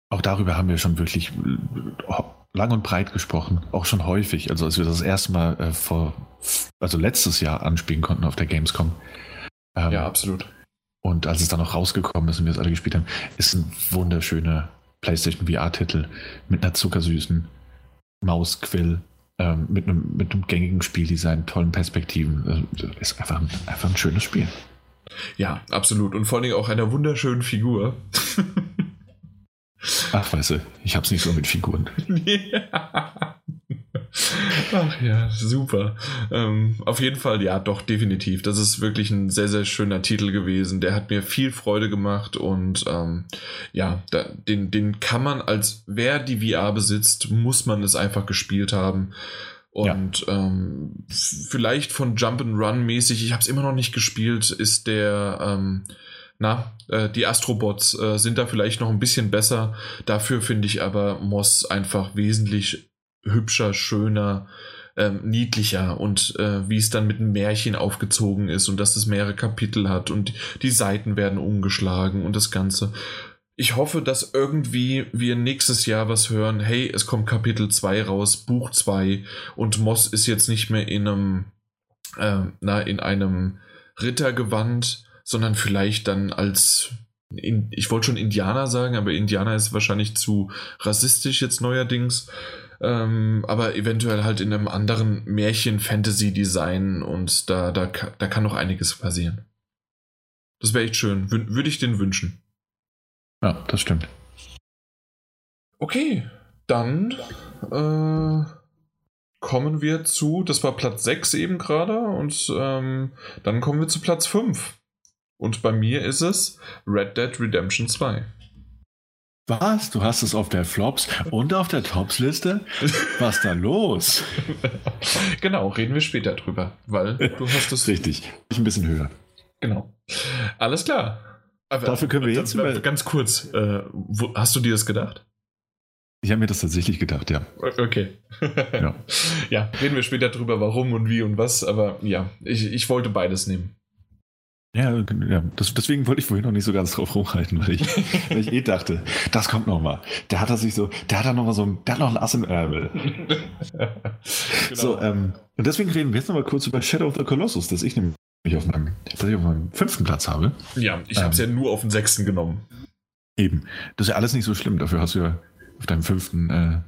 auch darüber haben wir schon wirklich äh, lang und breit gesprochen, auch schon häufig. Also als wir das erste Mal äh, vor, also letztes Jahr anspielen konnten auf der Gamescom. Ähm, ja, absolut. Und als es dann auch rausgekommen ist und wir es alle gespielt haben, ist ein wunderschöner PlayStation VR-Titel mit einer zuckersüßen Mausquill, ähm, mit, einem, mit einem gängigen Spieldesign, tollen Perspektiven. Also, ist einfach ein, einfach ein schönes Spiel. Ja, absolut. Und vor allem auch einer wunderschönen Figur. Ach, weißt du, ich hab's nicht so mit Figuren. Ach ja, super. Ähm, auf jeden Fall, ja, doch, definitiv. Das ist wirklich ein sehr, sehr schöner Titel gewesen. Der hat mir viel Freude gemacht und ähm, ja, da, den, den kann man als, wer die VR besitzt, muss man es einfach gespielt haben. Und ja. ähm, vielleicht von Jump'n'Run mäßig, ich habe es immer noch nicht gespielt, ist der, ähm, na, äh, die Astrobots äh, sind da vielleicht noch ein bisschen besser. Dafür finde ich aber Moss einfach wesentlich hübscher, schöner, ähm, niedlicher und äh, wie es dann mit einem Märchen aufgezogen ist und dass es mehrere Kapitel hat und die Seiten werden umgeschlagen und das Ganze. Ich hoffe, dass irgendwie wir nächstes Jahr was hören. Hey, es kommt Kapitel 2 raus, Buch 2 und Moss ist jetzt nicht mehr in einem, äh, na, in einem Rittergewand, sondern vielleicht dann als in, ich wollte schon Indianer sagen, aber Indianer ist wahrscheinlich zu rassistisch jetzt neuerdings. Ähm, aber eventuell halt in einem anderen Märchen-Fantasy-Design und da, da, da kann noch einiges passieren. Das wäre echt schön. Wür würde ich den wünschen. Ja, das stimmt. Okay, dann äh, kommen wir zu, das war Platz 6 eben gerade, und ähm, dann kommen wir zu Platz 5. Und bei mir ist es Red Dead Redemption 2. Was? Du hast es auf der Flops und auf der Tops-Liste? Was da los? genau, reden wir später drüber, weil du hast es. Richtig, ich ein bisschen höher. Genau. Alles klar. Aber Dafür können wir jetzt über. Ganz kurz, äh, wo, hast du dir das gedacht? Ich habe mir das tatsächlich gedacht, ja. Okay. ja. ja, reden wir später drüber, warum und wie und was, aber ja, ich, ich wollte beides nehmen. Ja, ja das, deswegen wollte ich vorhin noch nicht so ganz drauf rumhalten, weil ich, weil ich eh dachte, das kommt noch mal. Der hat er sich so, der hat da noch mal so, der hat noch ein Ass im Ärmel. genau. So, ähm, und deswegen reden wir jetzt noch mal kurz über Shadow of the Colossus, das ich nämlich auf meinem, das ich auf meinem fünften Platz habe. Ja, ich habe es ähm, ja nur auf den sechsten genommen. Eben, das ist ja alles nicht so schlimm. Dafür hast du ja auf deinem fünften äh,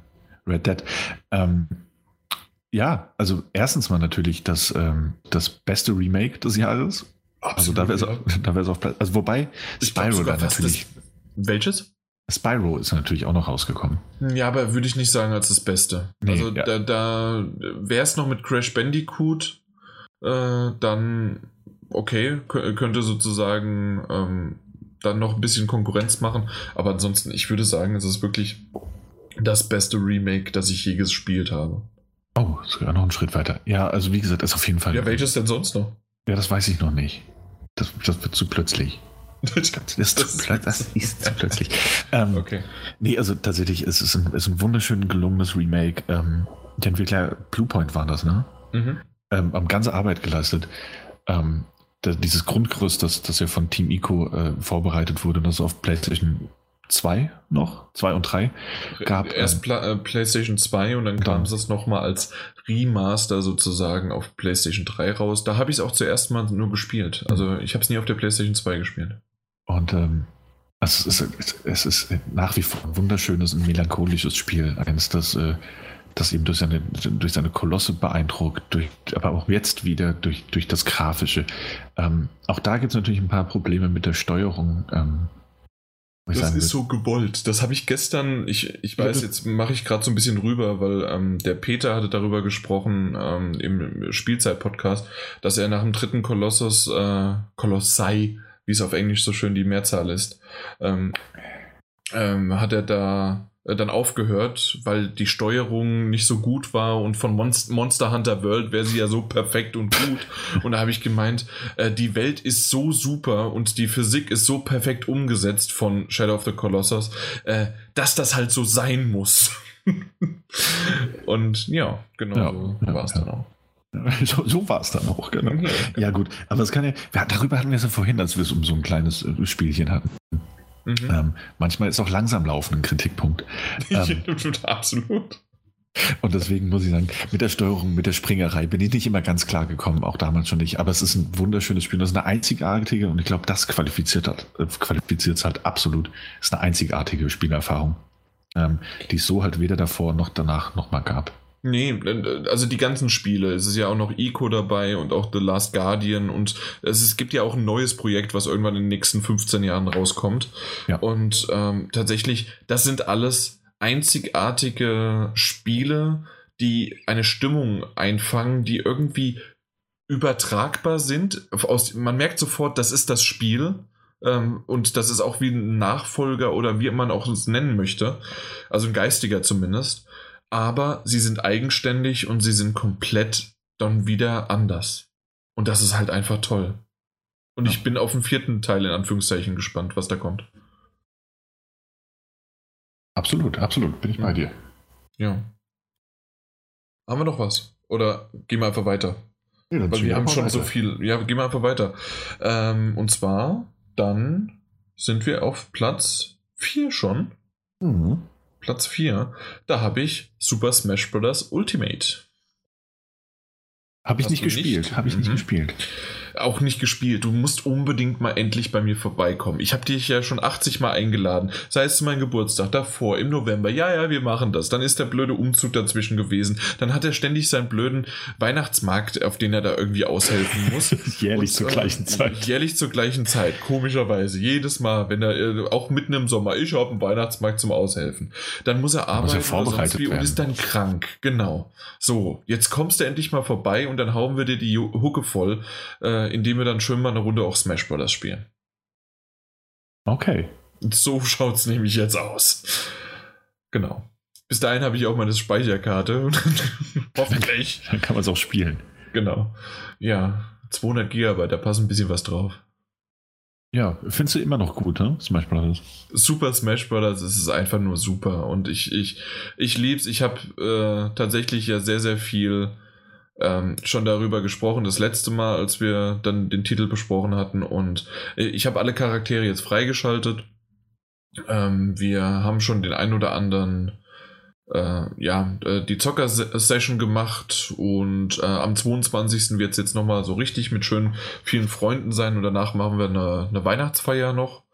Red Dead. Ähm, ja, also erstens mal natürlich das, ähm, das beste Remake des Jahres Absolut, also da wäre es auf, auf Platz. Also wobei Spyro da natürlich. Das, welches? Spyro ist natürlich auch noch rausgekommen. Ja, aber würde ich nicht sagen als das Beste. Nee, also ja. da, da wäre es noch mit Crash Bandicoot, äh, dann okay, könnte sozusagen ähm, dann noch ein bisschen Konkurrenz machen. Aber ansonsten, ich würde sagen, es ist wirklich das beste Remake, das ich je gespielt habe. Oh, sogar noch einen Schritt weiter. Ja, also wie gesagt, ist auf jeden Fall. Ja, welches denn sonst noch? Ja, das weiß ich noch nicht. Das, das wird zu plötzlich. Das, ist, zu, plö das ist zu plötzlich. Ähm, okay. Nee, also tatsächlich, es ist ein, es ist ein wunderschön gelungenes Remake. Ähm, die Entwickler Bluepoint waren das, ne? Mhm. Ähm, haben ganze Arbeit geleistet. Ähm, dieses Grundgerüst, das, das ja von Team Ico äh, vorbereitet wurde, das auf PlayStation 2 noch, 2 und 3 gab. Erst ähm, Pla äh, PlayStation 2 und dann kam es nochmal als Remaster sozusagen auf PlayStation 3 raus. Da habe ich es auch zuerst mal nur gespielt. Also ich habe es nie auf der PlayStation 2 gespielt. Und ähm, also es, ist, es ist nach wie vor ein wunderschönes und melancholisches Spiel. Eins, das, äh, das eben durch seine, durch seine Kolosse beeindruckt, durch, aber auch jetzt wieder durch, durch das Grafische. Ähm, auch da gibt es natürlich ein paar Probleme mit der Steuerung. Ähm, das ist so gewollt. Das habe ich gestern, ich, ich weiß, jetzt mache ich gerade so ein bisschen rüber, weil ähm, der Peter hatte darüber gesprochen ähm, im Spielzeit-Podcast, dass er nach dem dritten Kolossus, äh, Kolossai, wie es auf Englisch so schön die Mehrzahl ist, ähm, ähm, hat er da dann aufgehört, weil die Steuerung nicht so gut war und von Monster Hunter World wäre sie ja so perfekt und gut. Und da habe ich gemeint, äh, die Welt ist so super und die Physik ist so perfekt umgesetzt von Shadow of the Colossus, äh, dass das halt so sein muss. und ja, genau ja, so ja, war es ja. dann auch. So, so war es dann auch, genau. Ja, gut. Aber es kann ja, darüber hatten wir es ja vorhin, als wir es um so ein kleines äh, Spielchen hatten. Mhm. Ähm, manchmal ist auch langsam laufen ein Kritikpunkt. Ähm, Absolut. Und deswegen muss ich sagen, mit der Steuerung, mit der Springerei bin ich nicht immer ganz klar gekommen, auch damals schon nicht. Aber es ist ein wunderschönes Spiel. Das ist eine einzigartige, und ich glaube, das qualifiziert hat, äh, qualifiziert es halt absolut. Das ist eine einzigartige Spielerfahrung, ähm, die es so halt weder davor noch danach nochmal gab. Nee, also die ganzen Spiele. Es ist ja auch noch Eco dabei und auch The Last Guardian und es, es gibt ja auch ein neues Projekt, was irgendwann in den nächsten 15 Jahren rauskommt. Ja. Und ähm, tatsächlich, das sind alles einzigartige Spiele, die eine Stimmung einfangen, die irgendwie übertragbar sind. Aus, man merkt sofort, das ist das Spiel. Ähm, und das ist auch wie ein Nachfolger oder wie man auch es nennen möchte. Also ein geistiger zumindest. Aber sie sind eigenständig und sie sind komplett dann wieder anders. Und das ist halt einfach toll. Und ja. ich bin auf den vierten Teil in Anführungszeichen gespannt, was da kommt. Absolut, absolut, bin ich bei dir. Ja. Haben wir noch was? Oder gehen wir einfach weiter? Ja, Weil wir haben schon weiter. so viel. Ja, gehen wir einfach weiter. Ähm, und zwar, dann sind wir auf Platz 4 schon. Mhm. Platz 4. Da habe ich Super Smash Bros. Ultimate. Habe ich, nicht gespielt. Habe ich mhm. nicht gespielt auch nicht gespielt. Du musst unbedingt mal endlich bei mir vorbeikommen. Ich habe dich ja schon 80 Mal eingeladen. Sei es zu meinem Geburtstag, davor, im November. Ja, ja, wir machen das. Dann ist der blöde Umzug dazwischen gewesen. Dann hat er ständig seinen blöden Weihnachtsmarkt, auf den er da irgendwie aushelfen muss. jährlich Und, zur gleichen äh, Zeit. Jährlich zur gleichen Zeit, komischerweise. Jedes Mal, wenn er, äh, auch mitten im Sommer, ich habe einen Weihnachtsmarkt zum Aushelfen. Dann muss er arbeiten muss er vorbereitet wie, und ist dann krank. Genau. So, jetzt kommst du endlich mal vorbei und dann hauen wir dir die Hucke voll. Äh, indem wir dann schön mal eine Runde auch Smash Bros. spielen. Okay. So schaut es nämlich jetzt aus. Genau. Bis dahin habe ich auch meine Speicherkarte. Hoffentlich. Dann kann man es auch spielen. Genau. Ja, 200 Gigabyte, da passt ein bisschen was drauf. Ja, findest du immer noch gut, ne? Smash Brothers. Super Smash Brothers, es ist einfach nur super. Und ich, ich, ich lieb's. Ich habe äh, tatsächlich ja sehr, sehr viel ähm, schon darüber gesprochen, das letzte Mal, als wir dann den Titel besprochen hatten. Und ich habe alle Charaktere jetzt freigeschaltet. Ähm, wir haben schon den ein oder anderen, äh, ja, äh, die Zocker-Session gemacht und äh, am 22. wird es jetzt nochmal so richtig mit schön vielen Freunden sein und danach machen wir eine, eine Weihnachtsfeier noch.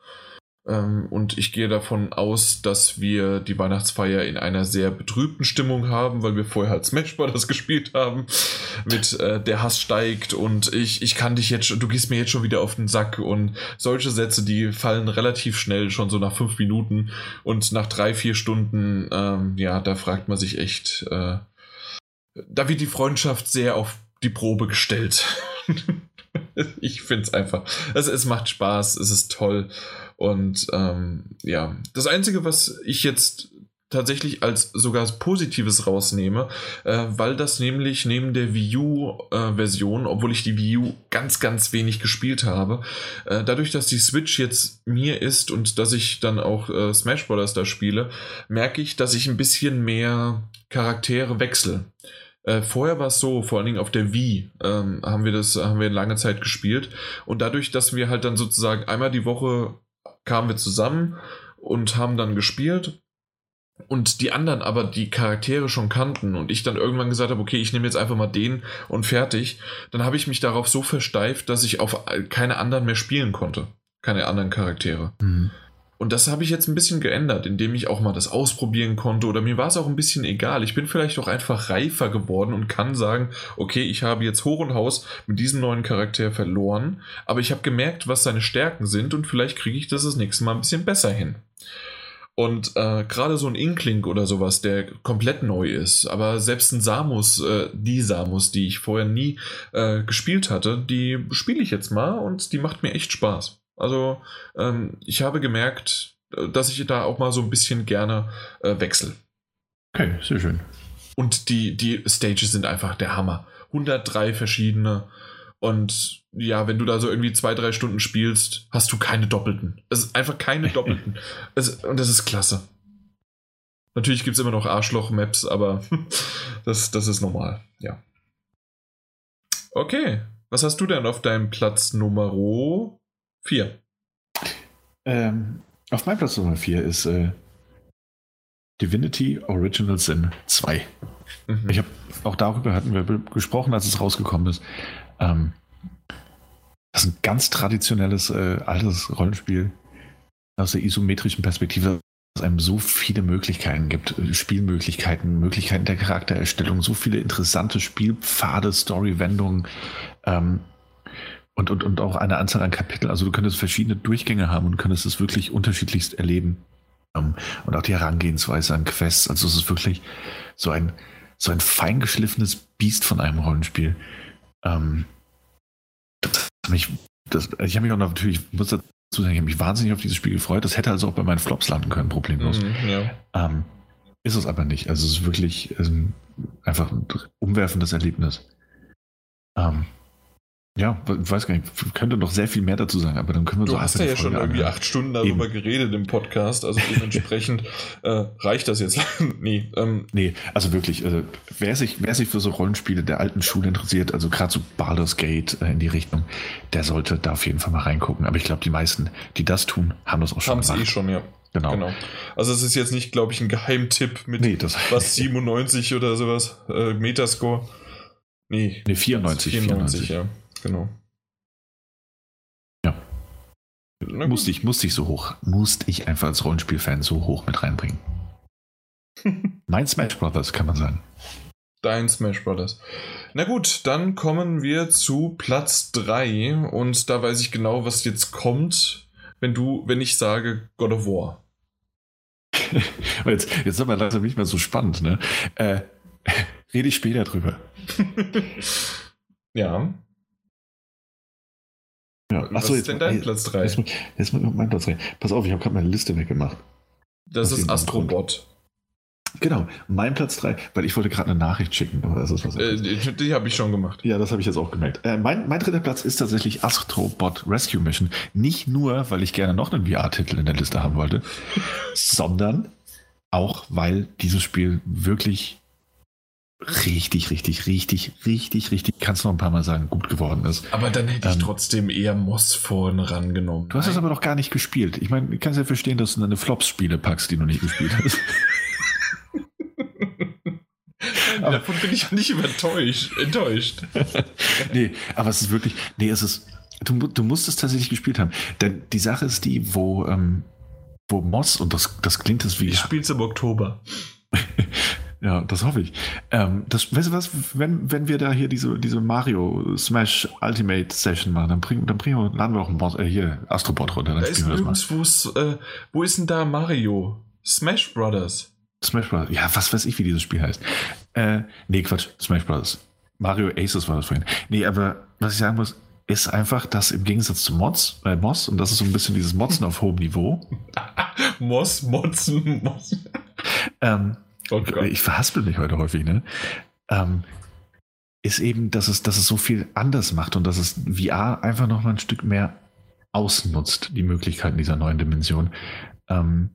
Ähm, und ich gehe davon aus, dass wir die Weihnachtsfeier in einer sehr betrübten Stimmung haben, weil wir vorher halt Smash Bros. gespielt haben. Mit äh, der Hass steigt und ich, ich kann dich jetzt schon, du gehst mir jetzt schon wieder auf den Sack und solche Sätze, die fallen relativ schnell, schon so nach fünf Minuten und nach drei, vier Stunden, ähm, ja, da fragt man sich echt, äh, da wird die Freundschaft sehr auf die Probe gestellt. ich finde es einfach, es macht Spaß, es ist toll und ähm, ja, das Einzige, was ich jetzt tatsächlich als sogar Positives rausnehme, äh, weil das nämlich neben der Wii U-Version, äh, obwohl ich die Wii U ganz, ganz wenig gespielt habe, äh, dadurch, dass die Switch jetzt mir ist und dass ich dann auch äh, Smash Bros. da spiele, merke ich, dass ich ein bisschen mehr Charaktere wechsle. Äh, vorher war es so, vor allen Dingen auf der Wii ähm, haben wir das, haben wir lange Zeit gespielt und dadurch, dass wir halt dann sozusagen einmal die Woche kamen wir zusammen und haben dann gespielt. Und die anderen aber die Charaktere schon kannten und ich dann irgendwann gesagt habe, okay, ich nehme jetzt einfach mal den und fertig, dann habe ich mich darauf so versteift, dass ich auf keine anderen mehr spielen konnte. Keine anderen Charaktere. Mhm. Und das habe ich jetzt ein bisschen geändert, indem ich auch mal das ausprobieren konnte oder mir war es auch ein bisschen egal. Ich bin vielleicht auch einfach reifer geworden und kann sagen, okay, ich habe jetzt Hoch und Haus mit diesem neuen Charakter verloren, aber ich habe gemerkt, was seine Stärken sind und vielleicht kriege ich das das nächste Mal ein bisschen besser hin. Und äh, gerade so ein Inkling oder sowas, der komplett neu ist, aber selbst ein Samus, äh, die Samus, die ich vorher nie äh, gespielt hatte, die spiele ich jetzt mal und die macht mir echt Spaß. Also ähm, ich habe gemerkt, äh, dass ich da auch mal so ein bisschen gerne äh, wechsle. Okay, sehr schön. Und die, die Stages sind einfach der Hammer. 103 verschiedene. Und ja, wenn du da so irgendwie zwei, drei Stunden spielst, hast du keine Doppelten. Es ist einfach keine Doppelten. es, und das ist klasse. Natürlich gibt es immer noch Arschloch-Maps, aber das, das ist normal, ja. Okay, was hast du denn auf deinem Platz Nummer Vier. Ähm, auf meinem Platz Nummer vier ist äh, Divinity Original Sin 2. Mhm. Ich habe auch darüber hatten wir gesprochen, als es rausgekommen ist. Ähm, das ist ein ganz traditionelles äh, altes Rollenspiel aus der isometrischen Perspektive, das einem so viele Möglichkeiten gibt, äh, Spielmöglichkeiten, Möglichkeiten der Charaktererstellung, so viele interessante Spielpfade, Storywendungen. Ähm, und, und, und auch eine Anzahl an Kapiteln. Also du könntest verschiedene Durchgänge haben und könntest es wirklich unterschiedlichst erleben. Ähm, und auch die Herangehensweise an Quests. Also es ist wirklich so ein, so ein feingeschliffenes Biest von einem Rollenspiel. Ähm, das mich, das, ich habe mich auch natürlich, muss dazu sagen, ich habe mich wahnsinnig auf dieses Spiel gefreut. Das hätte also auch bei meinen Flops landen können, problemlos. Mhm, ja. ähm, ist es aber nicht. Also es ist wirklich ähm, einfach ein umwerfendes Erlebnis. Ähm, ja, ich weiß gar nicht, ich könnte noch sehr viel mehr dazu sagen, aber dann können wir du so hast ja, ja schon irgendwie acht Stunden darüber Eben. geredet im Podcast, also dementsprechend äh, reicht das jetzt. nee, ähm. nee, also wirklich, also wer, sich, wer sich für so Rollenspiele der alten Schule interessiert, also gerade so Baldur's Gate äh, in die Richtung, der sollte da auf jeden Fall mal reingucken. Aber ich glaube, die meisten, die das tun, haben das auch schon Haben sie eh schon, ja. Genau. genau. Also es ist jetzt nicht, glaube ich, ein Geheimtipp mit nee, was 97 oder sowas, äh, Metascore. Nee, nee 94, 94, 94, ja genau. Ja. Musste ich, musste ich so hoch, musste ich einfach als Rollenspielfan so hoch mit reinbringen. mein Smash Brothers, kann man sagen. Dein Smash Brothers. Na gut, dann kommen wir zu Platz 3 und da weiß ich genau, was jetzt kommt, wenn du, wenn ich sage God of War. jetzt, jetzt ist aber langsam nicht mehr so spannend, ne? Äh, rede ich später drüber. ja. Ja. Was Achso, ist denn dein Platz 3? Jetzt, jetzt mein Platz 3. Pass auf, ich habe gerade meine Liste weggemacht. Das ist Astrobot. Genau, mein Platz 3, weil ich wollte gerade eine Nachricht schicken, aber das ist was äh, Die habe ich schon gemacht. Ja, das habe ich jetzt auch gemerkt. Äh, mein, mein dritter Platz ist tatsächlich Astrobot Rescue Mission. Nicht nur, weil ich gerne noch einen VR-Titel in der Liste haben wollte, sondern auch, weil dieses Spiel wirklich richtig, richtig, richtig, richtig, richtig, kannst du noch ein paar Mal sagen, gut geworden ist. Aber dann hätte ich ähm, trotzdem eher Moss vorne rangenommen. Du hast es aber noch gar nicht gespielt. Ich meine, ich kann es ja verstehen, dass du deine Flops-Spiele packst, die du nicht gespielt hast. aber, Davon bin ich ja nicht enttäuscht. enttäuscht. nee, aber es ist wirklich, nee, es ist, du, du musst es tatsächlich gespielt haben. Denn die Sache ist die, wo, ähm, wo Moss, und das, das klingt das wie. Ich spiel's im Oktober. Ja, das hoffe ich. Ähm, das, weißt du was, wenn, wenn wir da hier diese, diese Mario Smash Ultimate Session machen, dann bringen, dann bringen wir, laden wir auch ein Boss, äh, hier Astrobot runter. Dann da ist nirgends, äh, wo ist denn da Mario? Smash Brothers. Smash Brothers, ja, was weiß ich, wie dieses Spiel heißt. Äh, nee, Quatsch, Smash Brothers. Mario Aces war das vorhin. Nee, aber was ich sagen muss, ist einfach, dass im Gegensatz zu Mods, äh, Moss, und das ist so ein bisschen dieses Motzen auf hohem Niveau. Moss, Motzen, Moss. ähm, Oh ich verhaspel mich heute häufig, ne? Ähm, ist eben, dass es, dass es so viel anders macht und dass es VR einfach noch mal ein Stück mehr ausnutzt, die Möglichkeiten dieser neuen Dimension. Ähm,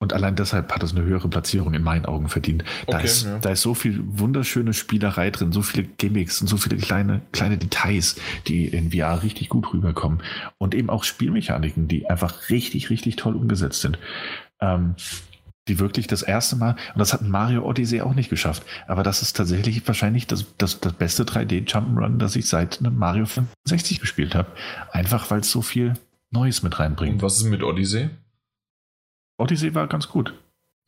und allein deshalb hat es eine höhere Platzierung in meinen Augen verdient. Da, okay, ist, ja. da ist so viel wunderschöne Spielerei drin, so viele Gimmicks und so viele kleine, kleine Details, die in VR richtig gut rüberkommen. Und eben auch Spielmechaniken, die einfach richtig, richtig toll umgesetzt sind. Ähm, die wirklich das erste Mal, und das hat Mario Odyssey auch nicht geschafft, aber das ist tatsächlich wahrscheinlich das, das, das beste 3D-Jump'n'Run, das ich seit einem Mario 65 gespielt habe. Einfach weil es so viel Neues mit reinbringt. Und was ist mit Odyssey? Odyssey war ganz gut.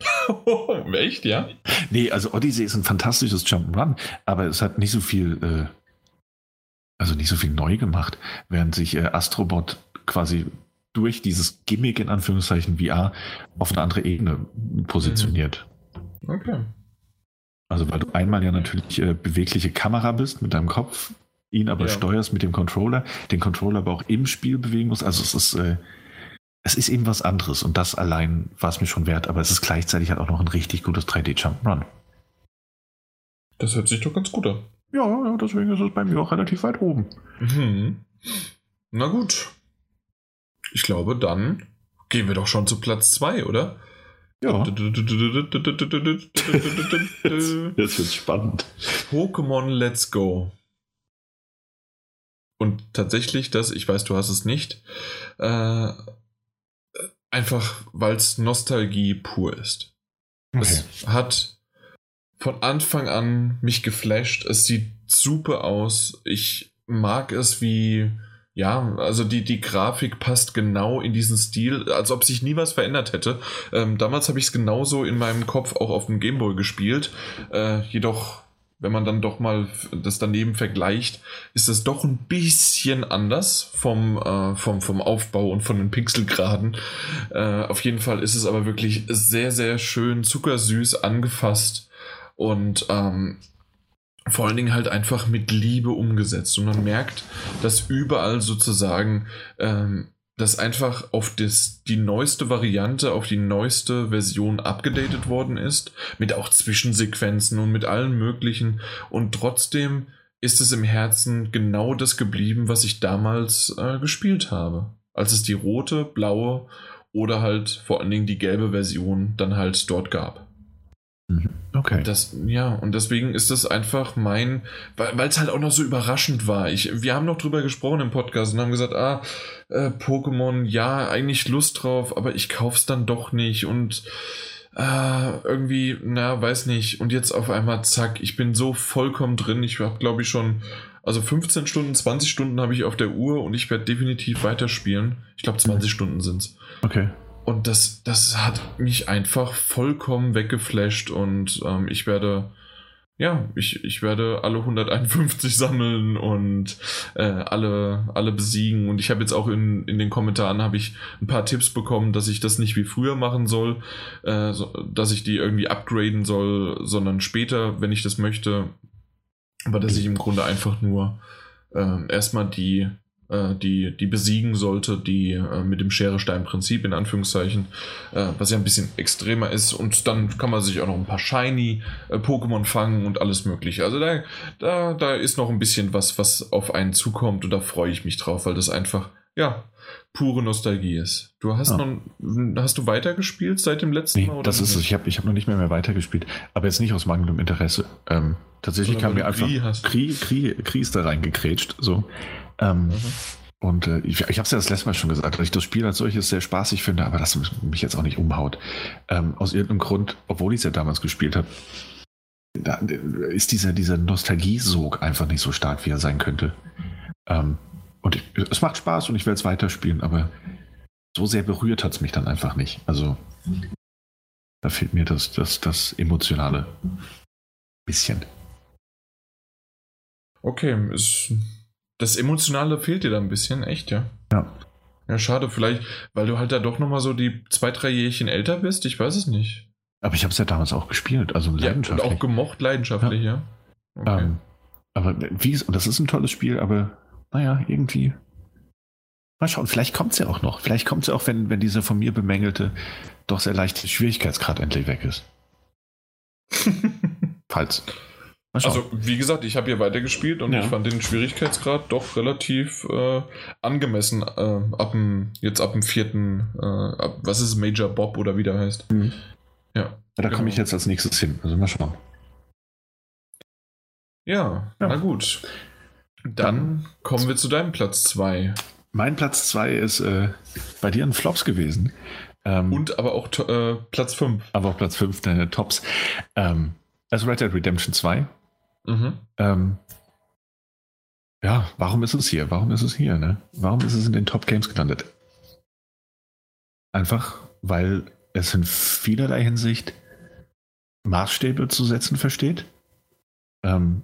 Echt, ja? Nee, also Odyssey ist ein fantastisches Jump'n'Run, aber es hat nicht so viel, äh, also nicht so viel neu gemacht, während sich äh, Astrobot quasi durch dieses Gimmick in Anführungszeichen VR auf eine andere Ebene positioniert. Mhm. Okay. Also weil du einmal ja natürlich äh, bewegliche Kamera bist mit deinem Kopf, ihn aber ja. steuerst mit dem Controller, den Controller aber auch im Spiel bewegen musst. Also es ist, äh, es ist eben was anderes und das allein war es mir schon wert, aber es ist gleichzeitig halt auch noch ein richtig gutes 3D Jump'n'Run. Das hört sich doch ganz gut an. Ja, ja, deswegen ist es bei mir auch relativ weit oben. Mhm. Na gut. Ich glaube, dann gehen wir doch schon zu Platz 2, oder? Ja. Jetzt, wird spannend. Pokémon Let's Go. Und tatsächlich, das, ich weiß, du hast es nicht, äh, einfach weil es Nostalgie pur ist. Okay. Es hat von Anfang an mich geflasht. Es sieht super aus. Ich mag es, wie ja, also die, die Grafik passt genau in diesen Stil, als ob sich nie was verändert hätte. Ähm, damals habe ich es genauso in meinem Kopf auch auf dem Gameboy gespielt. Äh, jedoch, wenn man dann doch mal das daneben vergleicht, ist es doch ein bisschen anders vom, äh, vom, vom Aufbau und von den Pixelgraden. Äh, auf jeden Fall ist es aber wirklich sehr, sehr schön zuckersüß angefasst Und ähm, vor allen Dingen halt einfach mit Liebe umgesetzt. Und man merkt, dass überall sozusagen ähm, das einfach auf das, die neueste Variante, auf die neueste Version abgedatet worden ist, mit auch Zwischensequenzen und mit allen möglichen. Und trotzdem ist es im Herzen genau das geblieben, was ich damals äh, gespielt habe. Als es die rote, blaue oder halt vor allen Dingen die gelbe Version dann halt dort gab. Mhm. Okay. Das, ja, und deswegen ist das einfach mein, weil es halt auch noch so überraschend war. Ich, wir haben noch drüber gesprochen im Podcast und haben gesagt, ah, äh, Pokémon, ja, eigentlich Lust drauf, aber ich kauf's dann doch nicht und äh, irgendwie, na, weiß nicht. Und jetzt auf einmal, zack, ich bin so vollkommen drin. Ich habe, glaube ich, schon, also 15 Stunden, 20 Stunden habe ich auf der Uhr und ich werde definitiv weiterspielen. Ich glaube, 20 Stunden sind's. Okay. Und das, das hat mich einfach vollkommen weggeflasht und ähm, ich werde, ja, ich, ich werde alle 151 sammeln und äh, alle, alle besiegen. Und ich habe jetzt auch in, in den Kommentaren habe ich ein paar Tipps bekommen, dass ich das nicht wie früher machen soll, äh, so, dass ich die irgendwie upgraden soll, sondern später, wenn ich das möchte. Aber dass ich im Grunde einfach nur äh, erstmal die die, die besiegen sollte, die äh, mit dem Schere-Stein-Prinzip in Anführungszeichen, äh, was ja ein bisschen extremer ist. Und dann kann man sich auch noch ein paar Shiny-Pokémon fangen und alles Mögliche. Also da, da, da ist noch ein bisschen was, was auf einen zukommt und da freue ich mich drauf, weil das einfach, ja, pure Nostalgie ist. Du hast ja. noch, hast du weitergespielt seit dem letzten nee, Mal? Oder das ist es. Ich habe ich hab noch nicht mehr, mehr weitergespielt, aber jetzt nicht aus mangelndem Interesse. Ähm, tatsächlich kam mir einfach Kri, Kri, Kri ist da reingekrätscht. So. Ähm, mhm. Und äh, ich, ich habe es ja das letzte Mal schon gesagt, dass ich das Spiel als solches sehr spaßig finde, aber das mich jetzt auch nicht umhaut. Ähm, aus irgendeinem Grund, obwohl ich es ja damals gespielt habe, da ist dieser, dieser Nostalgiesog einfach nicht so stark, wie er sein könnte. Ähm, und ich, es macht Spaß und ich werde es weiterspielen, aber so sehr berührt hat es mich dann einfach nicht. Also da fehlt mir das, das, das emotionale bisschen. Okay, ist das Emotionale fehlt dir da ein bisschen, echt, ja? Ja. Ja, schade, vielleicht, weil du halt da doch nochmal so die zwei, drei Jährchen älter bist, ich weiß es nicht. Aber ich habe es ja damals auch gespielt, also leidenschaftlich. Ja, und auch gemocht, leidenschaftlich, ja. ja. Okay. Ähm, aber wie ist, und das ist ein tolles Spiel, aber naja, irgendwie. Mal schauen, vielleicht kommt es ja auch noch. Vielleicht kommt es ja auch, wenn, wenn dieser von mir bemängelte, doch sehr leichte Schwierigkeitsgrad endlich weg ist. Falls. Also, wie gesagt, ich habe hier weitergespielt und ja. ich fand den Schwierigkeitsgrad doch relativ äh, angemessen. Äh, ab dem, jetzt ab dem vierten, äh, ab, was ist Major Bob oder wie der heißt. Mhm. Ja. da genau. komme ich jetzt als nächstes hin. Also mal schauen. Ja, ja. na gut. Dann, Dann, kommen wir zu deinem Platz 2. Mein Platz 2 ist äh, bei dir ein Flops gewesen. Ähm, und aber auch äh, Platz 5. Aber auch Platz 5 deine Tops. Ähm, also Red Dead Redemption 2 Mhm. Ähm, ja, warum ist es hier? Warum ist es hier? Ne? Warum ist es in den Top Games gelandet? Einfach, weil es in vielerlei Hinsicht Maßstäbe zu setzen versteht. Ähm,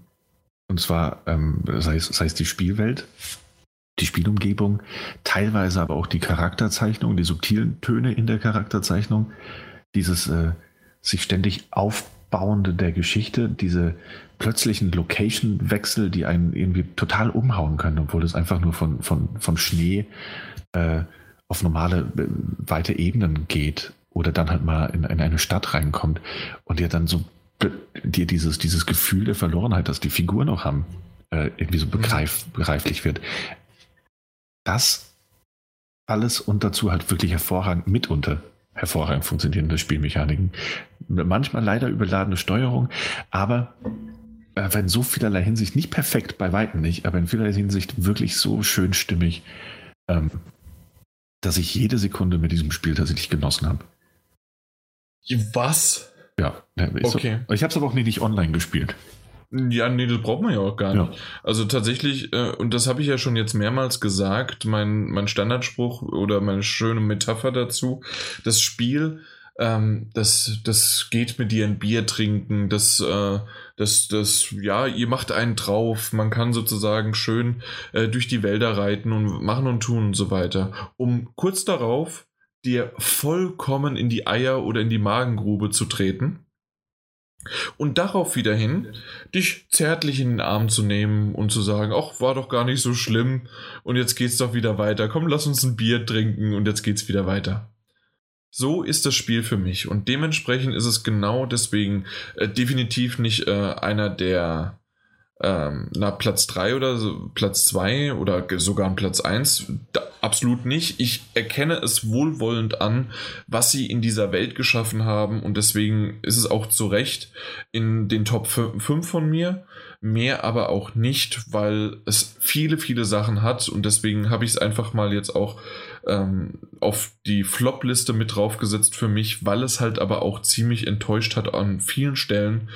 und zwar, ähm, sei, es, sei es die Spielwelt, die Spielumgebung, teilweise aber auch die Charakterzeichnung, die subtilen Töne in der Charakterzeichnung, dieses äh, sich ständig aufbauende der Geschichte, diese plötzlichen Location-Wechsel, die einen irgendwie total umhauen können, obwohl es einfach nur von, von, vom Schnee äh, auf normale, äh, weite Ebenen geht oder dann halt mal in, in eine Stadt reinkommt und dir dann so dir dieses, dieses Gefühl der Verlorenheit, das die Figuren auch haben, äh, irgendwie so begreif, begreiflich wird. Das alles und dazu halt wirklich hervorragend, mitunter hervorragend funktionierende Spielmechaniken. Manchmal leider überladene Steuerung, aber äh, in so vielerlei Hinsicht nicht perfekt, bei weitem nicht, aber in vielerlei Hinsicht wirklich so schön stimmig, ähm, dass ich jede Sekunde mit diesem Spiel tatsächlich genossen habe. Was? Ja, okay. So. Ich habe es aber auch nicht online gespielt. Ja, nee, das braucht man ja auch gar nicht. Ja. Also tatsächlich, äh, und das habe ich ja schon jetzt mehrmals gesagt, mein, mein Standardspruch oder meine schöne Metapher dazu, das Spiel ähm, das, das geht mit dir ein Bier trinken, das, äh, das, das, ja, ihr macht einen drauf, man kann sozusagen schön äh, durch die Wälder reiten und machen und tun und so weiter, um kurz darauf dir vollkommen in die Eier oder in die Magengrube zu treten Und darauf wieder hin, dich zärtlich in den Arm zu nehmen und zu sagen, ach, war doch gar nicht so schlimm und jetzt geht's doch wieder weiter. Komm, lass uns ein Bier trinken und jetzt geht's wieder weiter. So ist das Spiel für mich und dementsprechend ist es genau deswegen äh, definitiv nicht äh, einer der ähm, na, Platz 3 oder so, Platz 2 oder sogar ein Platz 1. Da, absolut nicht. Ich erkenne es wohlwollend an, was sie in dieser Welt geschaffen haben und deswegen ist es auch zu Recht in den Top 5 von mir. Mehr aber auch nicht, weil es viele, viele Sachen hat und deswegen habe ich es einfach mal jetzt auch ähm, auf die Flop-Liste mit draufgesetzt für mich, weil es halt aber auch ziemlich enttäuscht hat an vielen Stellen.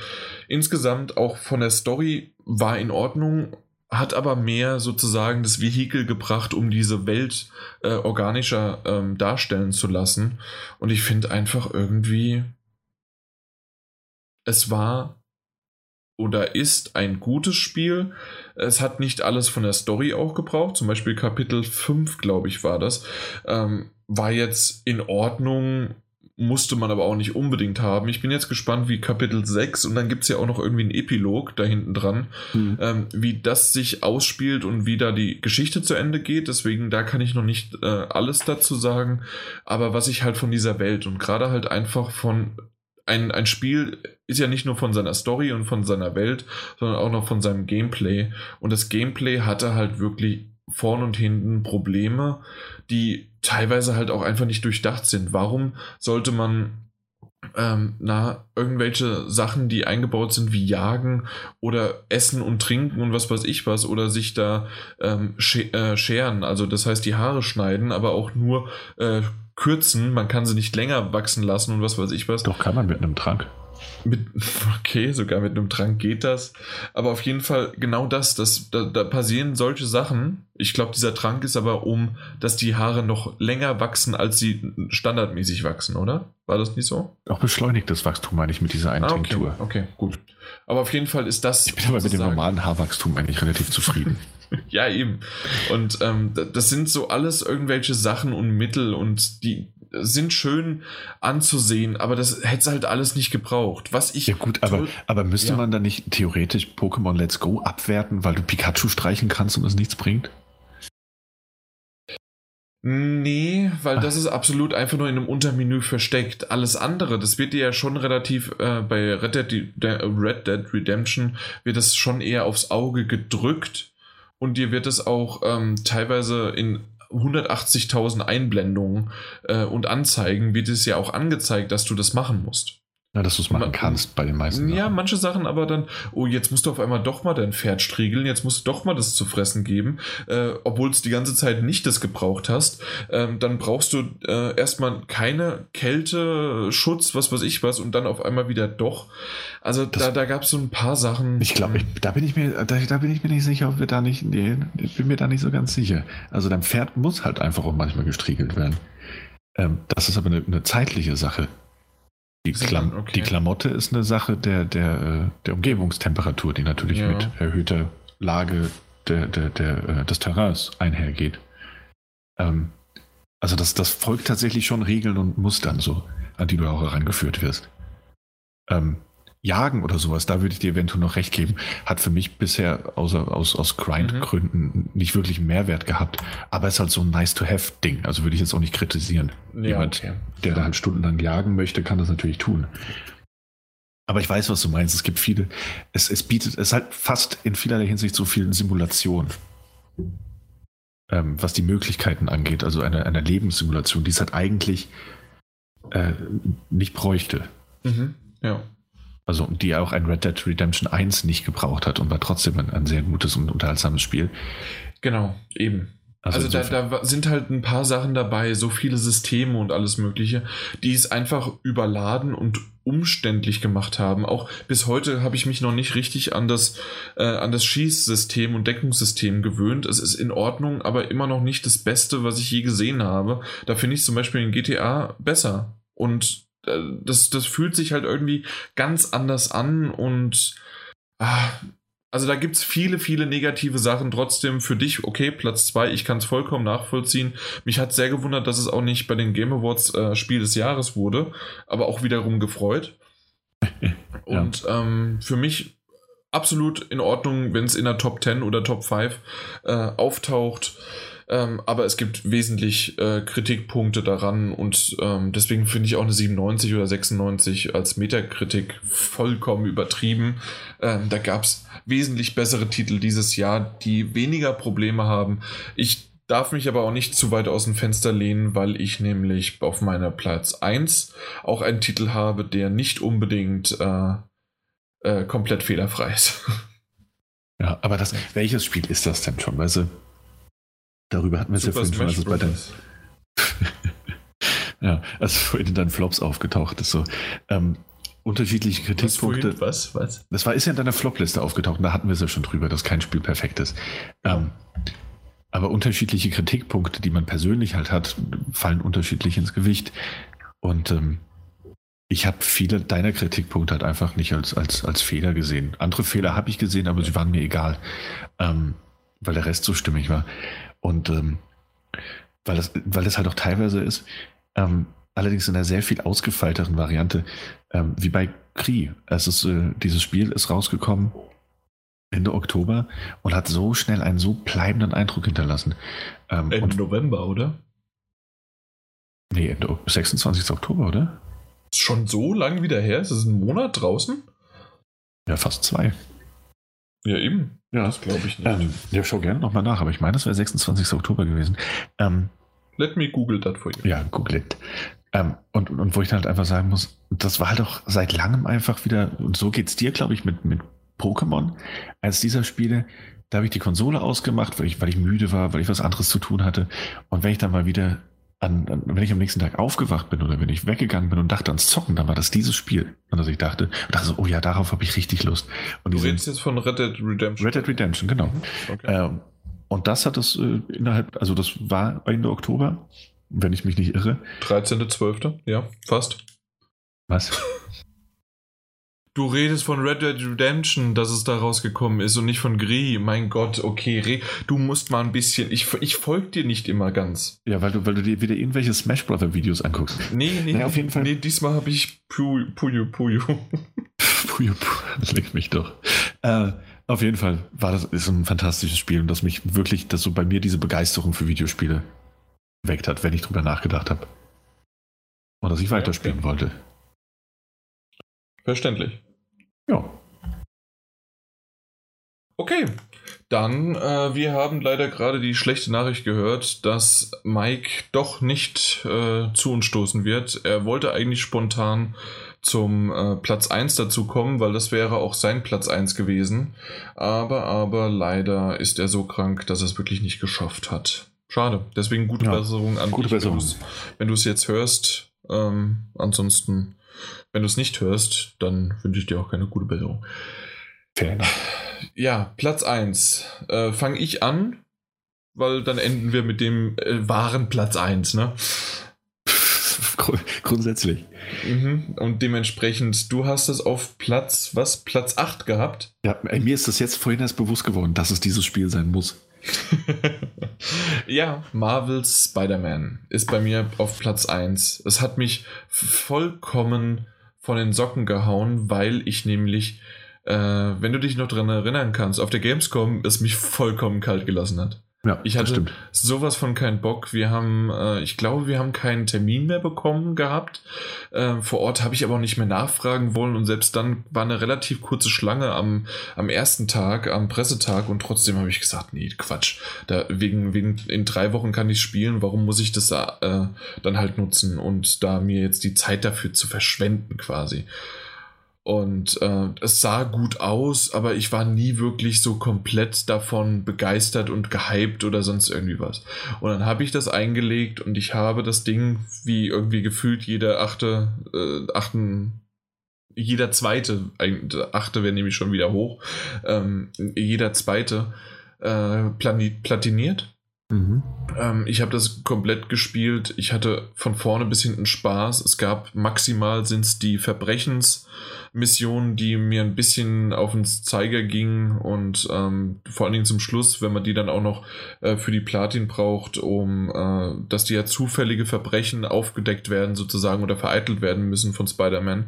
Insgesamt auch von der Story war in Ordnung, hat aber mehr sozusagen das Vehikel gebracht, um diese Welt äh, organischer ähm, darstellen zu lassen. Und ich finde einfach irgendwie, es war oder ist ein gutes Spiel. Es hat nicht alles von der Story auch gebraucht. Zum Beispiel Kapitel 5, glaube ich, war das. Ähm, war jetzt in Ordnung, musste man aber auch nicht unbedingt haben. Ich bin jetzt gespannt, wie Kapitel 6 und dann gibt es ja auch noch irgendwie einen Epilog da hinten dran, mhm. ähm, wie das sich ausspielt und wie da die Geschichte zu Ende geht. Deswegen, da kann ich noch nicht äh, alles dazu sagen. Aber was ich halt von dieser Welt und gerade halt einfach von ein, ein Spiel ist ja nicht nur von seiner Story und von seiner Welt, sondern auch noch von seinem Gameplay. Und das Gameplay hatte halt wirklich vorn und hinten Probleme, die teilweise halt auch einfach nicht durchdacht sind. Warum sollte man ähm, na, irgendwelche Sachen, die eingebaut sind, wie Jagen oder Essen und Trinken und was weiß ich was, oder sich da ähm, äh, scheren, also das heißt die Haare schneiden, aber auch nur äh, kürzen, man kann sie nicht länger wachsen lassen und was weiß ich was. Doch kann man mit einem Trank. Mit, okay, sogar mit einem Trank geht das. Aber auf jeden Fall genau das, das da, da passieren solche Sachen. Ich glaube, dieser Trank ist aber um, dass die Haare noch länger wachsen, als sie standardmäßig wachsen, oder? War das nicht so? Auch beschleunigtes Wachstum meine ich mit dieser einen ah, okay, Tinktur. Okay, gut. Aber auf jeden Fall ist das. Ich bin aber mit dem normalen Haarwachstum eigentlich relativ zufrieden. ja, eben. Und ähm, das sind so alles irgendwelche Sachen und Mittel und die sind schön anzusehen, aber das hätte es halt alles nicht gebraucht. Was ich. Ja, gut, aber, aber müsste ja. man dann nicht theoretisch Pokémon Let's Go abwerten, weil du Pikachu streichen kannst und es nichts bringt? Nee, weil Ach. das ist absolut einfach nur in einem Untermenü versteckt. Alles andere, das wird dir ja schon relativ äh, bei Red Dead, Red Dead Redemption wird es schon eher aufs Auge gedrückt und dir wird es auch ähm, teilweise in 180.000 Einblendungen äh, und Anzeigen wird es ja auch angezeigt, dass du das machen musst. Ja, dass du es machen kannst bei den meisten. Ja, Sachen. manche Sachen aber dann, oh, jetzt musst du auf einmal doch mal dein Pferd striegeln, jetzt musst du doch mal das zu fressen geben, äh, obwohl es die ganze Zeit nicht das gebraucht hast. Ähm, dann brauchst du äh, erstmal keine Kälte, Schutz, was weiß ich was, und dann auf einmal wieder doch. Also das, da, da gab es so ein paar Sachen. Ich glaube, da bin ich mir, da, da, bin ich mir nicht sicher, ob wir da nicht, nee, ich bin mir da nicht so ganz sicher. Also dein Pferd muss halt einfach auch manchmal gestriegelt werden. Ähm, das ist aber eine, eine zeitliche Sache. Die, Klam okay. die, Klamotte ist eine Sache der, der, äh, der Umgebungstemperatur, die natürlich ja. mit erhöhter Lage der, der, der, äh, des Terrains einhergeht. Ähm, also das, das folgt tatsächlich schon Regeln und Mustern so, an die du auch herangeführt wirst. Ähm, Jagen oder sowas, da würde ich dir eventuell noch recht geben, hat für mich bisher außer aus, aus Grind-Gründen mhm. nicht wirklich einen Mehrwert gehabt. Aber es ist halt so ein Nice-to-Have-Ding. Also würde ich jetzt auch nicht kritisieren. Ja, Jemand, okay. der da halt stundenlang jagen möchte, kann das natürlich tun. Aber ich weiß, was du meinst. Es gibt viele, es, es bietet, es hat fast in vielerlei Hinsicht so viel Simulation. Ähm, was die Möglichkeiten angeht, also eine, eine Lebenssimulation, die es halt eigentlich äh, nicht bräuchte. Mhm. Ja. Also die auch ein Red Dead Redemption 1 nicht gebraucht hat und war trotzdem ein, ein sehr gutes und unterhaltsames Spiel. Genau, eben. Also, also da, da, sind halt ein paar Sachen dabei, so viele Systeme und alles Mögliche, die es einfach überladen und umständlich gemacht haben. Auch bis heute habe ich mich noch nicht richtig an das, äh, an das Schießsystem und Deckungssystem gewöhnt. Es ist in Ordnung, aber immer noch nicht das Beste, was ich je gesehen habe. Da finde ich zum Beispiel in GTA besser. Und das, das fühlt sich halt irgendwie ganz anders an und ah, also da gibt es viele, viele negative Sachen. Trotzdem für dich, okay, Platz 2, ich kann es vollkommen nachvollziehen. Mich hat sehr gewundert, dass es auch nicht bei den Game Awards äh, Spiel des Jahres wurde, aber auch wiederum gefreut. Und ja. ähm, für mich absolut in Ordnung, wenn es in der Top 10 oder Top 5 äh, auftaucht. Ähm, aber es gibt wesentlich äh, Kritikpunkte daran und ähm, deswegen finde ich auch eine 97 oder 96 als Metakritik vollkommen übertrieben. Ähm, da gab es wesentlich bessere Titel dieses Jahr, die weniger Probleme haben. Ich darf mich aber auch nicht zu weit aus dem Fenster lehnen, weil ich nämlich auf meiner Platz 1 auch einen Titel habe, der nicht unbedingt äh, äh, komplett fehlerfrei ist. Ja, aber das, welches Spiel ist das denn schon? Du, darüber hatten wir es ja vorhin schon, als es bei den. ja, als vorhin in deinen Flops aufgetaucht ist. So, ähm, unterschiedliche Kritikpunkte. Was, was? was? Das war, ist ja in deiner Flopliste aufgetaucht und da hatten wir es ja schon drüber, dass kein Spiel perfekt ist. Ähm, aber unterschiedliche Kritikpunkte, die man persönlich halt hat, fallen unterschiedlich ins Gewicht. Und ähm, ich habe viele deiner Kritikpunkte halt einfach nicht als, als, als Fehler gesehen. Andere Fehler habe ich gesehen, aber sie waren mir egal, ähm, weil der Rest so stimmig war. Und ähm, weil, das, weil das halt auch teilweise ist, ähm, allerdings in einer sehr viel ausgefeilteren Variante, ähm, wie bei Cree. Es ist, äh, dieses Spiel ist rausgekommen Ende Oktober und hat so schnell einen so bleibenden Eindruck hinterlassen. Ähm, Ende November, oder? Nee, Ende 26. Oktober, oder? Ist schon so lang wieder her? Ist es ein Monat draußen? Ja, fast zwei. Ja, eben. Ja, das glaube ich nicht. Ähm, ja, schau gerne nochmal nach, aber ich meine, es wäre 26. Oktober gewesen. Ähm, Let me google that for you. Ja, google it. Ähm, und, und wo ich dann halt einfach sagen muss, das war halt auch seit langem einfach wieder, und so geht es dir, glaube ich, mit, mit Pokémon, als dieser Spiele, da habe ich die Konsole ausgemacht, weil ich, weil ich müde war, weil ich was anderes zu tun hatte. Und wenn ich dann mal wieder an, an, wenn ich am nächsten Tag aufgewacht bin oder wenn ich weggegangen bin und dachte ans Zocken, dann war das dieses Spiel. Und dass ich dachte, dachte so, oh ja, darauf habe ich richtig Lust. Und du redest jetzt von Red Dead Redemption. Red Dead Redemption, genau. Mhm, okay. Ähm, und das hat es äh, innerhalb, also das war Ende Oktober, wenn ich mich nicht irre. 13.12., ja, fast. Was? Du redest von Red Dead Redemption, dass es da rausgekommen ist und nicht von Gris. Mein Gott, okay, du musst mal ein bisschen. Ich, ich folge dir nicht immer ganz. Ja, weil du, weil du dir wieder irgendwelche Smash Brother Videos anguckst. Nee, nee, naja, auf jeden Fall. Nee, diesmal habe ich Puyo Puyo. Puyo Puyo, das legt mich doch. Äh, auf jeden Fall war das ist ein fantastisches Spiel und das mich wirklich, dass so bei mir diese Begeisterung für Videospiele weckt hat, wenn ich drüber nachgedacht habe. Und dass ich weiterspielen okay. wollte. Verständlich. Ja. Okay, dann, äh, wir haben leider gerade die schlechte Nachricht gehört, dass Mike doch nicht äh, zu uns stoßen wird. Er wollte eigentlich spontan zum äh, Platz 1 dazu kommen, weil das wäre auch sein Platz 1 gewesen. Aber, aber leider ist er so krank, dass er es wirklich nicht geschafft hat. Schade. Deswegen gute ja, Besserung an gute dich, Besserung. wenn du es jetzt hörst. Ähm, ansonsten wenn du es nicht hörst, dann wünsche ich dir auch keine gute Besserung. Fair Ja, Platz 1. Äh, Fange ich an, weil dann enden wir mit dem äh, wahren Platz 1, ne? Grundsätzlich. Mhm. Und dementsprechend, du hast es auf Platz, was? Platz 8 gehabt? Ja, mir ist das jetzt vorhin erst bewusst geworden, dass es dieses Spiel sein muss. ja, Marvel's Spider-Man ist bei mir auf Platz 1. Es hat mich vollkommen von den Socken gehauen, weil ich nämlich, äh, wenn du dich noch dran erinnern kannst, auf der Gamescom es mich vollkommen kalt gelassen hat. Ja, ich hatte sowas von keinen Bock. Wir haben, äh, ich glaube, wir haben keinen Termin mehr bekommen gehabt. Äh, vor Ort habe ich aber auch nicht mehr nachfragen wollen und selbst dann war eine relativ kurze Schlange am, am ersten Tag, am Pressetag und trotzdem habe ich gesagt, nee, Quatsch. Da, wegen, wegen, in drei Wochen kann ich spielen, warum muss ich das äh, dann halt nutzen und da mir jetzt die Zeit dafür zu verschwenden quasi. Und äh, es sah gut aus, aber ich war nie wirklich so komplett davon begeistert und gehypt oder sonst irgendwie was. Und dann habe ich das eingelegt und ich habe das Ding, wie irgendwie gefühlt jeder achte, äh, achten, jeder zweite, achte wäre nämlich schon wieder hoch, ähm, jeder zweite äh, platiniert Mhm. Ähm, ich habe das komplett gespielt. Ich hatte von vorne bis hinten Spaß. Es gab maximal sind es die Verbrechensmissionen, die mir ein bisschen auf den Zeiger gingen und ähm, vor allen Dingen zum Schluss, wenn man die dann auch noch äh, für die Platin braucht, um äh, dass die ja zufällige Verbrechen aufgedeckt werden sozusagen oder vereitelt werden müssen von Spider-Man.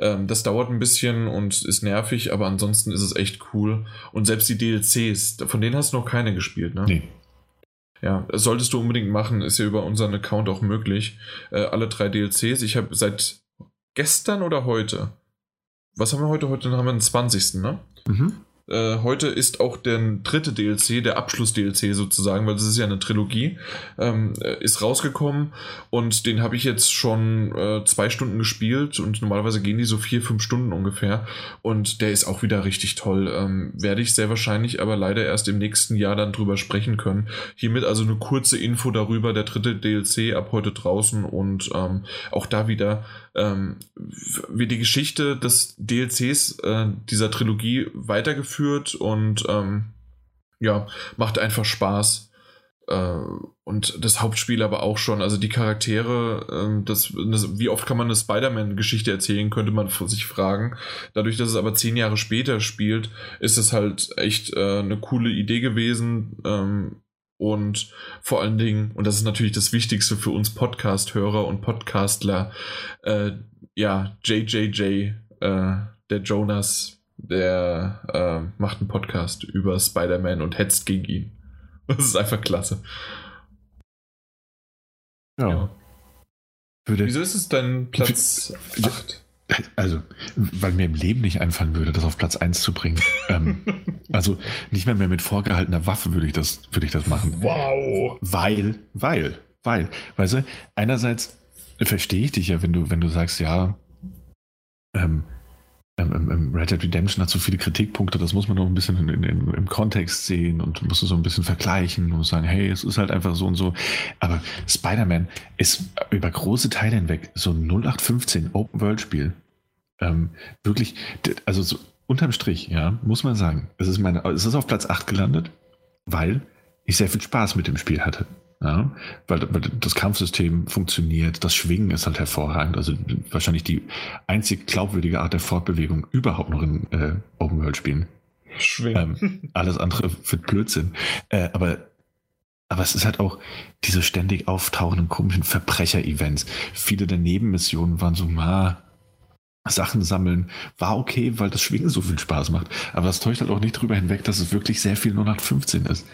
Ähm, das dauert ein bisschen und ist nervig, aber ansonsten ist es echt cool. Und selbst die DLCs, von denen hast du noch keine gespielt, ne? Nee. Ja, solltest du unbedingt machen, ist ja über unseren Account auch möglich. Äh, alle drei DLCs. Ich habe seit gestern oder heute. Was haben wir heute? Heute haben wir den 20. Ne? Mhm. Äh, heute ist auch der dritte DLC, der Abschluss-DLC sozusagen, weil das ist ja eine Trilogie, ähm, äh, ist rausgekommen und den habe ich jetzt schon äh, zwei Stunden gespielt und normalerweise gehen die so vier, fünf Stunden ungefähr und der ist auch wieder richtig toll. Ähm, werde ich sehr wahrscheinlich aber leider erst im nächsten Jahr dann drüber sprechen können. Hiermit also eine kurze Info darüber, der dritte DLC ab heute draußen und ähm, auch da wieder ähm, wird die Geschichte des DLCs äh, dieser Trilogie weitergeführt und ähm, ja, macht einfach Spaß. Äh, und das Hauptspiel aber auch schon, also die Charaktere, äh, das, das, wie oft kann man eine Spider-Man-Geschichte erzählen, könnte man sich fragen. Dadurch, dass es aber zehn Jahre später spielt, ist es halt echt äh, eine coole Idee gewesen. Ähm, und vor allen Dingen, und das ist natürlich das Wichtigste für uns Podcast-Hörer und Podcastler, äh, ja, JJJ, äh, der Jonas, der äh, macht einen Podcast über Spider-Man und hetzt gegen ihn. Das ist einfach klasse. Ja. ja. Wieso ist es dein Platz 8? Also, weil mir im Leben nicht einfallen würde, das auf Platz 1 zu bringen. ähm, also nicht mehr, mehr mit vorgehaltener Waffe würde ich das, würde ich das machen. Wow. Weil, weil, weil, weißt du, einerseits verstehe ich dich ja, wenn du, wenn du sagst, ja, ähm, ähm, ähm, ähm, Red Dead Redemption hat so viele Kritikpunkte, das muss man noch ein bisschen in, in, im Kontext sehen und muss so ein bisschen vergleichen und sagen, hey, es ist halt einfach so und so. Aber Spider-Man ist über große Teile hinweg so ein 0815 Open-World-Spiel. Ähm, wirklich, also so unterm Strich, ja, muss man sagen, es ist, meine, es ist auf Platz 8 gelandet, weil ich sehr viel Spaß mit dem Spiel hatte. Ja, weil, weil, das Kampfsystem funktioniert, das Schwingen ist halt hervorragend. Also wahrscheinlich die einzig glaubwürdige Art der Fortbewegung überhaupt noch in äh, Open World Spielen. Schwingen. Ähm, alles andere wird Blödsinn. Äh, aber, aber es ist halt auch diese ständig auftauchenden komischen Verbrecher-Events. Viele der Nebenmissionen waren so, ma, Sachen sammeln war okay, weil das Schwingen so viel Spaß macht. Aber das täuscht halt auch nicht drüber hinweg, dass es wirklich sehr viel 015 ist.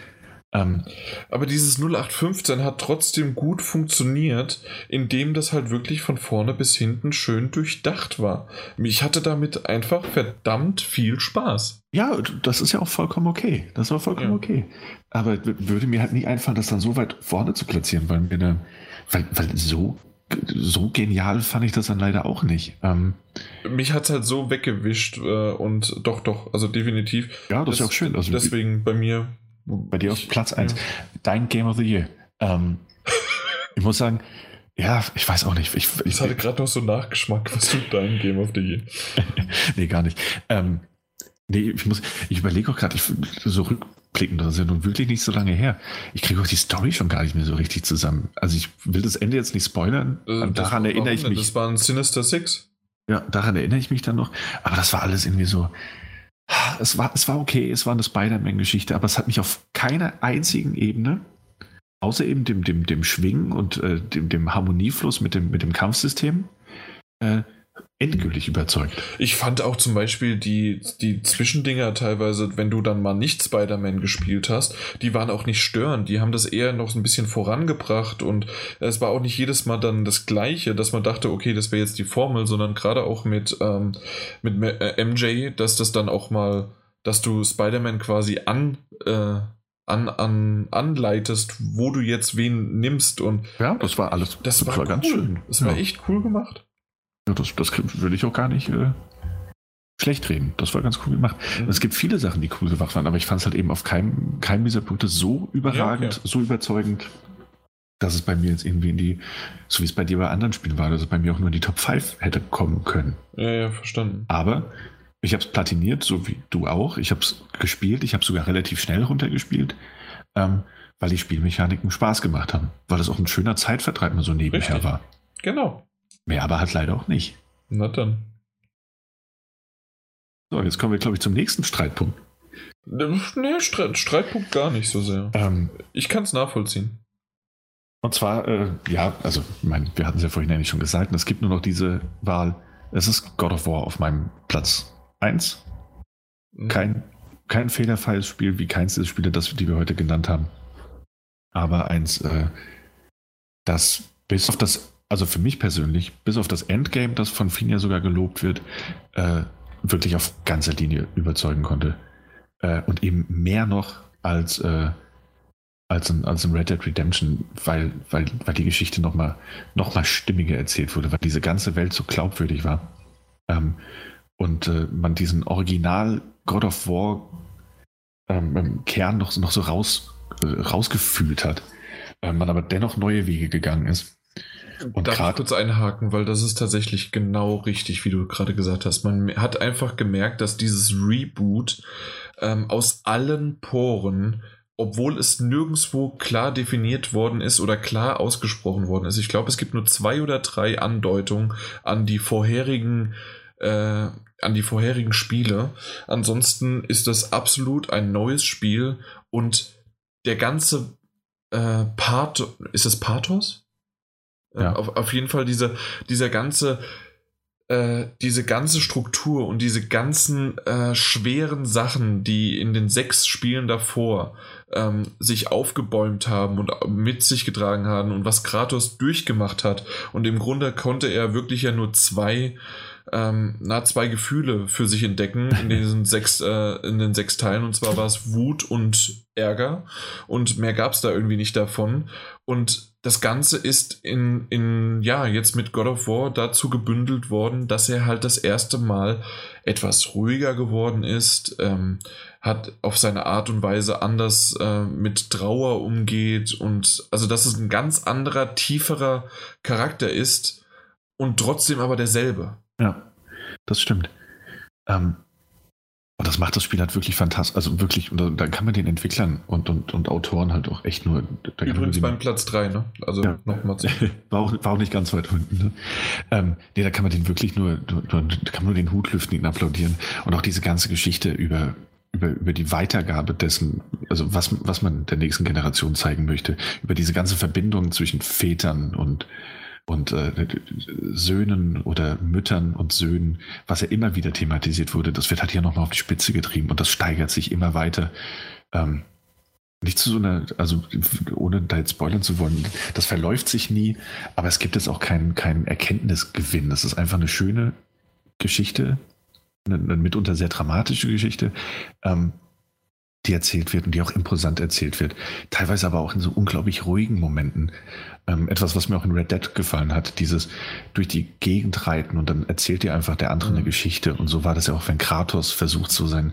Ähm, aber dieses 0815 hat trotzdem gut funktioniert, indem das halt wirklich von vorne bis hinten schön durchdacht war. Ich hatte damit einfach verdammt viel Spaß. Ja, das ist ja auch vollkommen okay. Das war vollkommen ja. okay. Aber würde mir halt nie einfallen, das dann so weit vorne zu platzieren, weil, mir dann, weil, weil so so genial fand ich das dann leider auch nicht. Ähm, Mich hat es halt so weggewischt äh, und doch, doch, also definitiv. Ja, das, das ist ja auch schön. Also, deswegen bei mir bei dir auf Platz 1. Ja. Dein Game of the Year. Ähm, ich muss sagen, ja, ich weiß auch nicht. Ich, ich, ich hatte gerade noch so Nachgeschmack. Was tut dein Game of the Year? nee, gar nicht. Ähm, nee, ich muss, ich überlege auch gerade, so rückblickend, das ist ja nun wirklich nicht so lange her. Ich kriege auch die Story schon gar nicht mehr so richtig zusammen. Also ich will das Ende jetzt nicht spoilern. Äh, daran erinnere ich mich. Das war ein Sinister Six. Ja, daran erinnere ich mich dann noch. Aber das war alles irgendwie so es war, es war okay, es war eine Spider-Man-Geschichte, aber es hat mich auf keiner einzigen Ebene, außer eben dem, dem, dem Schwingen und äh, dem, dem Harmoniefluss mit dem, mit dem Kampfsystem, äh, endgültig überzeugt. Ich fand auch zum Beispiel die, die Zwischendinger teilweise, wenn du dann mal nicht Spider-Man gespielt hast, die waren auch nicht störend. Die haben das eher noch so ein bisschen vorangebracht und es war auch nicht jedes Mal dann das Gleiche, dass man dachte, okay, das wäre jetzt die Formel, sondern gerade auch mit, ähm, mit MJ, äh, dass das dann auch mal, dass du Spider-Man quasi an, äh, an, an, anleitest, wo du jetzt wen nimmst und ja, das war alles. Das, das war, war cool. ganz schön. Das war ja. echt cool gemacht. Ja, das, das würde ich auch gar nicht äh, schlecht reden. Das war ganz cool gemacht. Mhm. Es gibt viele Sachen, die cool gemacht waren, aber ich fand es halt eben auf keinem, keinem dieser Punkte so überragend, ja, ja. so überzeugend, dass es bei mir jetzt irgendwie in die, so wie es bei dir bei anderen Spielen war, dass es bei mir auch nur in die Top 5 hätte kommen können. Ja, ja, verstanden. Aber ich habe es platiniert, so wie du auch. Ich habe es gespielt. Ich habe sogar relativ schnell runtergespielt. Ähm, weil die Spielmechaniken Spaß gemacht haben. Weil es auch ein schöner Zeitvertreib mal so nebenher Richtig. war. Genau. Mehr aber halt leider auch nicht. Na dann. So, jetzt kommen wir, glaube ich, zum nächsten Streitpunkt. Nee, Streit, Streitpunkt gar nicht so sehr. Ähm, ich kann es nachvollziehen. Und zwar, äh, ja, also, ich mein, wir hatten es ja vorhin eigentlich schon gesagt, es gibt nur noch diese Wahl. Es ist God of War auf meinem Platz 1. Mhm. Kein, kein fehlerfreies Spiel, wie keins der Spiele, das, die wir heute genannt haben. Aber eins, äh, das bis auf das, also für mich persönlich, bis auf das Endgame, das von vielen ja sogar gelobt wird, äh, wirklich auf ganzer Linie überzeugen konnte. Äh, und eben mehr noch als, äh, als, ein, als ein Red Dead Redemption, weil, weil, weil die Geschichte nochmal noch mal stimmiger erzählt wurde, weil diese ganze Welt so glaubwürdig war. Ähm, und äh, man diesen Original God of War ähm, Kern noch, noch so raus, äh, rausgefühlt hat. Äh, man aber dennoch neue Wege gegangen ist. Und Darf ich kurz einhaken, weil das ist tatsächlich genau richtig, wie du gerade gesagt hast. Man hat einfach gemerkt, dass dieses Reboot ähm, aus allen Poren, obwohl es nirgendwo klar definiert worden ist oder klar ausgesprochen worden ist. Ich glaube, es gibt nur zwei oder drei Andeutungen an die vorherigen äh, an die vorherigen Spiele. Ansonsten ist das absolut ein neues Spiel und der ganze äh, Part, ist es Pathos? Ja. Auf, auf jeden Fall diese, dieser ganze, äh, diese ganze Struktur und diese ganzen äh, schweren Sachen, die in den sechs Spielen davor ähm, sich aufgebäumt haben und mit sich getragen haben und was Kratos durchgemacht hat. Und im Grunde konnte er wirklich ja nur zwei ähm, na, zwei Gefühle für sich entdecken in diesen sechs, äh, in den sechs Teilen. Und zwar war es Wut und Ärger. Und mehr gab es da irgendwie nicht davon. Und das Ganze ist in, in, ja, jetzt mit God of War dazu gebündelt worden, dass er halt das erste Mal etwas ruhiger geworden ist, ähm, hat auf seine Art und Weise anders äh, mit Trauer umgeht und also dass es ein ganz anderer, tieferer Charakter ist und trotzdem aber derselbe. Ja, das stimmt. Ähm, und das macht das Spiel halt wirklich fantastisch. Also wirklich, und da, kann man den Entwicklern und, und, und Autoren halt auch echt nur. Übrigens beim Platz 3, ne? Also ja. nochmal war, auch, war auch nicht ganz weit unten. Ne? Ähm, nee, da kann man den wirklich nur, nur, da kann man nur den Hut lüften, ihn applaudieren. Und auch diese ganze Geschichte über, über, über die Weitergabe dessen, also was, was man der nächsten Generation zeigen möchte, über diese ganze Verbindung zwischen Vätern und, und äh, Söhnen oder Müttern und Söhnen, was ja immer wieder thematisiert wurde, das wird halt hier nochmal auf die Spitze getrieben und das steigert sich immer weiter. Ähm, nicht zu so einer, also ohne da jetzt spoilern zu wollen, das verläuft sich nie, aber es gibt jetzt auch keinen keinen Erkenntnisgewinn. Das ist einfach eine schöne Geschichte, eine, eine mitunter sehr dramatische Geschichte, ähm, die erzählt wird und die auch imposant erzählt wird. Teilweise aber auch in so unglaublich ruhigen Momenten. Ähm, etwas, was mir auch in Red Dead gefallen hat, dieses durch die Gegend reiten und dann erzählt dir einfach der andere eine mhm. Geschichte. Und so war das ja auch, wenn Kratos versucht, so sein,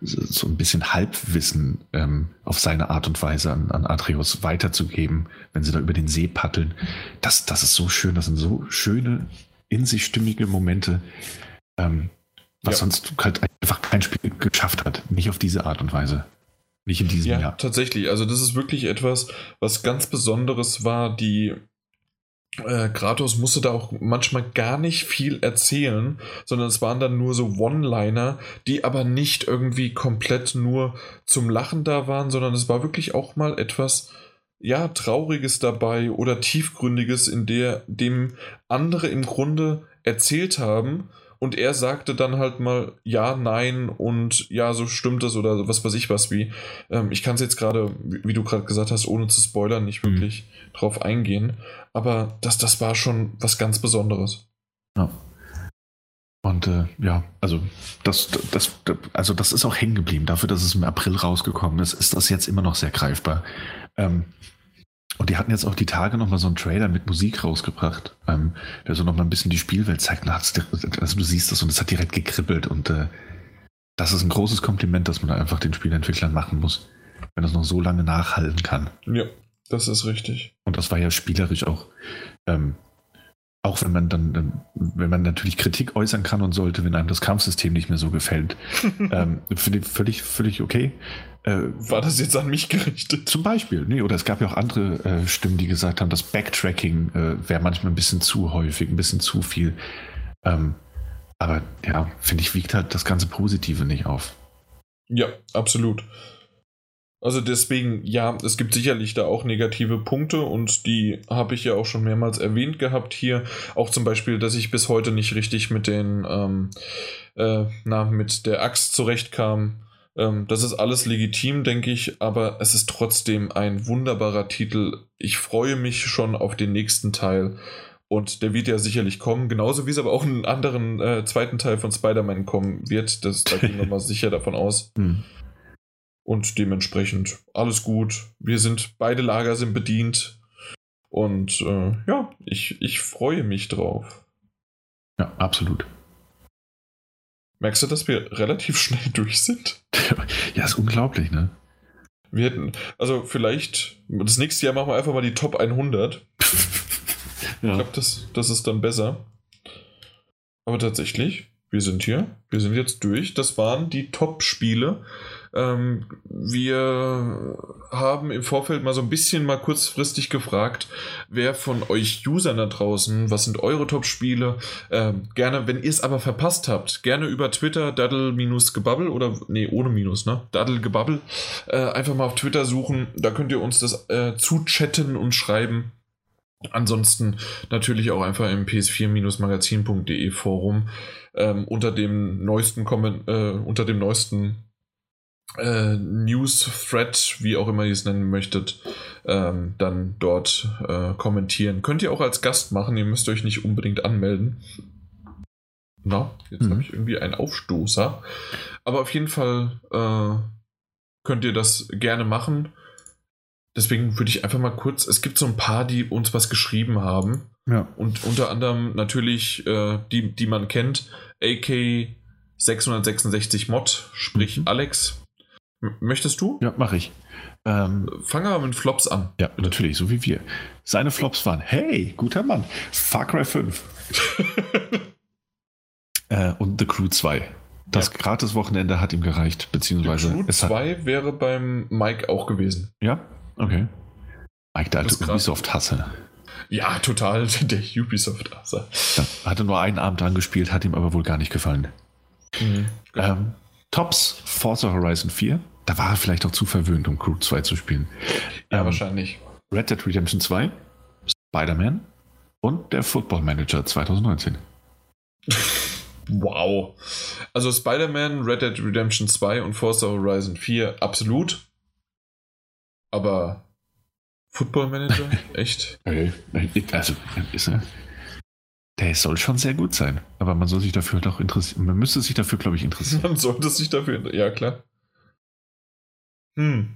so ein bisschen Halbwissen ähm, auf seine Art und Weise an, an Atreus weiterzugeben, wenn sie da über den See paddeln. Das, das ist so schön, das sind so schöne, in sich stimmige Momente. Ähm, was ja. sonst halt einfach kein Spiel geschafft hat. Nicht auf diese Art und Weise. Nicht in diesem ja, Jahr. Tatsächlich. Also, das ist wirklich etwas, was ganz Besonderes war. Die äh, Kratos musste da auch manchmal gar nicht viel erzählen, sondern es waren dann nur so One-Liner, die aber nicht irgendwie komplett nur zum Lachen da waren, sondern es war wirklich auch mal etwas, ja, Trauriges dabei oder Tiefgründiges, in der dem andere im Grunde erzählt haben und er sagte dann halt mal ja, nein und ja, so stimmt es oder was weiß ich was wie. Ähm, ich kann es jetzt gerade, wie, wie, du gerade gesagt hast, ohne zu spoilern, nicht mhm. wirklich mhm. drauf eingehen. Aber das, das war schon was ganz Besonderes. Ja. Und äh, ja, also das, das, also das ist auch hängen geblieben. Dafür, dass es im April rausgekommen ist, ist das jetzt immer noch sehr greifbar. Ähm, und die hatten jetzt auch die Tage nochmal so einen Trailer mit Musik rausgebracht, ähm, der so nochmal ein bisschen die Spielwelt zeigt. Also du siehst das und es hat direkt gekribbelt. Und äh, das ist ein großes Kompliment, dass man da einfach den Spielentwicklern machen muss, wenn das noch so lange nachhalten kann. Ja, das ist richtig. Und das war ja spielerisch auch ähm, Auch wenn man dann, wenn man natürlich Kritik äußern kann und sollte, wenn einem das Kampfsystem nicht mehr so gefällt. ähm, Finde ich völlig, völlig okay. Äh, War das jetzt an mich gerichtet? Zum Beispiel, nee, oder es gab ja auch andere äh, Stimmen, die gesagt haben, das Backtracking äh, wäre manchmal ein bisschen zu häufig, ein bisschen zu viel. Ähm, aber ja, finde ich, wiegt halt das ganze Positive nicht auf. Ja, absolut. Also deswegen, ja, es gibt sicherlich da auch negative Punkte und die habe ich ja auch schon mehrmals erwähnt gehabt hier. Auch zum Beispiel, dass ich bis heute nicht richtig mit den, ähm, äh, na, mit der Axt zurechtkam. Ähm, das ist alles legitim, denke ich, aber es ist trotzdem ein wunderbarer Titel. Ich freue mich schon auf den nächsten Teil. Und der wird ja sicherlich kommen, genauso wie es aber auch einen anderen äh, zweiten Teil von Spider-Man kommen wird. Das, da gehen wir mal sicher davon aus. Hm. Und dementsprechend alles gut. Wir sind, beide Lager sind bedient. Und äh, ja, ich, ich freue mich drauf. Ja, absolut. Merkst du, dass wir relativ schnell durch sind? ja, ist unglaublich, ne? Wir hätten, also vielleicht, das nächste Jahr machen wir einfach mal die Top 100. ja. Ich glaube, das, das ist dann besser. Aber tatsächlich, wir sind hier. Wir sind jetzt durch. Das waren die Top-Spiele. Ähm, wir haben im Vorfeld mal so ein bisschen mal kurzfristig gefragt, wer von euch Usern da draußen, was sind eure Top-Spiele? Ähm, gerne, wenn ihr es aber verpasst habt, gerne über Twitter daddle-gebabbel oder, nee, ohne Minus, ne? Daddle-gebabbel. Äh, einfach mal auf Twitter suchen, da könnt ihr uns das äh, zuchatten und schreiben. Ansonsten natürlich auch einfach im ps4-magazin.de Forum ähm, unter dem neuesten Comment, äh, unter dem neuesten äh, News-Thread, wie auch immer ihr es nennen möchtet, ähm, dann dort äh, kommentieren. Könnt ihr auch als Gast machen, ihr müsst euch nicht unbedingt anmelden. Na, jetzt mhm. habe ich irgendwie einen Aufstoßer. Aber auf jeden Fall äh, könnt ihr das gerne machen. Deswegen würde ich einfach mal kurz, es gibt so ein paar, die uns was geschrieben haben. Ja. Und unter anderem natürlich äh, die, die man kennt, AK 666 Mod, sprich mhm. Alex, Möchtest du? Ja, mache ich. Ähm, Fangen wir mit Flops an. Ja, natürlich, so wie wir. Seine Flops waren, hey, guter Mann, Far Cry 5. äh, und The Crew 2. Das ja. Gratis-Wochenende hat ihm gereicht, beziehungsweise. The Crew 2 wäre beim Mike auch gewesen. Ja, okay. Mike, der alte Ubisoft-Hasse. Ja, total, der Ubisoft-Hasse. Hatte nur einen Abend angespielt, hat ihm aber wohl gar nicht gefallen. Mhm. Ähm, Tops Forza Horizon 4 da war er vielleicht auch zu verwöhnt, um Crew 2 zu spielen. Ja, ähm, wahrscheinlich. Red Dead Redemption 2, Spider-Man und der Football Manager 2019. wow. Also Spider-Man, Red Dead Redemption 2 und Forza Horizon 4 absolut. Aber Football Manager? Echt? also, ist er. Der soll schon sehr gut sein, aber man soll sich dafür doch interessieren. Man müsste sich dafür, glaube ich, interessieren. Man sollte sich dafür, ja klar. Hm.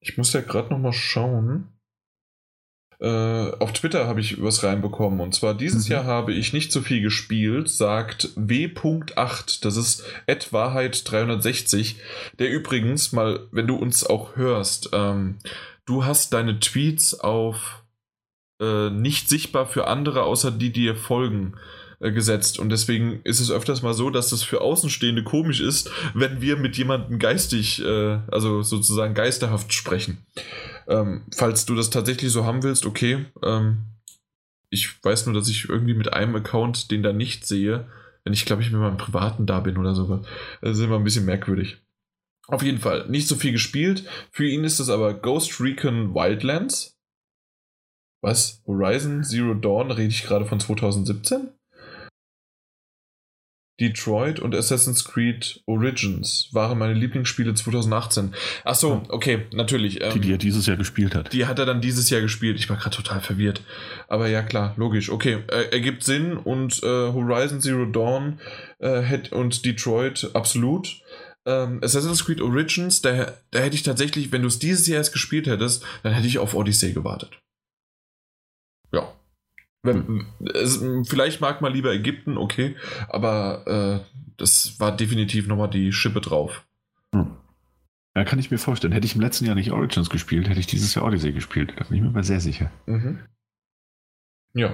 Ich muss ja gerade noch mal schauen. Äh, auf Twitter habe ich was reinbekommen. Und zwar dieses mhm. Jahr habe ich nicht so viel gespielt, sagt W.8. Das ist Ed Wahrheit 360. Der übrigens mal, wenn du uns auch hörst, ähm, du hast deine Tweets auf äh, nicht sichtbar für andere, außer die dir folgen. Äh, gesetzt. Und deswegen ist es öfters mal so, dass das für Außenstehende komisch ist, wenn wir mit jemandem geistig, äh, also sozusagen geisterhaft sprechen. Ähm, falls du das tatsächlich so haben willst, okay. Ähm, ich weiß nur, dass ich irgendwie mit einem Account den da nicht sehe, wenn ich glaube ich mit meinem privaten da bin oder so. Das ist immer ein bisschen merkwürdig. Auf jeden Fall, nicht so viel gespielt. Für ihn ist es aber Ghost Recon Wildlands. Was? Horizon Zero Dawn, rede ich gerade von 2017? Detroit und Assassin's Creed Origins waren meine Lieblingsspiele 2018. Ach so, okay, natürlich. Ähm, die, die er dieses Jahr gespielt hat. Die hat er dann dieses Jahr gespielt. Ich war gerade total verwirrt. Aber ja, klar, logisch. Okay, äh, ergibt Sinn und äh, Horizon Zero Dawn äh, und Detroit absolut. Ähm, Assassin's Creed Origins, da, da hätte ich tatsächlich, wenn du es dieses Jahr erst gespielt hättest, dann hätte ich auf Odyssey gewartet. Ja, wenn, es, vielleicht mag man lieber Ägypten, okay, aber äh, das war definitiv nochmal die Schippe drauf. Hm. Ja, kann ich mir vorstellen. Hätte ich im letzten Jahr nicht Origins gespielt, hätte ich dieses Jahr Odyssey gespielt. Da bin ich mir mal sehr sicher. Mhm. Ja,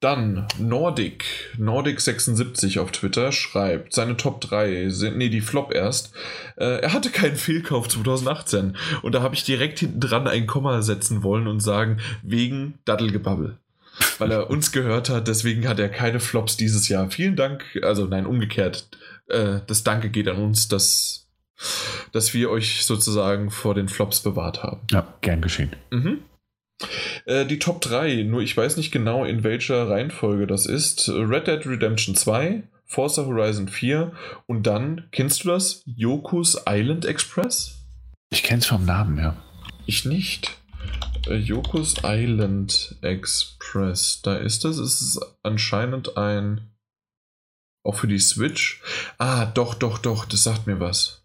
dann Nordic, Nordic76 auf Twitter schreibt, seine Top 3 sind, nee, die Flop erst. Äh, er hatte keinen Fehlkauf 2018 und da habe ich direkt hinten dran ein Komma setzen wollen und sagen, wegen Daddelgebabbel. Weil er uns gehört hat, deswegen hat er keine Flops dieses Jahr. Vielen Dank, also nein, umgekehrt. Äh, das Danke geht an uns, dass, dass wir euch sozusagen vor den Flops bewahrt haben. Ja, gern geschehen. Mhm. Äh, die Top 3, nur ich weiß nicht genau, in welcher Reihenfolge das ist. Red Dead Redemption 2, Forza Horizon 4 und dann, kennst du das? Yoku's Island Express? Ich kenn's vom Namen, ja. Ich nicht. Äh, Yoku's Island Express, da ist das. Es ist anscheinend ein. Auch für die Switch. Ah, doch, doch, doch, das sagt mir was.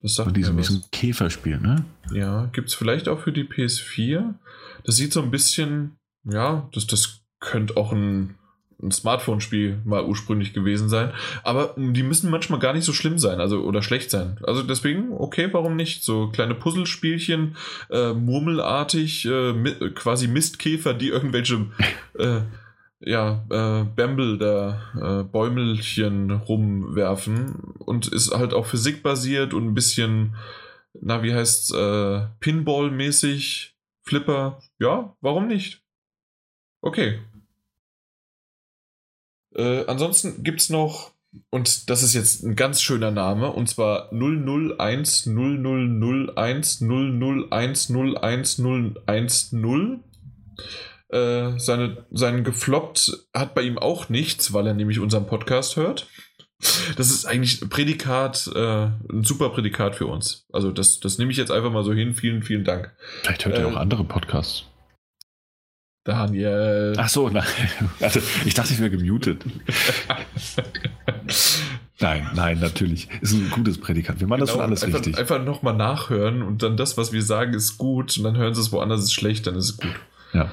Das sagt diesem, mir diesem Käferspiel, ne? Ja, gibt es vielleicht auch für die PS4. Das sieht so ein bisschen, ja, das, das könnte auch ein, ein Smartphone-Spiel mal ursprünglich gewesen sein. Aber die müssen manchmal gar nicht so schlimm sein, also oder schlecht sein. Also deswegen, okay, warum nicht? So kleine Puzzlespielchen, äh, murmelartig, äh, mi quasi Mistkäfer, die irgendwelche äh, ja, äh, Bamble da äh, Bäumelchen rumwerfen und ist halt auch physikbasiert und ein bisschen, na, wie heißt's, äh, Pinball-mäßig, Flipper. Ja, warum nicht? Okay. Äh, ansonsten gibt's noch, und das ist jetzt ein ganz schöner Name, und zwar 001 0001 001 01 010 äh, seine, seinen gefloppt hat bei ihm auch nichts, weil er nämlich unseren Podcast hört. Das ist eigentlich Prädikat, äh, ein super Prädikat für uns. Also das, das nehme ich jetzt einfach mal so hin. Vielen, vielen Dank. Vielleicht hört äh, er auch andere Podcasts. Daniel. Ach so, nein. Also, ich dachte, ich wäre gemutet. nein, nein, natürlich. Ist ein gutes Prädikat. Wir machen genau, das schon alles einfach, richtig. Einfach nochmal nachhören und dann das, was wir sagen, ist gut und dann hören sie es woanders, ist schlecht, dann ist es gut. Ja.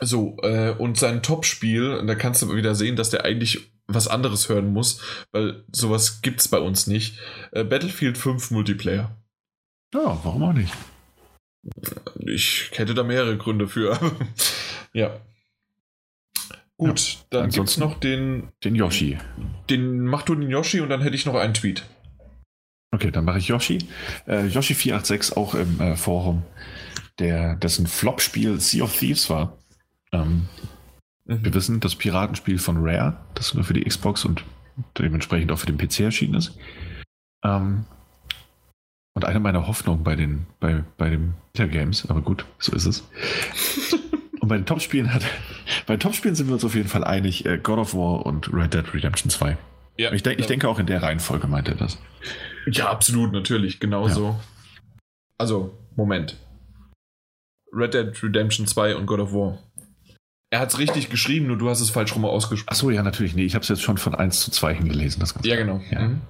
So, äh, und sein Top-Spiel, da kannst du wieder sehen, dass der eigentlich was anderes hören muss, weil sowas gibt's bei uns nicht. Äh, Battlefield 5 Multiplayer. Ja, warum auch nicht? Ich hätte da mehrere Gründe für. ja. Gut, ja, dann gibt's noch den. Den Yoshi. Den mach du den Yoshi und dann hätte ich noch einen Tweet. Okay, dann mache ich Yoshi. Äh, Yoshi486 auch im äh, Forum, der dessen Flop-Spiel Sea of Thieves war. Ähm, mhm. Wir wissen, das Piratenspiel von Rare, das nur für die Xbox und dementsprechend auch für den PC erschienen ist. Ähm, und eine meiner Hoffnungen bei den, bei, bei den Games, aber gut, so ist es. und bei den Topspielen hat, bei den Topspielen sind wir uns auf jeden Fall einig, äh, God of War und Red Dead Redemption 2. Ja, ich, denk, ich denke auch in der Reihenfolge meint er das. Ja, absolut, natürlich, genauso. Ja. Also, Moment. Red Dead Redemption 2 und God of War. Er hat es richtig geschrieben, nur du hast es falsch rum ausgesprochen. Achso, ja, natürlich. Nee, ich habe es jetzt schon von 1 zu 2 hingelesen. Das ja, genau. Ja. Mhm.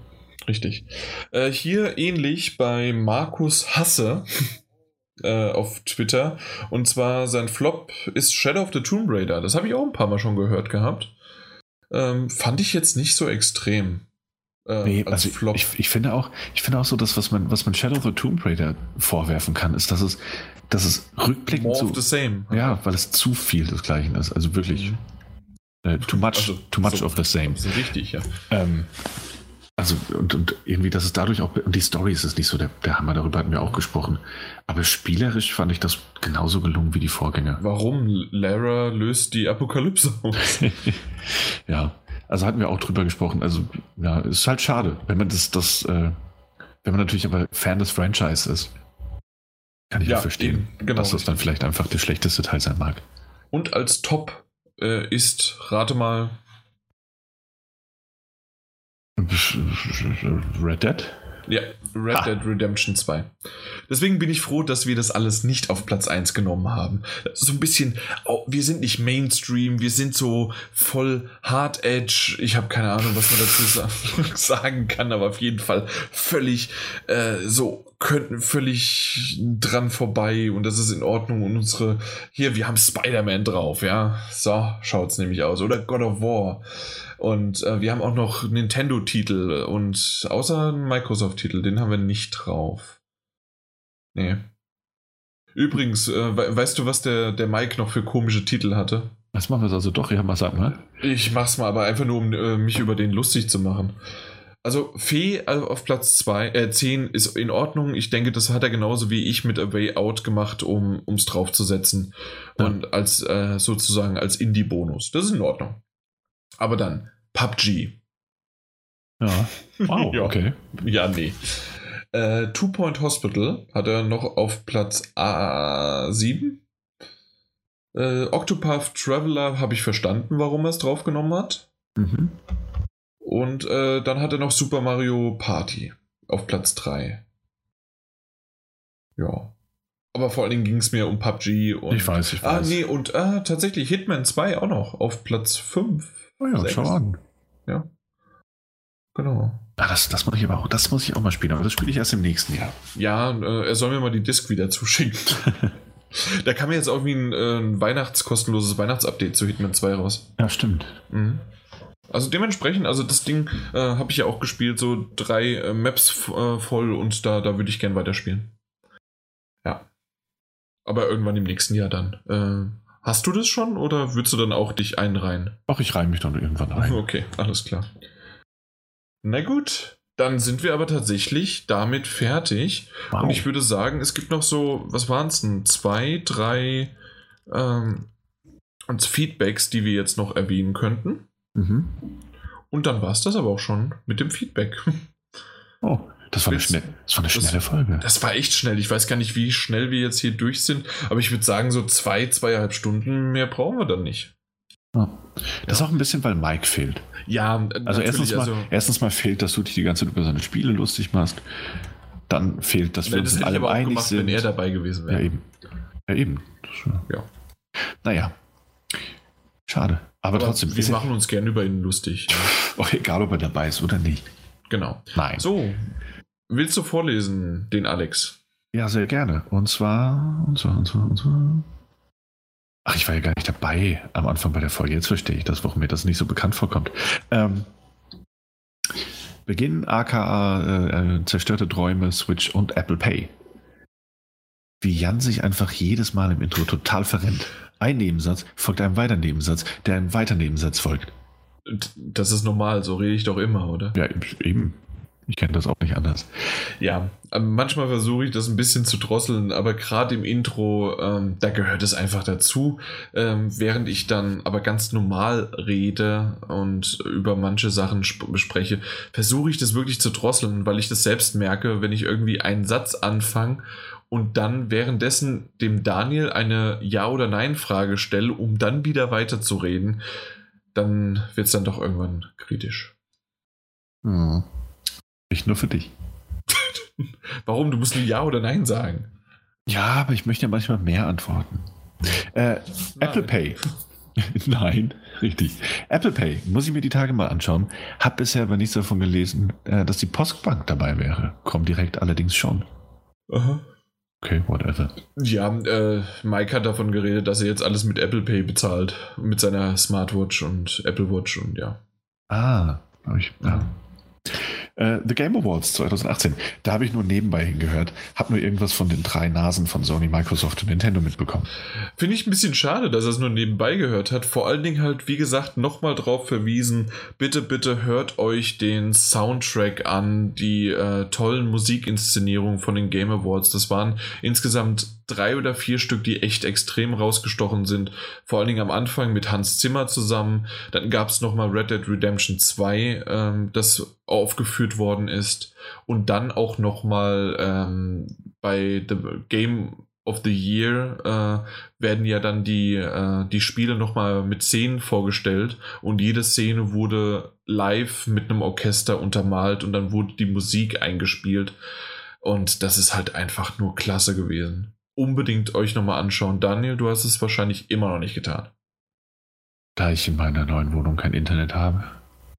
Richtig. Äh, hier ähnlich bei Markus Hasse äh, auf Twitter. Und zwar sein Flop ist Shadow of the Tomb Raider. Das habe ich auch ein paar Mal schon gehört gehabt. Ähm, fand ich jetzt nicht so extrem. Äh, nee, also ich, ich, finde auch, ich finde auch so, dass was man, was man Shadow of the Tomb Raider vorwerfen kann, ist, dass es das ist rückblickend More zu, of the same. Ja, weil es zu viel des Gleichen ist. Also wirklich. Mhm. Äh, too much, also, too much so, of the same. Richtig, ja. Ähm, also, und, und irgendwie, dass es dadurch auch, und die Story ist es nicht so der, der Hammer, darüber hatten wir auch gesprochen. Aber spielerisch fand ich das genauso gelungen wie die Vorgänger. Warum? Lara löst die Apokalypse aus. ja, also hatten wir auch drüber gesprochen. Also, ja, ist halt schade, wenn man das, das, äh, wenn man natürlich aber Fan des Franchise ist. Kann ich ja, auch verstehen, eben, genau dass das dann vielleicht einfach der schlechteste Teil sein mag. Und als Top äh, ist, rate mal. Red Dead? Ja, Red ah. Dead Redemption 2. Deswegen bin ich froh, dass wir das alles nicht auf Platz 1 genommen haben. So ein bisschen, oh, wir sind nicht Mainstream, wir sind so voll Hard Edge. Ich habe keine Ahnung, was man dazu sagen kann, aber auf jeden Fall völlig äh, so könnten völlig dran vorbei und das ist in Ordnung und unsere hier wir haben Spider-Man drauf, ja. So schaut's nämlich aus oder God of War. Und äh, wir haben auch noch Nintendo-Titel und außer Microsoft-Titel, den haben wir nicht drauf. Nee. Übrigens, äh, weißt du, was der, der Mike noch für komische Titel hatte? Was machen wir es also doch? Ja, mal sag mal. Ich mach's mal, aber einfach nur, um äh, mich über den lustig zu machen. Also Fee äh, auf Platz 2, äh, 10 ist in Ordnung. Ich denke, das hat er genauso wie ich mit A Way Out gemacht, um es draufzusetzen. Ja. Und als äh, sozusagen als Indie-Bonus. Das ist in Ordnung. Aber dann PUBG. Ja. Wow, ja. okay. Ja, nee. Äh, Two Point Hospital hat er noch auf Platz A7. Äh, Octopath Traveler habe ich verstanden, warum er es draufgenommen hat. Mhm. Und äh, dann hat er noch Super Mario Party auf Platz 3. Ja. Aber vor allen Dingen ging es mir um PUBG und. Ich weiß, ich weiß. Ah, nee, und ah, tatsächlich Hitman 2 auch noch auf Platz 5. Oh ja, 6. schau an. Ja. Genau. Ah, das, das muss ich aber auch, das muss ich auch mal spielen, aber das spiele ich erst im nächsten Jahr. Ja, äh, er soll mir mal die Disc wieder zuschicken. da kam mir jetzt irgendwie ein, äh, ein Weihnachtskostenloses Weihnachtsupdate zu Hitman 2 raus. Ja, stimmt. Mhm. Also dementsprechend, also das Ding äh, habe ich ja auch gespielt, so drei äh, Maps äh, voll und da, da würde ich gern weiterspielen. Ja. Aber irgendwann im nächsten Jahr dann. Hast du das schon oder würdest du dann auch dich einreihen? Ach, ich reihe mich dann irgendwann ein. Okay, alles klar. Na gut, dann sind wir aber tatsächlich damit fertig. Wow. Und ich würde sagen, es gibt noch so, was waren es denn? Zwei, drei ähm, Feedbacks, die wir jetzt noch erwähnen könnten. Mhm. Und dann war es das aber auch schon mit dem Feedback. Oh, das war, eine, schnell, das war eine schnelle das, Folge. Das war echt schnell. Ich weiß gar nicht, wie schnell wir jetzt hier durch sind, aber ich würde sagen, so zwei, zweieinhalb Stunden mehr brauchen wir dann nicht. Oh. Das ja. ist auch ein bisschen, weil Mike fehlt. Ja, also erstens, mal, also erstens mal fehlt, dass du dich die ganze Zeit über seine Spiele lustig machst. Dann fehlt, dass wir uns in allem einig gemacht, sind. wenn er dabei gewesen wäre. Ja, eben. Ja, eben. Ja. Naja. Schade. Aber, Aber trotzdem. Wir machen uns gerne über ihn lustig. Ja. Auch egal, ob er dabei ist oder nicht. Genau. Nein. So, willst du vorlesen, den Alex? Ja, sehr gerne. Und zwar, und zwar, und zwar, und zwar. Ach, ich war ja gar nicht dabei am Anfang bei der Folge. Jetzt verstehe ich das, warum mir das nicht so bekannt vorkommt. Ähm, Beginn, aka äh, äh, zerstörte Träume, Switch und Apple Pay. Wie Jan sich einfach jedes Mal im Intro total verrennt. Ein Nebensatz folgt einem weiteren Nebensatz, der einem weiteren Nebensatz folgt. Das ist normal, so rede ich doch immer, oder? Ja, eben. Ich kenne das auch nicht anders. Ja, ähm, manchmal versuche ich das ein bisschen zu drosseln, aber gerade im Intro, ähm, da gehört es einfach dazu. Ähm, während ich dann aber ganz normal rede und über manche Sachen bespreche, versuche ich das wirklich zu drosseln, weil ich das selbst merke, wenn ich irgendwie einen Satz anfange und dann währenddessen dem Daniel eine Ja- oder Nein-Frage stelle, um dann wieder weiterzureden, dann wird es dann doch irgendwann kritisch. Hm. Nicht nur für dich. Warum? Du musst nur Ja oder Nein sagen. Ja, aber ich möchte ja manchmal mehr antworten. Äh, Apple Pay. Nein, richtig. Apple Pay, muss ich mir die Tage mal anschauen. Hab bisher aber nichts davon gelesen, äh, dass die Postbank dabei wäre. Kommt direkt allerdings schon. Aha. Okay, whatever. Ja, äh, Mike hat davon geredet, dass er jetzt alles mit Apple Pay bezahlt. Mit seiner Smartwatch und Apple Watch und ja. Ah, habe ich. Ja. Äh, The Game Awards 2018. Da habe ich nur nebenbei hingehört. Habe nur irgendwas von den drei Nasen von Sony, Microsoft und Nintendo mitbekommen. Finde ich ein bisschen schade, dass er es nur nebenbei gehört hat. Vor allen Dingen halt, wie gesagt, nochmal drauf verwiesen. Bitte, bitte hört euch den Soundtrack an, die äh, tollen Musikinszenierungen von den Game Awards. Das waren insgesamt drei oder vier Stück, die echt extrem rausgestochen sind. Vor allen Dingen am Anfang mit Hans Zimmer zusammen. Dann gab es nochmal Red Dead Redemption 2, ähm, das aufgeführt worden ist. Und dann auch nochmal ähm, bei The Game of the Year äh, werden ja dann die, äh, die Spiele nochmal mit Szenen vorgestellt und jede Szene wurde live mit einem Orchester untermalt und dann wurde die Musik eingespielt. Und das ist halt einfach nur klasse gewesen unbedingt euch nochmal anschauen. Daniel, du hast es wahrscheinlich immer noch nicht getan. Da ich in meiner neuen Wohnung kein Internet habe.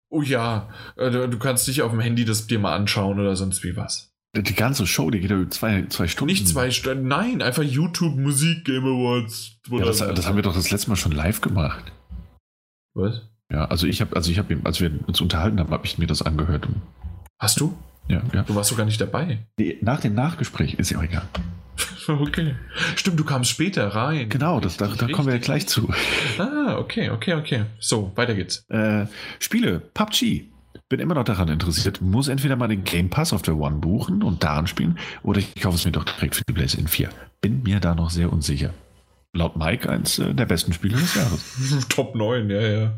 Oh ja, äh, du kannst dich auf dem Handy das dir mal anschauen oder sonst wie was. Die ganze Show, die geht ja zwei, zwei Stunden. Nicht zwei Stunden, nein, einfach YouTube Musik Game Awards. Ja, das, das, haben wir doch das letzte Mal schon live gemacht. Was? Ja, also ich habe, also ich habe, als wir uns unterhalten haben, habe ich mir das angehört. Hast du? Ja, ja. Du warst sogar nicht dabei. Die, nach dem Nachgespräch ist ja auch egal. Okay. Stimmt, du kamst später rein. Genau, das, da, da kommen wir ja gleich zu. Ah, okay, okay, okay. So, weiter geht's. Äh, Spiele, PUBG. Bin immer noch daran interessiert. Muss entweder mal den Game Pass auf der One buchen und da anspielen oder ich kaufe es mir doch direkt für die PlayStation 4. Bin mir da noch sehr unsicher. Laut Mike eins äh, der besten Spiele des Jahres. Top 9, ja, ja.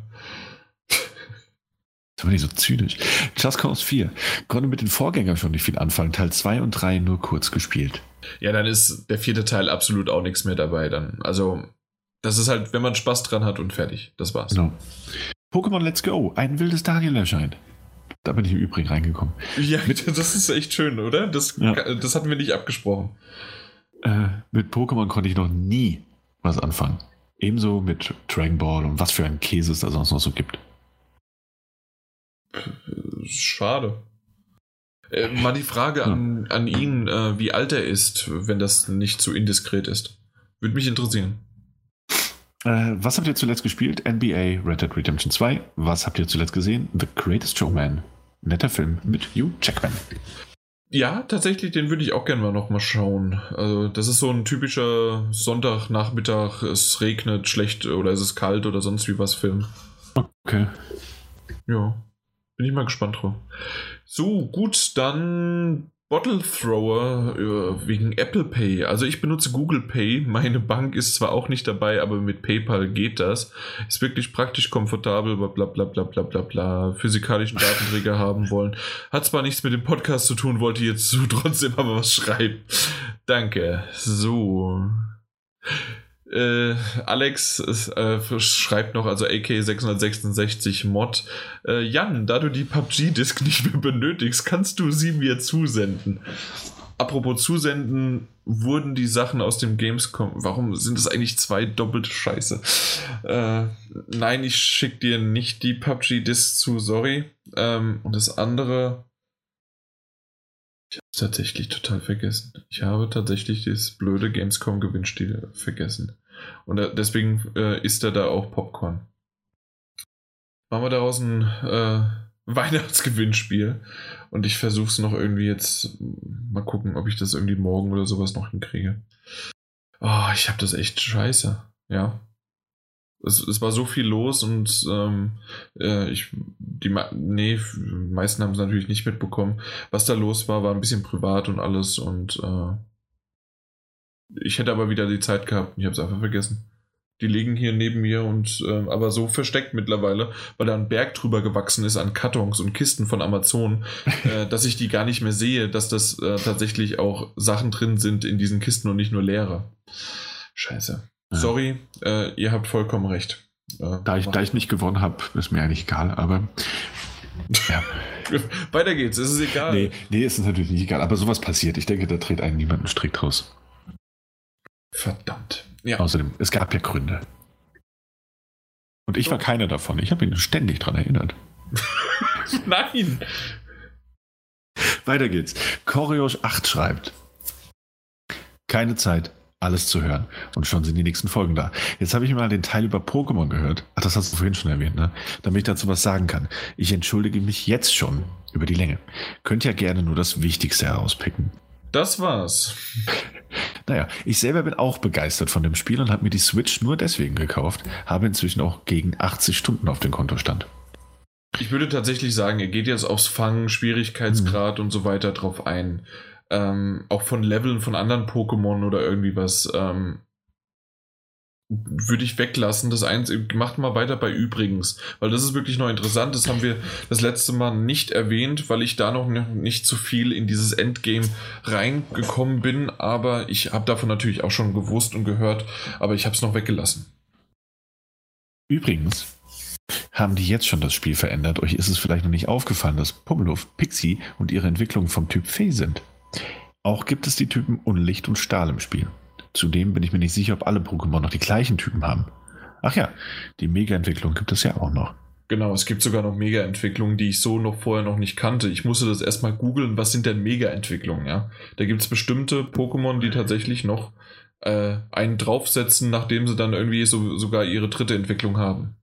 War nicht so zynisch. Just Cause 4. Konnte mit den Vorgängern schon nicht viel anfangen. Teil 2 und 3 nur kurz gespielt. Ja, dann ist der vierte Teil absolut auch nichts mehr dabei dann. Also, das ist halt, wenn man Spaß dran hat und fertig. Das war's. Genau. Pokémon Let's Go. Ein wildes Daniel erscheint. Da bin ich im Übrigen reingekommen. Ja, mit, das ist echt schön, oder? Das, ja. das hatten wir nicht abgesprochen. Äh, mit Pokémon konnte ich noch nie was anfangen. Ebenso mit Dragon Ball und was für ein Käse es da sonst noch so gibt. Schade. Äh, mal die Frage an, an ihn, äh, wie alt er ist, wenn das nicht zu indiskret ist. Würde mich interessieren. Äh, was habt ihr zuletzt gespielt? NBA Red Dead Redemption 2. Was habt ihr zuletzt gesehen? The Greatest Showman. Netter Film mit Hugh Jackman. Ja, tatsächlich, den würde ich auch gerne mal nochmal schauen. Also, das ist so ein typischer Sonntagnachmittag, es regnet schlecht oder es ist kalt oder sonst wie was Film. Okay. Ja, bin ich mal gespannt drauf. So, gut, dann Bottle Thrower äh, wegen Apple Pay. Also ich benutze Google Pay. Meine Bank ist zwar auch nicht dabei, aber mit PayPal geht das. Ist wirklich praktisch komfortabel, bla bla bla bla bla bla. Physikalischen Datenträger haben wollen. Hat zwar nichts mit dem Podcast zu tun, wollte jetzt trotzdem aber was schreiben. Danke. So. Äh, Alex äh, schreibt noch, also AK666 Mod. Äh, Jan, da du die PUBG-Disk nicht mehr benötigst, kannst du sie mir zusenden. Apropos zusenden, wurden die Sachen aus dem Gamescom. Warum sind es eigentlich zwei doppelte Scheiße? Äh, nein, ich schick dir nicht die PUBG-Disk zu, sorry. Ähm, und das andere, ich habe tatsächlich total vergessen. Ich habe tatsächlich das blöde Gamescom-Gewinnspiel vergessen. Und deswegen äh, isst er da auch Popcorn. Machen wir daraus ein äh, Weihnachtsgewinnspiel. Und ich versuche es noch irgendwie jetzt mal gucken, ob ich das irgendwie morgen oder sowas noch hinkriege. Oh, ich habe das echt scheiße. Ja es, es war so viel los und ähm, äh, ich, die, nee, meisten haben es natürlich nicht mitbekommen. Was da los war, war ein bisschen privat und alles und äh, ich hätte aber wieder die Zeit gehabt ich habe es einfach vergessen. Die liegen hier neben mir und äh, aber so versteckt mittlerweile, weil da ein Berg drüber gewachsen ist an Kartons und Kisten von Amazon, äh, dass ich die gar nicht mehr sehe, dass das äh, tatsächlich auch Sachen drin sind in diesen Kisten und nicht nur leere. Scheiße. Sorry, äh, ihr habt vollkommen recht. Äh, da, ich, da ich nicht gewonnen habe, ist mir eigentlich egal, aber. Ja. Weiter geht's, es ist egal. Nee, nee, es ist natürlich nicht egal, aber sowas passiert. Ich denke, da dreht einen niemand einen Strick draus. Verdammt. Ja. Außerdem, es gab ja Gründe. Und ich war keiner davon. Ich habe ihn ständig daran erinnert. Nein! Weiter geht's. Choreos 8 schreibt. Keine Zeit, alles zu hören. Und schon sind die nächsten Folgen da. Jetzt habe ich mal den Teil über Pokémon gehört. Ach, das hast du vorhin schon erwähnt, ne? Damit ich dazu was sagen kann. Ich entschuldige mich jetzt schon über die Länge. Könnt ja gerne nur das Wichtigste herauspicken. Das war's. Naja, ich selber bin auch begeistert von dem Spiel und habe mir die Switch nur deswegen gekauft. Habe inzwischen auch gegen 80 Stunden auf dem Kontostand. Ich würde tatsächlich sagen, er geht jetzt aufs Fangen, Schwierigkeitsgrad mhm. und so weiter drauf ein ähm, auch von Leveln von anderen Pokémon oder irgendwie was, ähm, würde ich weglassen. Das eins, macht mal weiter bei übrigens, weil das ist wirklich noch interessant. Das haben wir das letzte Mal nicht erwähnt, weil ich da noch nicht zu viel in dieses Endgame reingekommen bin. Aber ich habe davon natürlich auch schon gewusst und gehört, aber ich habe es noch weggelassen. Übrigens haben die jetzt schon das Spiel verändert. Euch ist es vielleicht noch nicht aufgefallen, dass Pummeluft, Pixie und ihre Entwicklung vom Typ Fee sind. Auch gibt es die Typen Unlicht und Stahl im Spiel. Zudem bin ich mir nicht sicher, ob alle Pokémon noch die gleichen Typen haben. Ach ja, die Mega-Entwicklung gibt es ja auch noch. Genau, es gibt sogar noch Mega-Entwicklungen, die ich so noch vorher noch nicht kannte. Ich musste das erstmal googeln, was sind denn Mega-Entwicklungen, ja? Da gibt es bestimmte Pokémon, die tatsächlich noch äh, einen draufsetzen, nachdem sie dann irgendwie so, sogar ihre dritte Entwicklung haben.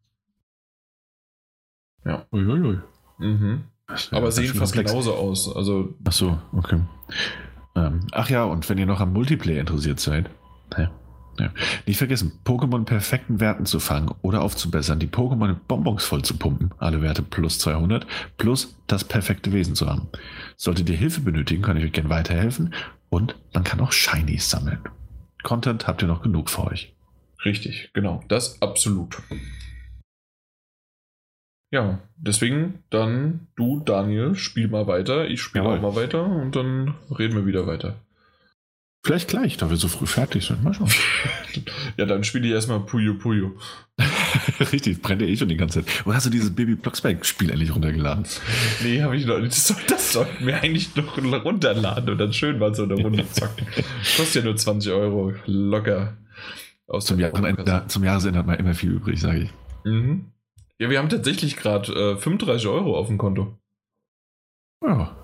Ja. Uiuiui. Mhm. Aber sehen fast genauso aus. Also Ach so, okay. Ähm, ach ja, und wenn ihr noch am Multiplayer interessiert seid, ja, ja. nicht vergessen, Pokémon perfekten Werten zu fangen oder aufzubessern, die Pokémon in Bonbons voll zu pumpen, alle Werte plus 200, plus das perfekte Wesen zu haben. Solltet ihr Hilfe benötigen, kann ich euch gerne weiterhelfen und man kann auch Shinies sammeln. Content habt ihr noch genug für euch. Richtig, genau, das absolut. Ja, deswegen dann du, Daniel, spiel mal weiter. Ich spiele auch mal weiter und dann reden wir wieder weiter. Vielleicht gleich, da wir so früh fertig sind. Mal schauen. ja, dann spiele ich erstmal Puyo Puyo. Richtig, brennt ja eh schon die ganze Zeit. Wo hast du dieses Baby Blocksberg-Spiel endlich runtergeladen? Nee, habe ich noch nicht. Das, soll, das sollten wir eigentlich noch runterladen und dann schön mal so eine Runde zocken. Kostet ja nur 20 Euro. Locker. Aus zum, Jahresende, zum Jahresende hat man immer viel übrig, sage ich. Mhm. Ja, wir haben tatsächlich gerade äh, 35 Euro auf dem Konto. Ja.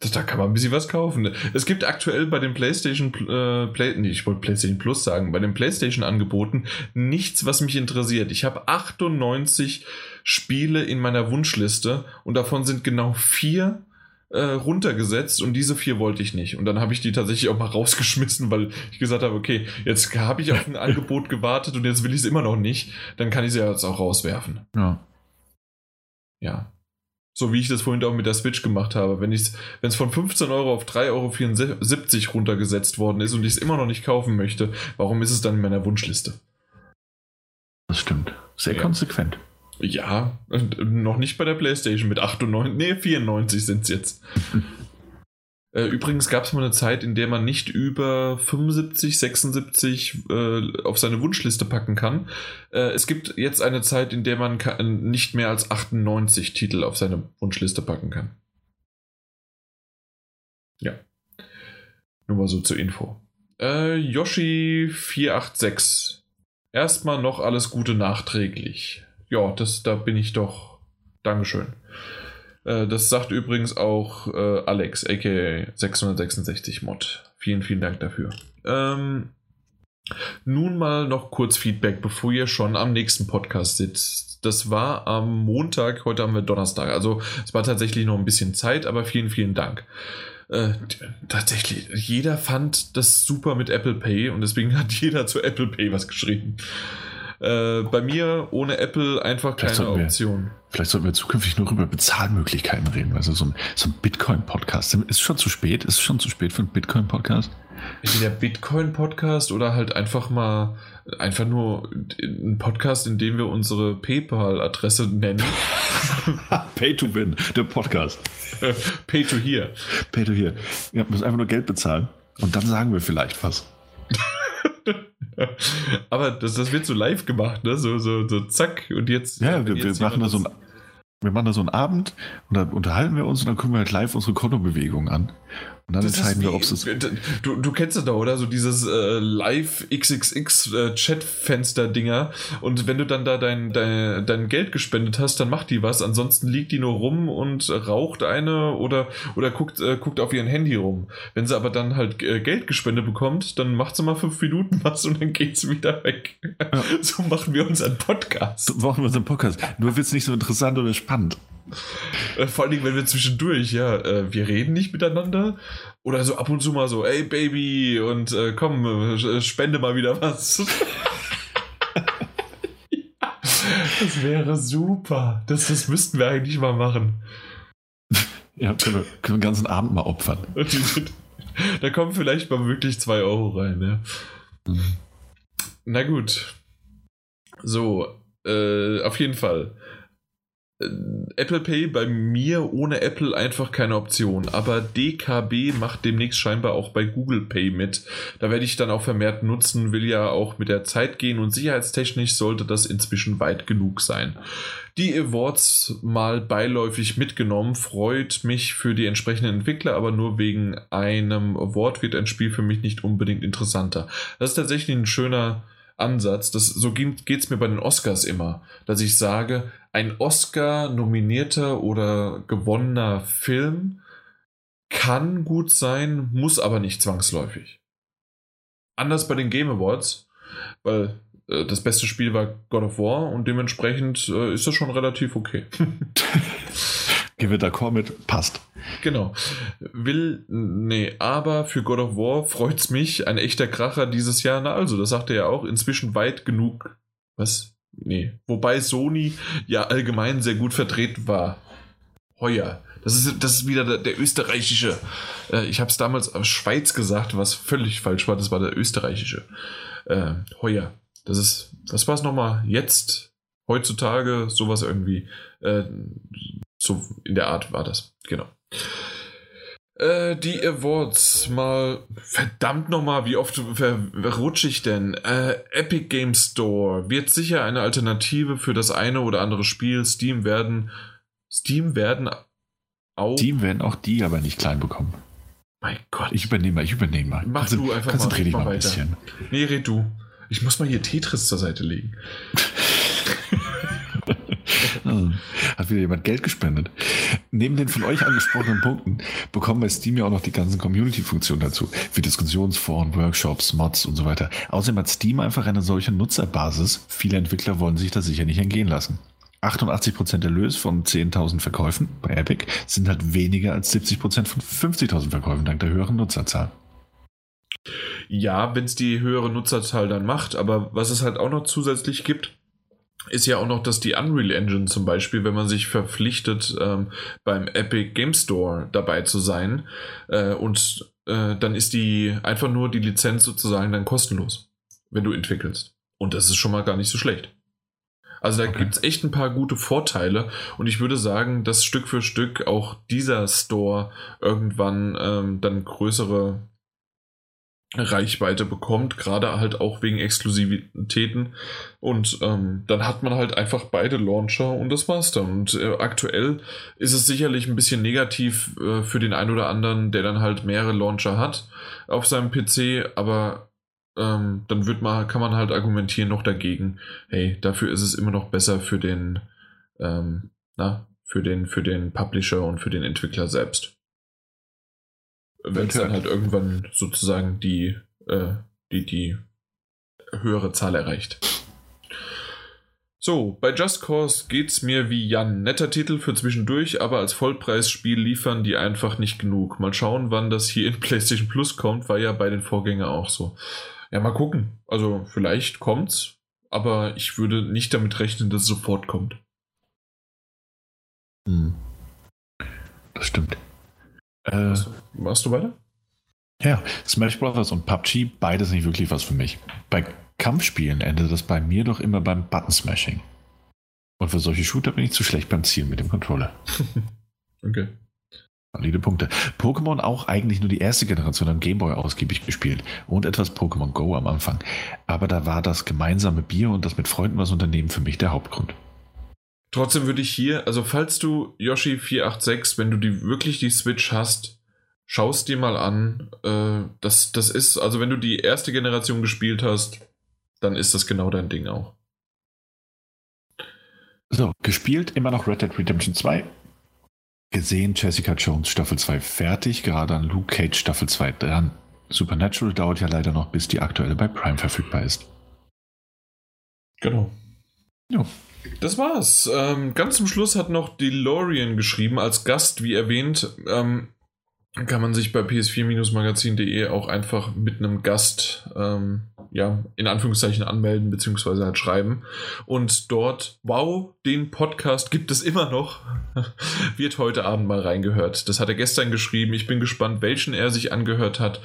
Da kann man ein bisschen was kaufen. Es gibt aktuell bei den PlayStation, äh, Play, nee, ich wollte PlayStation Plus sagen, bei den PlayStation Angeboten nichts, was mich interessiert. Ich habe 98 Spiele in meiner Wunschliste und davon sind genau vier äh, runtergesetzt und diese vier wollte ich nicht. Und dann habe ich die tatsächlich auch mal rausgeschmissen, weil ich gesagt habe, okay, jetzt habe ich auf ein Angebot gewartet und jetzt will ich es immer noch nicht. Dann kann ich sie jetzt auch rauswerfen. Ja. Ja. So wie ich das vorhin auch mit der Switch gemacht habe. Wenn es von 15 Euro auf 3,74 Euro runtergesetzt worden ist und ich es immer noch nicht kaufen möchte, warum ist es dann in meiner Wunschliste? Das stimmt. Sehr ja. konsequent. Ja, noch nicht bei der PlayStation mit 98, nee, 94 sind es jetzt. Äh, übrigens gab es mal eine Zeit, in der man nicht über 75, 76 äh, auf seine Wunschliste packen kann. Äh, es gibt jetzt eine Zeit, in der man kann, nicht mehr als 98 Titel auf seine Wunschliste packen kann. Ja. Nur mal so zur Info. Äh, Yoshi 486. Erstmal noch alles Gute nachträglich ja, das, da bin ich doch. Dankeschön. Äh, das sagt übrigens auch äh, Alex, aka 666 Mod. Vielen, vielen Dank dafür. Ähm, nun mal noch kurz Feedback, bevor ihr schon am nächsten Podcast sitzt. Das war am Montag, heute haben wir Donnerstag. Also es war tatsächlich noch ein bisschen Zeit, aber vielen, vielen Dank. Äh, tatsächlich, jeder fand das super mit Apple Pay und deswegen hat jeder zu Apple Pay was geschrieben. Äh, bei mir ohne Apple einfach vielleicht keine Option. Wir, vielleicht sollten wir zukünftig nur über Bezahlmöglichkeiten reden. Also so ein, so ein Bitcoin-Podcast. Ist schon zu spät? Ist schon zu spät für einen Bitcoin-Podcast? Entweder Bitcoin-Podcast oder halt einfach mal einfach nur ein Podcast, in dem wir unsere PayPal-Adresse nennen. Pay to win, der Podcast. Pay to hear. Pay to hear. Wir müssen einfach nur Geld bezahlen und dann sagen wir vielleicht was. Aber das, das wird so live gemacht, ne? So, so, so zack und jetzt. Ja, wir, wir machen da so ein, wir machen da so einen Abend und dann unterhalten wir uns und dann gucken wir halt live unsere Kontobewegungen an. Und dann das entscheiden wir, ob es. Du, du kennst das doch, oder? So dieses äh, Live-XXX-Chat-Fenster-Dinger. Äh, und wenn du dann da dein, dein, dein Geld gespendet hast, dann macht die was. Ansonsten liegt die nur rum und raucht eine oder, oder guckt, äh, guckt auf ihren Handy rum. Wenn sie aber dann halt äh, Geld gespendet bekommt, dann macht sie mal fünf Minuten was und dann geht sie wieder weg. Ja. So machen wir unseren Podcast. So machen wir unseren Podcast. Nur wird es nicht so interessant oder spannend. Äh, vor allen Dingen, wenn wir zwischendurch, ja, äh, wir reden nicht miteinander. Oder so ab und zu mal so, ey Baby, und äh, komm, äh, spende mal wieder was. das wäre super. Das, das müssten wir eigentlich mal machen. Ja, können wir, können wir den ganzen Abend mal opfern. da kommen vielleicht mal wirklich zwei Euro rein, ja. Mhm. Na gut. So, äh, auf jeden Fall. Äh, Apple Pay bei mir ohne Apple einfach keine Option. Aber DKB macht demnächst scheinbar auch bei Google Pay mit. Da werde ich dann auch vermehrt nutzen, will ja auch mit der Zeit gehen und sicherheitstechnisch sollte das inzwischen weit genug sein. Die Awards mal beiläufig mitgenommen, freut mich für die entsprechenden Entwickler, aber nur wegen einem Award wird ein Spiel für mich nicht unbedingt interessanter. Das ist tatsächlich ein schöner Ansatz. Das, so geht es mir bei den Oscars immer, dass ich sage, ein Oscar-nominierter oder gewonnener Film kann gut sein, muss aber nicht zwangsläufig. Anders bei den Game Awards, weil äh, das beste Spiel war God of War und dementsprechend äh, ist das schon relativ okay. Gewitter mit, passt. Genau. Will, nee, aber für God of War freut es mich, ein echter Kracher dieses Jahr. Na also, das sagt er ja auch, inzwischen weit genug. Was? Nee. Wobei Sony ja allgemein sehr gut vertreten war. Heuer. Das ist, das ist wieder der, der österreichische. Äh, ich habe es damals aus Schweiz gesagt, was völlig falsch war. Das war der österreichische. Äh, Heuer. Das ist, was war es nochmal? Jetzt, heutzutage, sowas irgendwie. Äh, so in der Art war das. Genau. Äh, die Awards mal. Verdammt nochmal, wie oft rutsche ich denn? Äh, Epic Game Store wird sicher eine Alternative für das eine oder andere Spiel. Steam werden. Steam werden auch. Steam werden auch die aber nicht klein bekommen. Mein Gott. Ich übernehme mal, ich übernehme mal. Mach du einfach Konzentrier dich mal, mal ein bisschen. Nee, red du. Ich muss mal hier Tetris zur Seite legen. Hat wieder jemand Geld gespendet. Neben den von euch angesprochenen Punkten bekommen bei Steam ja auch noch die ganzen Community-Funktionen dazu, wie Diskussionsforen, Workshops, Mods und so weiter. Außerdem hat Steam einfach eine solche Nutzerbasis. Viele Entwickler wollen sich das sicher nicht entgehen lassen. 88% Erlös von 10.000 Verkäufen bei Epic sind halt weniger als 70% von 50.000 Verkäufen dank der höheren Nutzerzahl. Ja, wenn es die höhere Nutzerzahl dann macht, aber was es halt auch noch zusätzlich gibt, ist ja auch noch, dass die Unreal Engine zum Beispiel, wenn man sich verpflichtet, ähm, beim Epic Game Store dabei zu sein, äh, und äh, dann ist die einfach nur die Lizenz sozusagen dann kostenlos, wenn du entwickelst. Und das ist schon mal gar nicht so schlecht. Also da okay. gibt es echt ein paar gute Vorteile und ich würde sagen, dass Stück für Stück auch dieser Store irgendwann ähm, dann größere Reichweite bekommt, gerade halt auch wegen Exklusivitäten. Und ähm, dann hat man halt einfach beide Launcher und das dann. Und äh, aktuell ist es sicherlich ein bisschen negativ äh, für den einen oder anderen, der dann halt mehrere Launcher hat auf seinem PC, aber ähm, dann wird man, kann man halt argumentieren noch dagegen, hey, dafür ist es immer noch besser für den, ähm, na, für den, für den Publisher und für den Entwickler selbst wenn es dann halt irgendwann sozusagen die, äh, die, die höhere Zahl erreicht. So, bei Just Cause geht's mir wie Jan. Netter Titel für zwischendurch, aber als Vollpreisspiel liefern die einfach nicht genug. Mal schauen, wann das hier in PlayStation Plus kommt, war ja bei den Vorgängern auch so. Ja, mal gucken. Also, vielleicht kommt's, aber ich würde nicht damit rechnen, dass es sofort kommt. Hm. Das stimmt. Äh, Machst du weiter? Ja, Smash Brothers und PUBG, beides nicht wirklich was für mich. Bei Kampfspielen endet das bei mir doch immer beim Button-Smashing. Und für solche Shooter bin ich zu schlecht beim Zielen mit dem Controller. okay. Valide Punkte. Pokémon auch eigentlich nur die erste Generation am Gameboy ausgiebig gespielt und etwas Pokémon Go am Anfang. Aber da war das gemeinsame Bier und das mit Freunden was unternehmen für mich der Hauptgrund. Trotzdem würde ich hier, also falls du Yoshi 486, wenn du die wirklich die Switch hast, schaust dir mal an. Äh, das, das ist, also wenn du die erste Generation gespielt hast, dann ist das genau dein Ding auch. So, gespielt immer noch Red Dead Redemption 2. Gesehen Jessica Jones Staffel 2 fertig, gerade an Luke Cage Staffel 2 dran. Supernatural dauert ja leider noch, bis die aktuelle bei Prime verfügbar ist. Genau. Ja. Das war's. Ähm, ganz zum Schluss hat noch DeLorean geschrieben, als Gast, wie erwähnt. Ähm, kann man sich bei ps4-magazin.de auch einfach mit einem Gast, ähm, ja, in Anführungszeichen anmelden, beziehungsweise halt schreiben. Und dort, wow, den Podcast gibt es immer noch, wird heute Abend mal reingehört. Das hat er gestern geschrieben. Ich bin gespannt, welchen er sich angehört hat.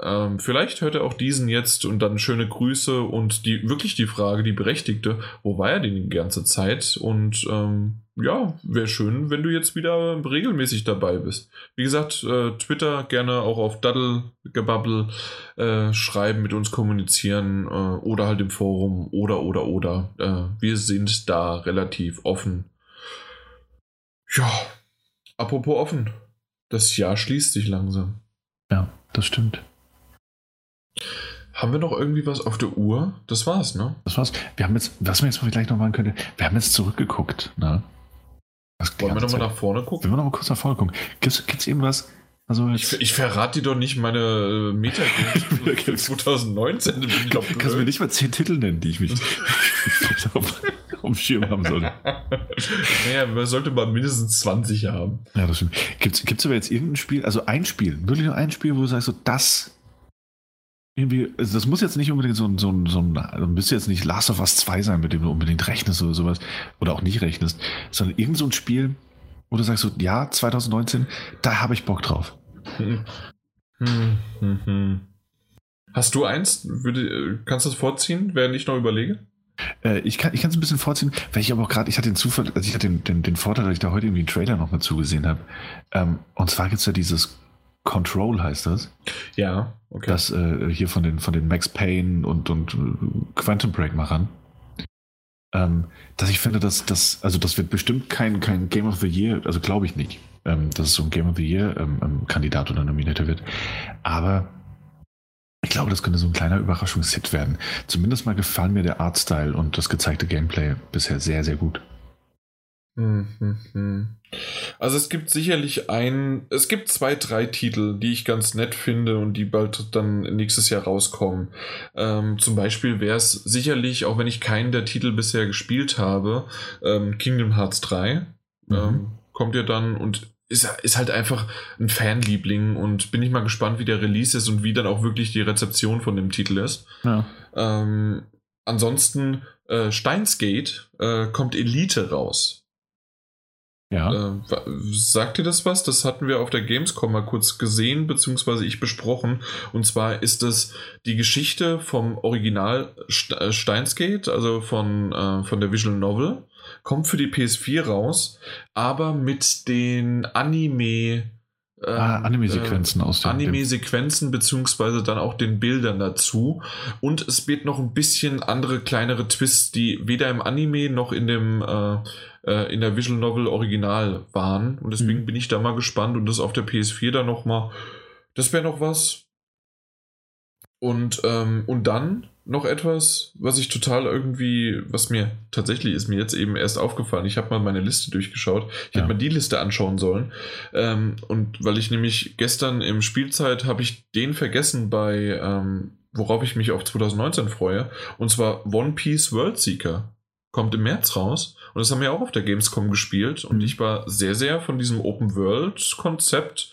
Ähm, vielleicht hört er auch diesen jetzt und dann schöne Grüße und die wirklich die Frage, die berechtigte, wo war er denn die ganze Zeit? Und ähm, ja, wäre schön, wenn du jetzt wieder regelmäßig dabei bist. Wie gesagt, äh, Twitter gerne auch auf Daddlegebubble äh, schreiben, mit uns kommunizieren äh, oder halt im Forum oder oder oder. Äh, wir sind da relativ offen. Ja, apropos offen. Das Jahr schließt sich langsam. Ja, das stimmt. Haben wir noch irgendwie was auf der Uhr? Das war's, ne? Das war's. Wir haben jetzt, was wir jetzt vielleicht noch machen könnte, wir haben jetzt zurückgeguckt, ne? Wollen wir nochmal nach vorne gucken? Wollen wir nochmal kurz nach vorne gucken? Gibt es irgendwas, Also ich, ich verrate dir doch nicht meine äh, Metagames 2019. Bin ich doch Kannst du mir nicht mal zehn Titel nennen, die ich mich auf, dem Schirm haben sollte? Naja, man sollte mal mindestens 20 haben. Ja, das stimmt. Gibt es aber jetzt irgendein Spiel, also ein Spiel, wirklich nur ein Spiel, wo du sagst, so das irgendwie, also das muss jetzt nicht unbedingt so ein, so ein, so ein, also müsste jetzt nicht Last of Us 2 sein, mit dem du unbedingt rechnest oder sowas, oder auch nicht rechnest, sondern irgend so ein Spiel, wo du sagst so, ja, 2019, da habe ich Bock drauf. Hm. Hm, hm. Hast du eins? Würde, kannst du das vorziehen, während ich noch überlege? Äh, ich kann es ein bisschen vorziehen, weil ich aber auch gerade, ich hatte den Zufall, also ich hatte den, den, den Vorteil, dass ich da heute irgendwie einen Trailer noch mal zugesehen habe. Ähm, und zwar gibt es ja dieses Control heißt das. Ja, okay. Das äh, hier von den, von den Max Payne und, und Quantum Break Machern. Ähm, dass ich finde, dass das, also das wird bestimmt kein, kein Game of the Year, also glaube ich nicht, ähm, dass es so ein Game of the Year ähm, ähm Kandidat oder Nominator wird. Aber ich glaube, das könnte so ein kleiner Überraschungshit werden. Zumindest mal gefallen mir der Artstyle und das gezeigte Gameplay bisher sehr, sehr gut. Mhm. Also es gibt sicherlich ein, es gibt zwei, drei Titel, die ich ganz nett finde und die bald dann nächstes Jahr rauskommen. Ähm, zum Beispiel wäre es sicherlich, auch wenn ich keinen der Titel bisher gespielt habe, ähm, Kingdom Hearts 3 mhm. ähm, kommt ja dann und ist, ist halt einfach ein Fanliebling und bin ich mal gespannt, wie der Release ist und wie dann auch wirklich die Rezeption von dem Titel ist. Ja. Ähm, ansonsten äh, Steinsgate äh, kommt Elite raus. Ja. Äh, sagt dir das was? Das hatten wir auf der Gamescom mal kurz gesehen, beziehungsweise ich besprochen. Und zwar ist es die Geschichte vom Original äh, Steinsgate, also von, äh, von der Visual Novel. Kommt für die PS4 raus, aber mit den Anime ah, ähm, Anime-Sequenzen äh, aus dem Anime-Sequenzen beziehungsweise dann auch den Bildern dazu. Und es wird noch ein bisschen andere kleinere Twists, die weder im Anime noch in dem äh, äh, in der Visual Novel Original waren. Und deswegen mhm. bin ich da mal gespannt und das auf der PS4 dann nochmal. Das wäre noch was. Und, ähm, und dann noch etwas, was ich total irgendwie, was mir tatsächlich ist mir jetzt eben erst aufgefallen. Ich habe mal meine Liste durchgeschaut. Ich ja. hätte mal die Liste anschauen sollen. Ähm, und weil ich nämlich gestern im Spielzeit habe ich den vergessen bei, ähm, worauf ich mich auf 2019 freue. Und zwar One Piece World Seeker. Kommt im März raus. Und das haben wir auch auf der Gamescom gespielt. Und mhm. ich war sehr, sehr von diesem Open World Konzept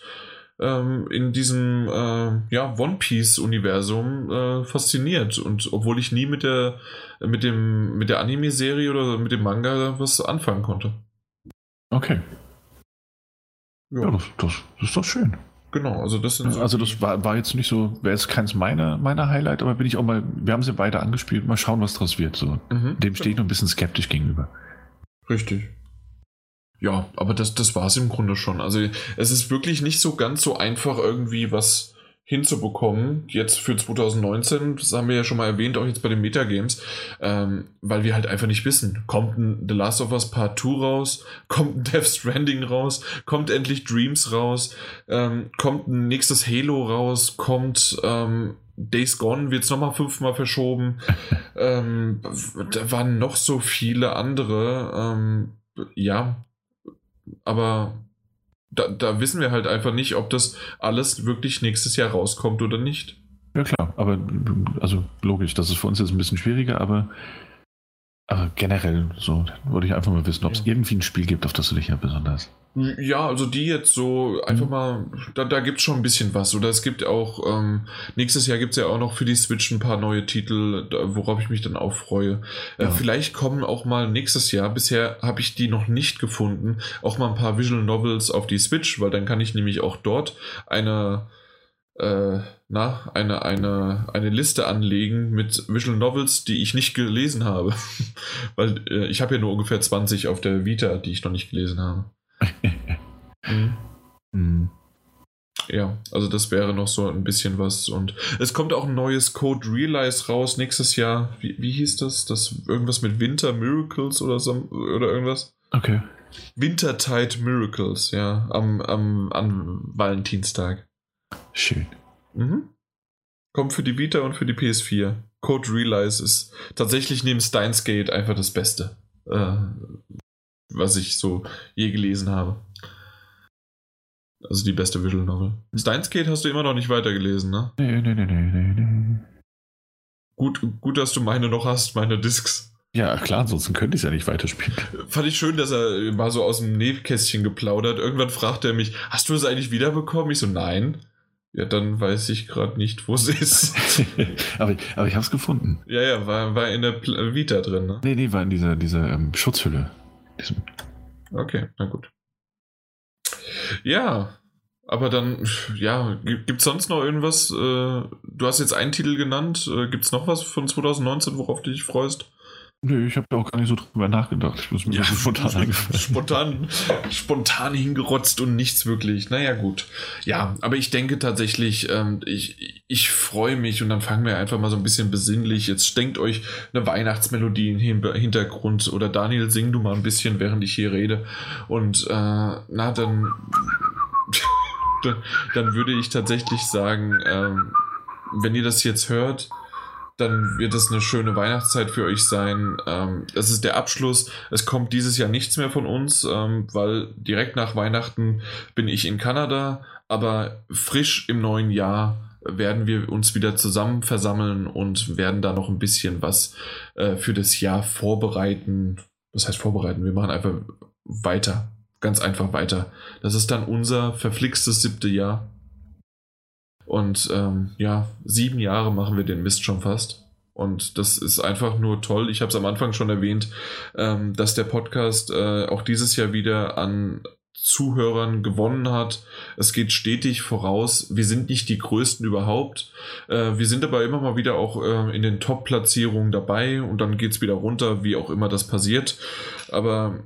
ähm, in diesem äh, ja, One Piece-Universum äh, fasziniert. Und obwohl ich nie mit der, mit dem, mit der Anime-Serie oder mit dem Manga was anfangen konnte. Okay. Ja, ja das, das, das ist doch schön. Genau, also das sind so Also das war, war jetzt nicht so, wäre jetzt keins meiner, meiner Highlight, aber bin ich auch mal, wir haben sie beide angespielt, mal schauen, was draus wird. So. Mhm. Dem stehe ich noch ein bisschen skeptisch gegenüber. Richtig. Ja, aber das, das war es im Grunde schon. Also es ist wirklich nicht so ganz so einfach irgendwie was hinzubekommen, jetzt für 2019, das haben wir ja schon mal erwähnt, auch jetzt bei den Metagames, ähm, weil wir halt einfach nicht wissen, kommt ein The Last of Us Part 2 raus, kommt ein Death Stranding raus, kommt endlich Dreams raus, ähm, kommt ein nächstes Halo raus, kommt ähm, Days Gone wird es nochmal fünfmal verschoben, ähm, da waren noch so viele andere, ähm, ja, aber da, da wissen wir halt einfach nicht, ob das alles wirklich nächstes Jahr rauskommt oder nicht. Ja klar, aber also logisch, das ist für uns jetzt ein bisschen schwieriger, aber, aber generell so wollte ich einfach mal wissen, ob es ja. irgendwie ein Spiel gibt, auf das du dich ja besonders ja, also die jetzt so einfach mhm. mal, da, da gibt es schon ein bisschen was. Oder es gibt auch, ähm, nächstes Jahr gibt es ja auch noch für die Switch ein paar neue Titel, worauf ich mich dann auch freue. Äh, ja. vielleicht kommen auch mal nächstes Jahr, bisher habe ich die noch nicht gefunden, auch mal ein paar Visual Novels auf die Switch, weil dann kann ich nämlich auch dort eine, äh, na, eine, eine, eine Liste anlegen mit Visual Novels, die ich nicht gelesen habe. weil äh, ich habe ja nur ungefähr 20 auf der Vita, die ich noch nicht gelesen habe mhm. Mhm. Ja, also das wäre noch so ein bisschen was. Und es kommt auch ein neues Code Realize raus nächstes Jahr. Wie, wie hieß das? Das irgendwas mit Winter Miracles oder so oder irgendwas? Okay. Wintertide Miracles, ja, am, am, am Valentinstag. Schön. Mhm. Kommt für die Vita und für die PS4. Code Realize ist tatsächlich neben Steins Gate einfach das Beste. Äh, was ich so je gelesen habe. Also die beste Visual Novel. Steins Gate hast du immer noch nicht weitergelesen, ne? Nee, nee, nee, nee, nee. Gut, gut, dass du meine noch hast, meine Discs. Ja, klar, ansonsten könnte ich es ja nicht weiterspielen. Fand ich schön, dass er mal so aus dem Nähkästchen geplaudert. Irgendwann fragt er mich, hast du es eigentlich wiederbekommen? Ich so, nein. Ja, dann weiß ich gerade nicht, wo es ist. aber, aber ich habe es gefunden. Ja, ja, war, war in der Pl Vita drin, ne? Nee, nee, war in dieser, dieser ähm, Schutzhülle. Diesem okay, na gut. Ja, aber dann, ja, gibt es sonst noch irgendwas? Äh, du hast jetzt einen Titel genannt. Äh, gibt es noch was von 2019, worauf du dich freust? Nö, ich habe da auch gar nicht so drüber nachgedacht. Ich muss mir ja, so spontan eingefallen. Spontan, spontan hingerotzt und nichts wirklich. Naja, gut. Ja, aber ich denke tatsächlich, ähm, ich, ich freue mich und dann fangen wir einfach mal so ein bisschen besinnlich. Jetzt denkt euch eine Weihnachtsmelodie im Hintergrund oder Daniel, sing du mal ein bisschen, während ich hier rede. Und äh, na, dann, dann würde ich tatsächlich sagen, ähm, wenn ihr das jetzt hört, dann wird es eine schöne Weihnachtszeit für euch sein. Ähm, das ist der Abschluss. Es kommt dieses Jahr nichts mehr von uns, ähm, weil direkt nach Weihnachten bin ich in Kanada, aber frisch im neuen Jahr werden wir uns wieder zusammen versammeln und werden da noch ein bisschen was äh, für das Jahr vorbereiten. Was heißt vorbereiten? Wir machen einfach weiter. Ganz einfach weiter. Das ist dann unser verflixtes siebte Jahr. Und ähm, ja, sieben Jahre machen wir den Mist schon fast. Und das ist einfach nur toll. Ich habe es am Anfang schon erwähnt, ähm, dass der Podcast äh, auch dieses Jahr wieder an Zuhörern gewonnen hat. Es geht stetig voraus. Wir sind nicht die größten überhaupt. Äh, wir sind aber immer mal wieder auch äh, in den Top-Platzierungen dabei und dann geht es wieder runter, wie auch immer das passiert. Aber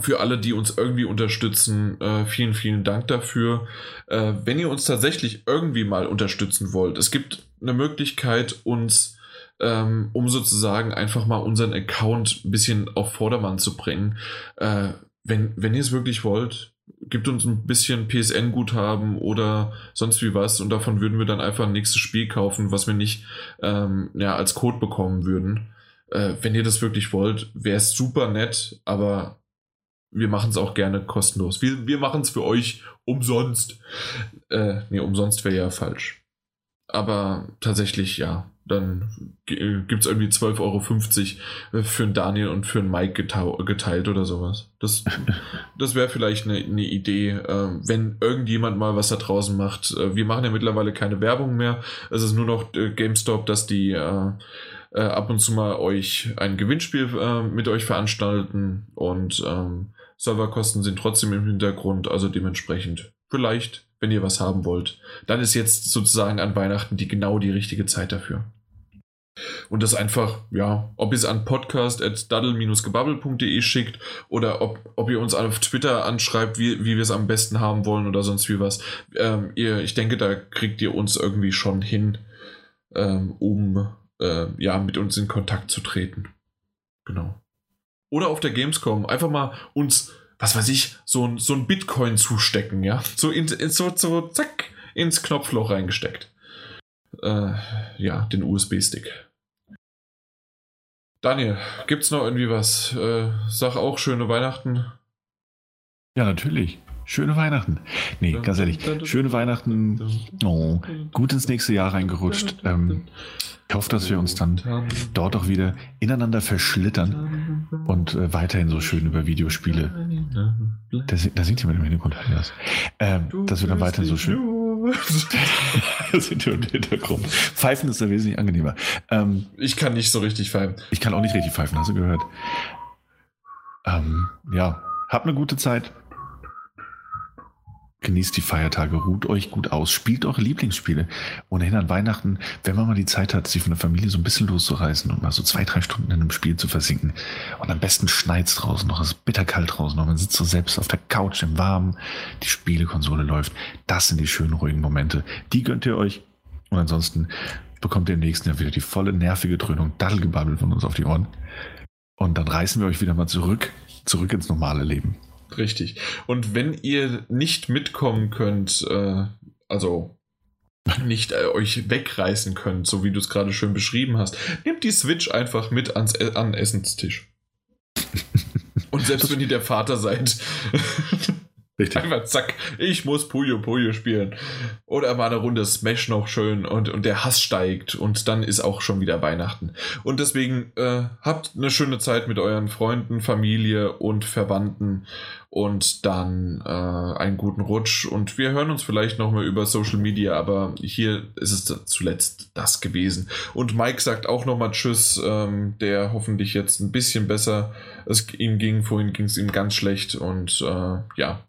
für alle, die uns irgendwie unterstützen, äh, vielen, vielen Dank dafür. Äh, wenn ihr uns tatsächlich irgendwie mal unterstützen wollt, es gibt eine Möglichkeit, uns, ähm, um sozusagen einfach mal unseren Account ein bisschen auf Vordermann zu bringen. Äh, wenn, wenn ihr es wirklich wollt, gibt uns ein bisschen PSN-Guthaben oder sonst wie was und davon würden wir dann einfach ein nächstes Spiel kaufen, was wir nicht ähm, ja, als Code bekommen würden. Äh, wenn ihr das wirklich wollt, wäre es super nett, aber wir machen es auch gerne kostenlos. Wir, wir machen es für euch umsonst. Äh, nee, umsonst wäre ja falsch. Aber tatsächlich, ja. Dann gibt es irgendwie 12,50 Euro für einen Daniel und für einen Mike geteilt oder sowas. Das, das wäre vielleicht eine, eine Idee, äh, wenn irgendjemand mal was da draußen macht. Äh, wir machen ja mittlerweile keine Werbung mehr. Es ist nur noch äh, GameStop, dass die äh, äh, ab und zu mal euch ein Gewinnspiel äh, mit euch veranstalten und ähm, Serverkosten sind trotzdem im Hintergrund, also dementsprechend vielleicht, wenn ihr was haben wollt, dann ist jetzt sozusagen an Weihnachten die genau die richtige Zeit dafür. Und das einfach, ja, ob ihr es an podcast.daddle-gebabbel.de schickt oder ob, ob ihr uns auf Twitter anschreibt, wie, wie wir es am besten haben wollen oder sonst wie was. Ähm, ihr, ich denke, da kriegt ihr uns irgendwie schon hin, ähm, um äh, ja, mit uns in Kontakt zu treten. Genau oder auf der Gamescom einfach mal uns, was weiß ich, so ein, so ein Bitcoin zustecken, ja. So, in, so, so zack, ins Knopfloch reingesteckt. Äh, ja, den USB-Stick. Daniel, gibt's noch irgendwie was? Äh, sag auch schöne Weihnachten. Ja, natürlich. Schöne Weihnachten. Nee, ganz ehrlich, schöne Weihnachten. Oh, gut ins nächste Jahr reingerutscht. Ähm, ich hoffe, dass wir uns dann dort auch wieder ineinander verschlittern und äh, weiterhin so schön über Videospiele. Da, da singt jemand im Hintergrund. Ähm, dass wir dann weiterhin so schön. da sind im Hintergrund. Pfeifen ist da wesentlich angenehmer. Ähm, ich kann nicht so richtig pfeifen. Ich kann auch nicht richtig pfeifen, hast du gehört? Ähm, ja, habt eine gute Zeit. Genießt die Feiertage, ruht euch gut aus, spielt eure Lieblingsspiele. Ohnehin an Weihnachten, wenn man mal die Zeit hat, sich von der Familie so ein bisschen loszureißen und mal so zwei, drei Stunden in einem Spiel zu versinken. Und am besten schneit's draußen noch, es ist bitterkalt draußen noch, man sitzt so selbst auf der Couch im Warmen, die Spielekonsole läuft. Das sind die schönen, ruhigen Momente. Die gönnt ihr euch. Und ansonsten bekommt ihr im nächsten Jahr wieder die volle nervige Dröhnung, Daddelgebabbel von uns auf die Ohren. Und dann reißen wir euch wieder mal zurück, zurück ins normale Leben. Richtig. Und wenn ihr nicht mitkommen könnt, äh, also nicht äh, euch wegreißen könnt, so wie du es gerade schön beschrieben hast, nehmt die Switch einfach mit ans, äh, an Essenstisch. Und selbst wenn ihr der Vater seid. Richtig. Einfach zack, ich muss Puyo Puyo spielen. Oder mal eine Runde Smash noch schön und, und der Hass steigt und dann ist auch schon wieder Weihnachten. Und deswegen äh, habt eine schöne Zeit mit euren Freunden, Familie und Verwandten und dann äh, einen guten Rutsch. Und wir hören uns vielleicht nochmal über Social Media, aber hier ist es zuletzt das gewesen. Und Mike sagt auch nochmal Tschüss, ähm, der hoffentlich jetzt ein bisschen besser es ihm ging. Vorhin ging es ihm ganz schlecht und äh, ja,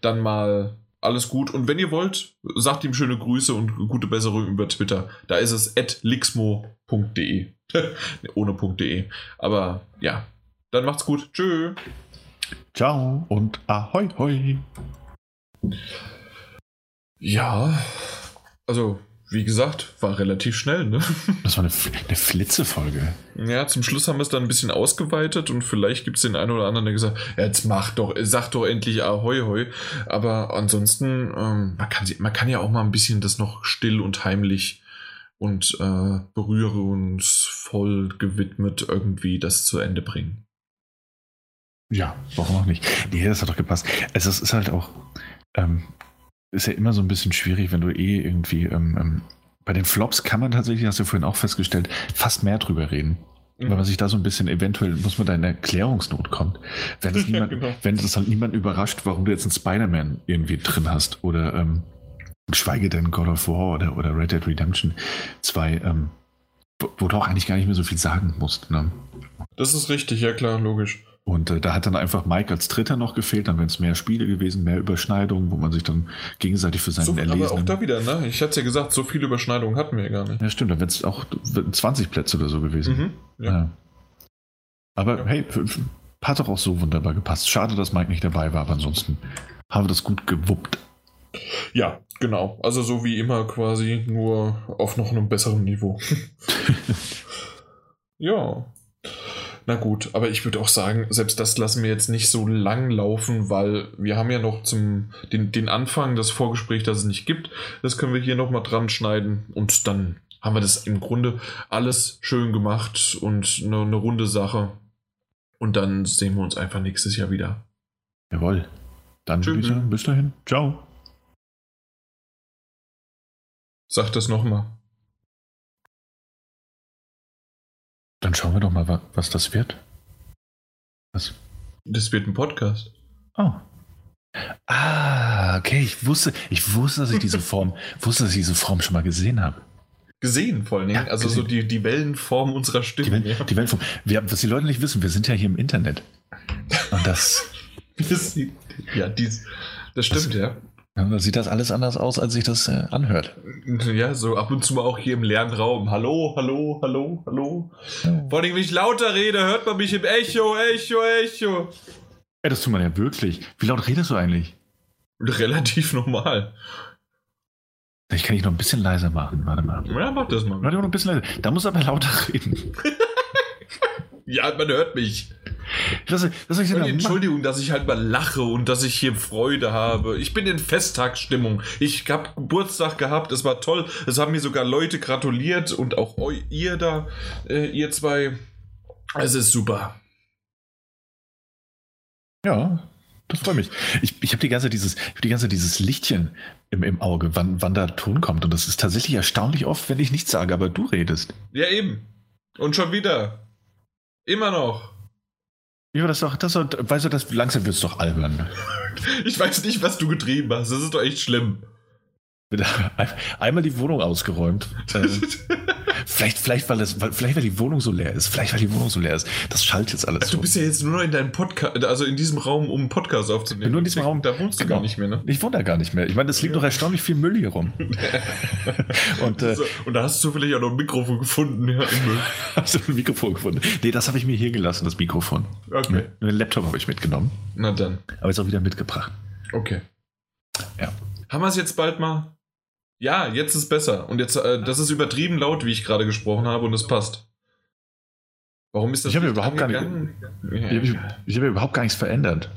dann mal alles gut. Und wenn ihr wollt, sagt ihm schöne Grüße und gute Besserung über Twitter. Da ist es lixmo.de. Ohne .de. Aber ja, dann macht's gut. Tschö. Ciao und ahoi hoi. Ja, also wie gesagt, war relativ schnell, ne? Das war eine, eine Flitzefolge. Ja, zum Schluss haben wir es dann ein bisschen ausgeweitet und vielleicht gibt es den einen oder anderen, der gesagt hat, jetzt mach doch, sag doch endlich Ahoi Hoi. Aber ansonsten, ähm, man, kann, man kann ja auch mal ein bisschen das noch still und heimlich und äh, berührungsvoll gewidmet irgendwie das zu Ende bringen. Ja, warum auch nicht? Nee, das hat doch gepasst. Also es ist halt auch, ähm, ist ja immer so ein bisschen schwierig, wenn du eh irgendwie ähm, ähm, bei den Flops kann man tatsächlich, hast du vorhin auch festgestellt, fast mehr drüber reden. Mhm. Weil man sich da so ein bisschen, eventuell muss man da in Erklärungsnot kommt. Wenn das, niemand, genau. wenn das halt niemand überrascht, warum du jetzt einen Spider-Man irgendwie drin hast oder ähm, geschweige denn God of War oder, oder Red Dead Redemption 2, ähm, wo, wo, du auch eigentlich gar nicht mehr so viel sagen musst. Ne? Das ist richtig, ja klar, logisch. Und äh, da hat dann einfach Mike als Dritter noch gefehlt, dann wären es mehr Spiele gewesen, mehr Überschneidungen, wo man sich dann gegenseitig für seinen so, Erlesen... Aber auch da wieder, ne? Ich hatte ja gesagt, so viele Überschneidungen hatten wir ja gar nicht. Ja, stimmt, dann wären es auch 20 Plätze oder so gewesen. Mhm, ja. ja. Aber ja. hey, hat doch auch so wunderbar gepasst. Schade, dass Mike nicht dabei war, aber ansonsten haben wir das gut gewuppt. Ja, genau. Also so wie immer quasi, nur auf noch einem besseren Niveau. ja. Na gut, aber ich würde auch sagen, selbst das lassen wir jetzt nicht so lang laufen, weil wir haben ja noch zum den, den Anfang, das Vorgespräch, das es nicht gibt. Das können wir hier nochmal dran schneiden und dann haben wir das im Grunde alles schön gemacht und eine, eine runde Sache. Und dann sehen wir uns einfach nächstes Jahr wieder. Jawohl. Dann Tschüss. bis dahin. Ciao. Sag das nochmal. Dann schauen wir doch mal, was das wird. Was? Das wird ein Podcast. Oh. Ah, okay. Ich wusste, ich wusste, dass ich diese Form, wusste, dass ich diese Form schon mal gesehen habe. Gesehen vor allen Dingen. Ja, also gesehen. so die, die Wellenform unserer Stimme. Die, Wellen, die Wellenform. Wir, was die Leute nicht wissen, wir sind ja hier im Internet. Und das. das ja, dies, das stimmt, das, ja. Sieht das alles anders aus, als sich das äh, anhört. Ja, so ab und zu mal auch hier im leeren Raum. Hallo, hallo, hallo, hallo. Ja. Vor allem, wenn ich lauter rede, hört man mich im Echo, Echo, Echo. Ja, das tut man ja wirklich. Wie laut redest du eigentlich? Relativ normal. Ich kann dich noch ein bisschen leiser machen. Warte mal. Ja, mach das mal. Warte mal ein bisschen leiser. Da muss aber lauter reden. ja, man hört mich. Das, das ich Entschuldigung, dass ich halt mal lache und dass ich hier Freude habe. Ich bin in Festtagsstimmung. Ich habe Geburtstag gehabt, es war toll. Es haben mir sogar Leute gratuliert und auch ihr da, äh, ihr zwei. Es ist super. Ja, das freut mich. Ich, ich habe die ganze dieses, die ganze dieses Lichtchen im, im Auge, wann, wann da Ton kommt. Und das ist tatsächlich erstaunlich oft, wenn ich nichts sage, aber du redest. Ja, eben. Und schon wieder. Immer noch. Ja, das doch, das doch, weißt du, das, langsam wird es doch albern. Ich weiß nicht, was du getrieben hast. Das ist doch echt schlimm. Einmal die Wohnung ausgeräumt. Äh, vielleicht, vielleicht, weil das, vielleicht, weil die Wohnung so leer ist. Vielleicht, weil die Wohnung so leer ist. Das schallt jetzt alles. Also, du bist ja jetzt nur noch in deinem Podcast, also in diesem Raum, um einen Podcast aufzunehmen. Bin nur in diesem Raum. Da wohnst du genau. gar nicht mehr, ne? Ich wohne da gar nicht mehr. Ich meine, es liegt ja. noch erstaunlich viel Müll hier rum. und, äh, und da hast du zufällig auch noch ein Mikrofon gefunden, ja, im Müll. Hast du ein Mikrofon gefunden? Nee, das habe ich mir hier gelassen, das Mikrofon. Okay. Den Laptop habe ich mitgenommen. Na dann. Aber jetzt auch wieder mitgebracht. Okay. Ja. Haben wir es jetzt bald mal? Ja, jetzt ist besser. Und jetzt, äh, das ist übertrieben laut, wie ich gerade gesprochen habe, und es passt. Warum ist das? Ich habe überhaupt gar nicht. Ja. Ich habe hab überhaupt gar nichts verändert.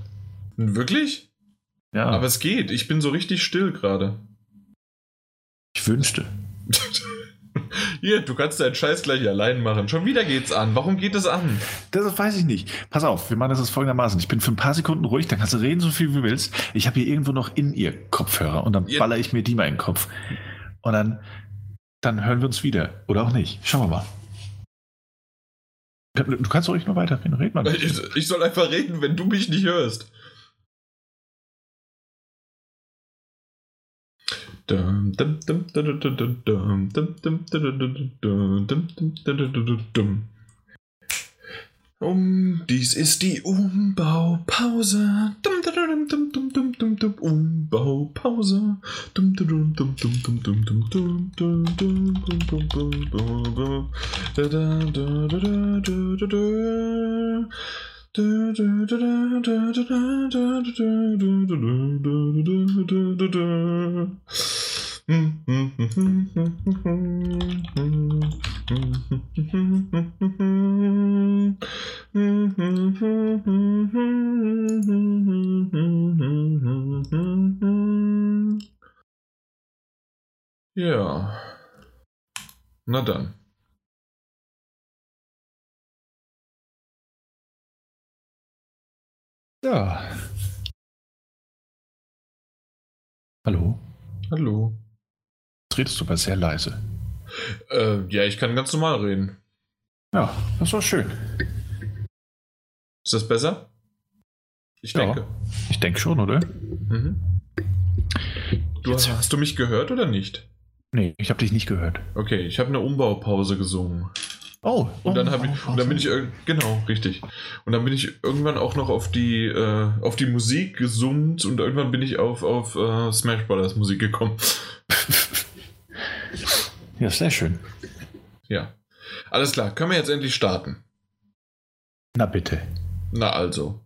Wirklich? Ja. Aber es geht. Ich bin so richtig still gerade. Ich wünschte. Hier, du kannst deinen Scheiß gleich allein machen. Schon wieder geht's an. Warum geht es an? Das weiß ich nicht. Pass auf, wir machen das jetzt folgendermaßen. Ich bin für ein paar Sekunden ruhig, dann kannst du reden, so viel wie du willst. Ich habe hier irgendwo noch in ihr Kopfhörer und dann ja. baller ich mir die mal in den Kopf. Und dann, dann hören wir uns wieder. Oder auch nicht. Schauen wir mal. Du kannst ruhig nur weiterreden. Red mal. Ich, ich soll einfach reden, wenn du mich nicht hörst. Um, dies ist die Umbaupause. Umbaupause. Ja. Na dann. Ja. Hallo? Hallo. Jetzt redest du aber sehr leise. Äh, ja, ich kann ganz normal reden. Ja, das war schön. Ist das besser? Ich ja, denke. Ich denke schon, oder? Mhm. Du, hast, hast du mich gehört oder nicht? Nee, ich habe dich nicht gehört. Okay, ich habe eine Umbaupause gesungen. Oh, und dann habe ich und dann bin ich genau richtig und dann bin ich irgendwann auch noch auf die äh, auf die Musik gesummt und irgendwann bin ich auf auf äh, Smash Brothers Musik gekommen. ja, sehr schön. Ja, alles klar. Können wir jetzt endlich starten? Na bitte. Na also.